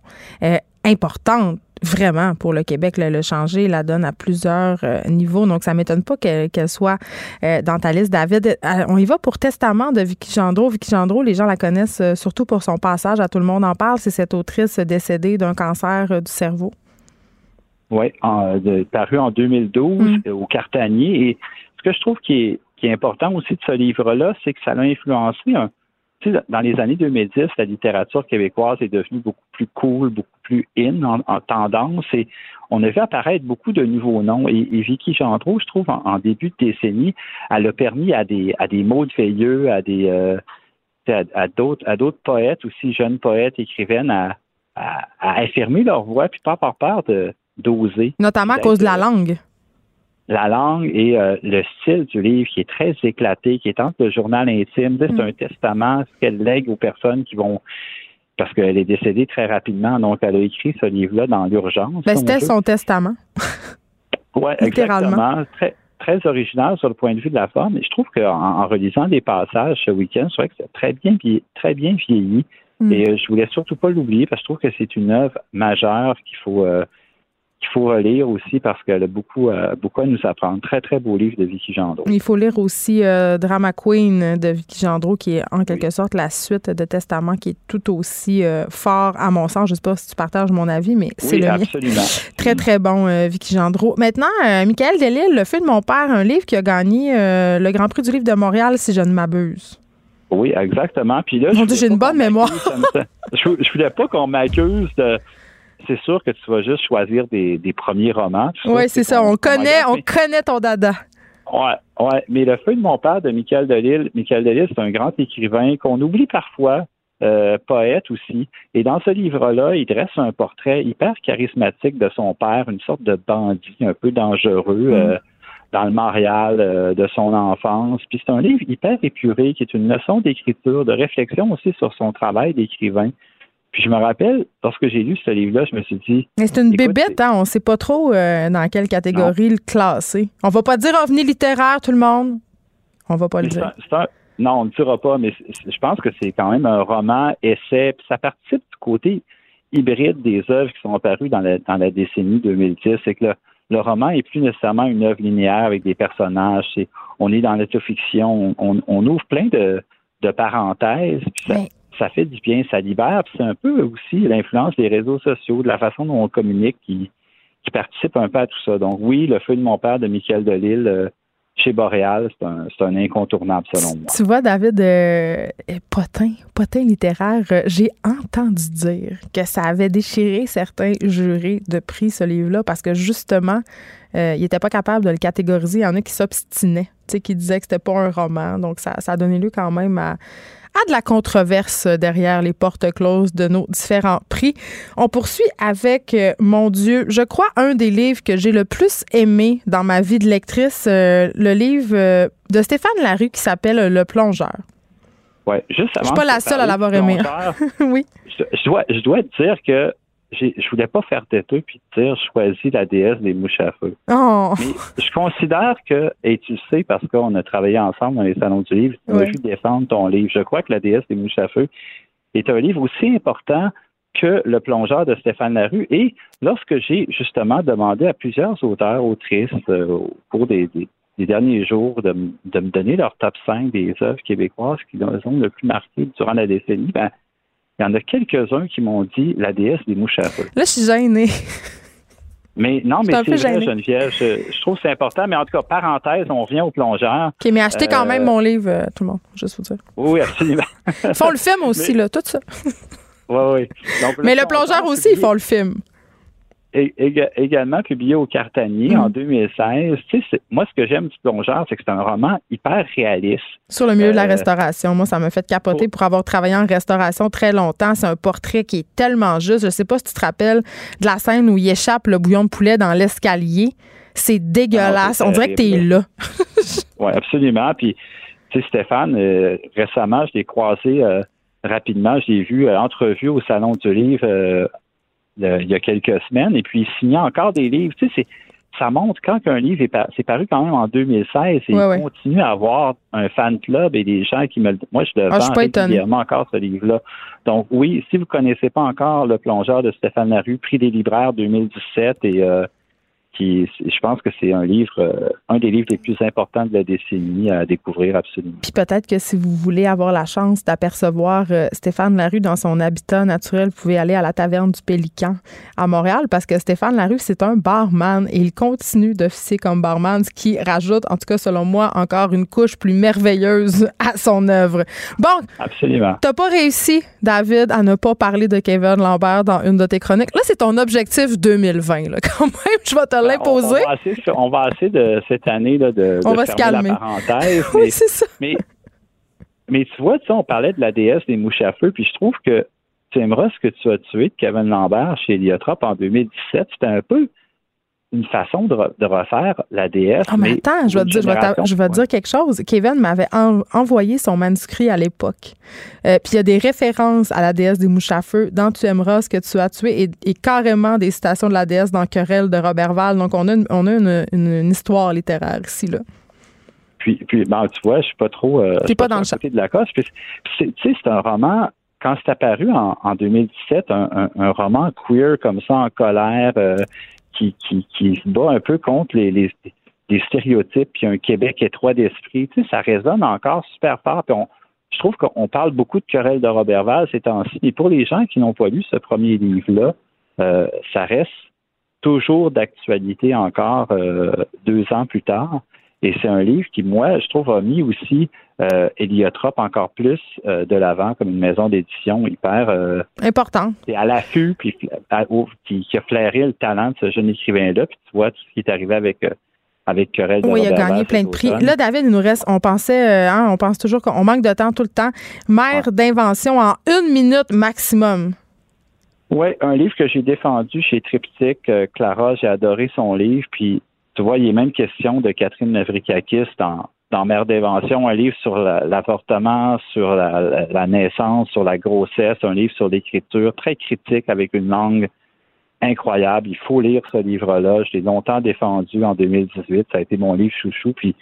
importante vraiment pour le Québec le, changer la donne à plusieurs euh, niveaux. Donc, ça m'étonne pas qu'elle soit euh, dans ta liste, David. Euh, on y va pour Testament de Vicky Gendreau. Vicky Gendreau, les gens la connaissent surtout pour son passage à Tout le monde en parle. C'est cette autrice décédée d'un cancer du cerveau. Oui, paru en 2012 mm. au Cartanier. Et ce que je trouve qui est, qui est important aussi de ce livre-là, c'est que ça l'a influencé un, dans les années 2010, la littérature québécoise est devenue beaucoup plus cool, beaucoup plus in en, tendance et on a vu apparaître beaucoup de nouveaux noms. Et, Vicky Gendreau, je trouve, en, début de décennie, elle a permis à des, à des veilleux, à des euh, à, d'autres à d'autres poètes aussi, jeunes poètes, écrivaines, à, à, affirmer leur voix, puis pas par peur de d'oser. Notamment à cause de la langue la langue et euh, le style du livre qui est très éclaté, qui est entre le journal intime, c'est mm. un testament, ce qu'elle lègue aux personnes qui vont parce qu'elle est décédée très rapidement, donc elle a écrit ce livre-là dans l'urgence. Ben, c'était son testament. oui, exactement. Très, très original sur le point de vue de la forme. Et je trouve qu'en en relisant des passages ce week-end, c'est vrai que c'est très bien, très bien vieilli. Mm. Et euh, je voulais surtout pas l'oublier parce que je trouve que c'est une œuvre majeure qu'il faut euh, il faut relire aussi parce qu'elle a beaucoup, euh, beaucoup à nous apprendre. Très, très beau livre de Vicky Gendreau. Il faut lire aussi euh, Drama Queen de Vicky Gendreau, qui est en quelque sorte la suite de Testament, qui est tout aussi euh, fort à mon sens. Je ne sais pas si tu partages mon avis, mais c'est le absolument. très, très bon, Vicky Gendreau. Maintenant, Michael Delille, Le feu de mon père, un livre qui a gagné le Grand Prix du livre de Montréal, si je ne m'abuse. Oui, exactement. Puis là, j'ai une bonne mémoire. je, ne voulais pas qu'on m'accuse de c'est sûr que tu vas juste choisir des, premiers romans. Oui, c'est ça. On connaît, on connaît ton dada. Ouais, ouais. Mais Le feu de mon père de Michael Delille, Michael Delille, c'est un grand écrivain qu'on oublie parfois, euh, poète aussi. Et dans ce livre-là, il dresse un portrait hyper charismatique de son père, une sorte de bandit un peu dangereux. Mm. Euh, dans le Montréal euh, de son enfance. Puis c'est un livre hyper épuré qui est une leçon d'écriture, de réflexion aussi sur son travail d'écrivain. Puis je me rappelle, lorsque j'ai lu ce livre-là, je me suis dit. Mais c'est une bébête, hein? On ne sait pas trop euh, dans quelle catégorie le classer. On va pas dire ovni littéraire, tout le monde. On va pas le dire. non, on ne le dira pas, mais je pense que c'est quand même un roman, essai, puis ça participe du côté hybride des œuvres qui sont apparues dans la, dans la décennie 2010. C'est que le, roman est plus nécessairement une œuvre linéaire avec des personnages. on est dans l'autofiction, on, on, ouvre plein de, parenthèses. Puis ça fait du bien, ça libère. c'est un peu aussi l'influence des réseaux sociaux, de la façon dont on communique qui, participe un peu à tout ça. Donc oui, le feu de mon père de Michael Delille euh, chez Boréal, c'est un, un, incontournable selon moi. Tu vois, David, euh, potin, potin littéraire, euh, j'ai entendu dire que ça avait déchiré certains jurés de prix, ce livre-là, parce que justement, il n'était pas capable de le catégoriser. Il y en a qui s'obstinaient, qui disaient que c'était pas un roman. Donc, ça, ça a donné lieu quand même à, à de la controverse derrière les portes closes de nos différents prix. On poursuit avec, euh, mon Dieu, je crois un des livres que j'ai le plus aimé dans ma vie de lectrice, euh, le livre euh, de Stéphane Larue qui s'appelle Le plongeur. Ouais, juste avant. Je suis pas la seule à l'avoir aimé. oui. Je, dois, je dois te dire que je voulais pas faire têteux puis te dire choisis la déesse des mouches à feu. Oh. Je considère que, et tu le sais parce qu'on a travaillé ensemble dans les salons du livre, tu as défendre ton livre. Je crois que la déesse des mouches à feu est un livre aussi important que Le plongeur de Stéphane Larue. Et lorsque j'ai justement demandé à plusieurs auteurs, autrices, euh, au cours des, derniers jours, de, de, me donner leur top 5 des œuvres québécoises qui les ont le plus marqué durant la décennie, ben, il y en a quelques-uns qui m'ont dit la déesse des mouches à feu. Là, je suis gênée. Mais non, mais c'est vrai, Geneviève. Je, trouve que c'est important. Mais en tout cas, parenthèse, on revient au plongeur. OK, mais achetez quand même euh, mon livre, euh, tout le monde, juste vous dire. Oui, absolument. ils font le film aussi, là, tout ça. oui, oui. mais le plongeur aussi, ils font le film également publié au Cartanier en 2016. Mm. Tu sais, moi, ce que j'aime du plongeur, c'est que c'est un roman hyper réaliste. Sur le milieu de la euh, restauration. Moi, ça m'a fait capoter pour avoir travaillé en restauration très longtemps. C'est un portrait qui est tellement juste. Je ne sais pas si tu te rappelles de la scène où il échappe le bouillon de poulet dans l'escalier. C'est dégueulasse. On dirait que tu es là. oui, absolument. Puis, tu sais, Stéphane, euh, récemment, je l'ai croisé euh, rapidement. Je l'ai vu entrevue au Salon du Livre il y a quelques semaines, et puis il signait encore des livres. Tu sais, ça montre quand un livre est c'est paru quand même en 2016 et il continue à avoir un fan club et des gens qui me moi je le ah, vends régulièrement encore ce livre-là. Donc oui, si vous connaissez pas encore le plongeur de Stéphane Larue, prix des libraires 2017 et euh, je pense que c'est un livre, euh, un des livres les plus importants de la décennie à découvrir absolument. Puis peut-être que si vous voulez avoir la chance d'apercevoir euh, Stéphane Larue dans son habitat naturel, vous pouvez aller à la taverne du Pélican à Montréal parce que Stéphane Larue, c'est un barman et il continue d'officier comme barman, ce qui rajoute, en tout cas selon moi, encore une couche plus merveilleuse à son œuvre. Bon, absolument. T'as pas réussi, David, à ne pas parler de Kevin Lambert dans une de tes chroniques. Là, c'est ton objectif 2020. Là. Quand même, je vais te l'imposer. On, va essayer de cette année là, de, on va se calmer. la parenthèse. oui, c'est ça. Mais, mais tu vois, tu on parlait de la déesse des mouches à feu, puis je trouve que tu aimeras ce que tu as tué de Kevin Lambert chez Eliotrop en 2017. C'était un peu une façon de, refaire la DS. Oh, mais, attends, je vais, dire, je vais, dire quelque chose. Kevin m'avait envoyé son manuscrit à l'époque. Euh, puis il y a des références à la déesse des mouches à feu dans Tu aimeras ce que tu as tué et, carrément des citations de la déesse dans Querelle de Robert Val. Donc on a une, on a une, histoire littéraire ici. Là. Puis, puis ben, tu vois, je suis pas trop. Euh, pas, dans le côté de la cause. Tu sais, c'est un roman quand c'est apparu en, 2017, un, roman queer comme ça, en colère, euh, qui, qui, qui se bat un peu contre les, les, stéréotypes, puis un Québec étroit d'esprit. Tu sais, ça résonne encore super fort. Puis on, je trouve qu'on parle beaucoup de querelle de Robert Val ces temps-ci. Et pour les gens qui n'ont pas lu ce premier livre-là, euh, ça reste toujours d'actualité encore euh, deux ans plus tard. Et c'est un livre qui, moi, je trouve, a mis aussi euh, Eliotrop encore plus euh, de l'avant comme une maison d'édition hyper euh, important. Et à l'affût, puis qui, a flairé le talent de ce jeune écrivain-là. Puis tu vois tout ce qui est arrivé avec euh, avec Querelle de Oui, il a gagné plein de prix. Là, David, il nous reste, on pensait, hein, on pense toujours qu'on manque de temps tout le temps. Mère d'invention en une minute maximum. Oui, un livre que j'ai défendu chez Triptyque. Clara, j'ai adoré son livre. Puis tu vois, il est même question de Catherine Navrikakis dans, dans Mère d'invention, un livre sur l'avortement, sur la, naissance, sur la grossesse, un livre sur l'écriture, très critique avec une langue incroyable. Il faut lire ce livre-là. Je l'ai longtemps défendu en 2018. Ça a été mon livre chouchou. Puis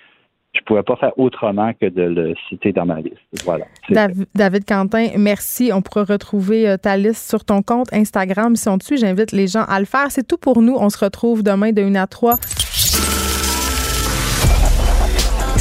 je ne pouvais pas faire autrement que de le citer dans ma liste. Voilà. David, Quentin, merci. On pourra retrouver euh, ta liste sur ton compte Instagram. Si on dessus, j'invite les gens à le faire. C'est tout pour nous. On se retrouve demain de 1 à 3.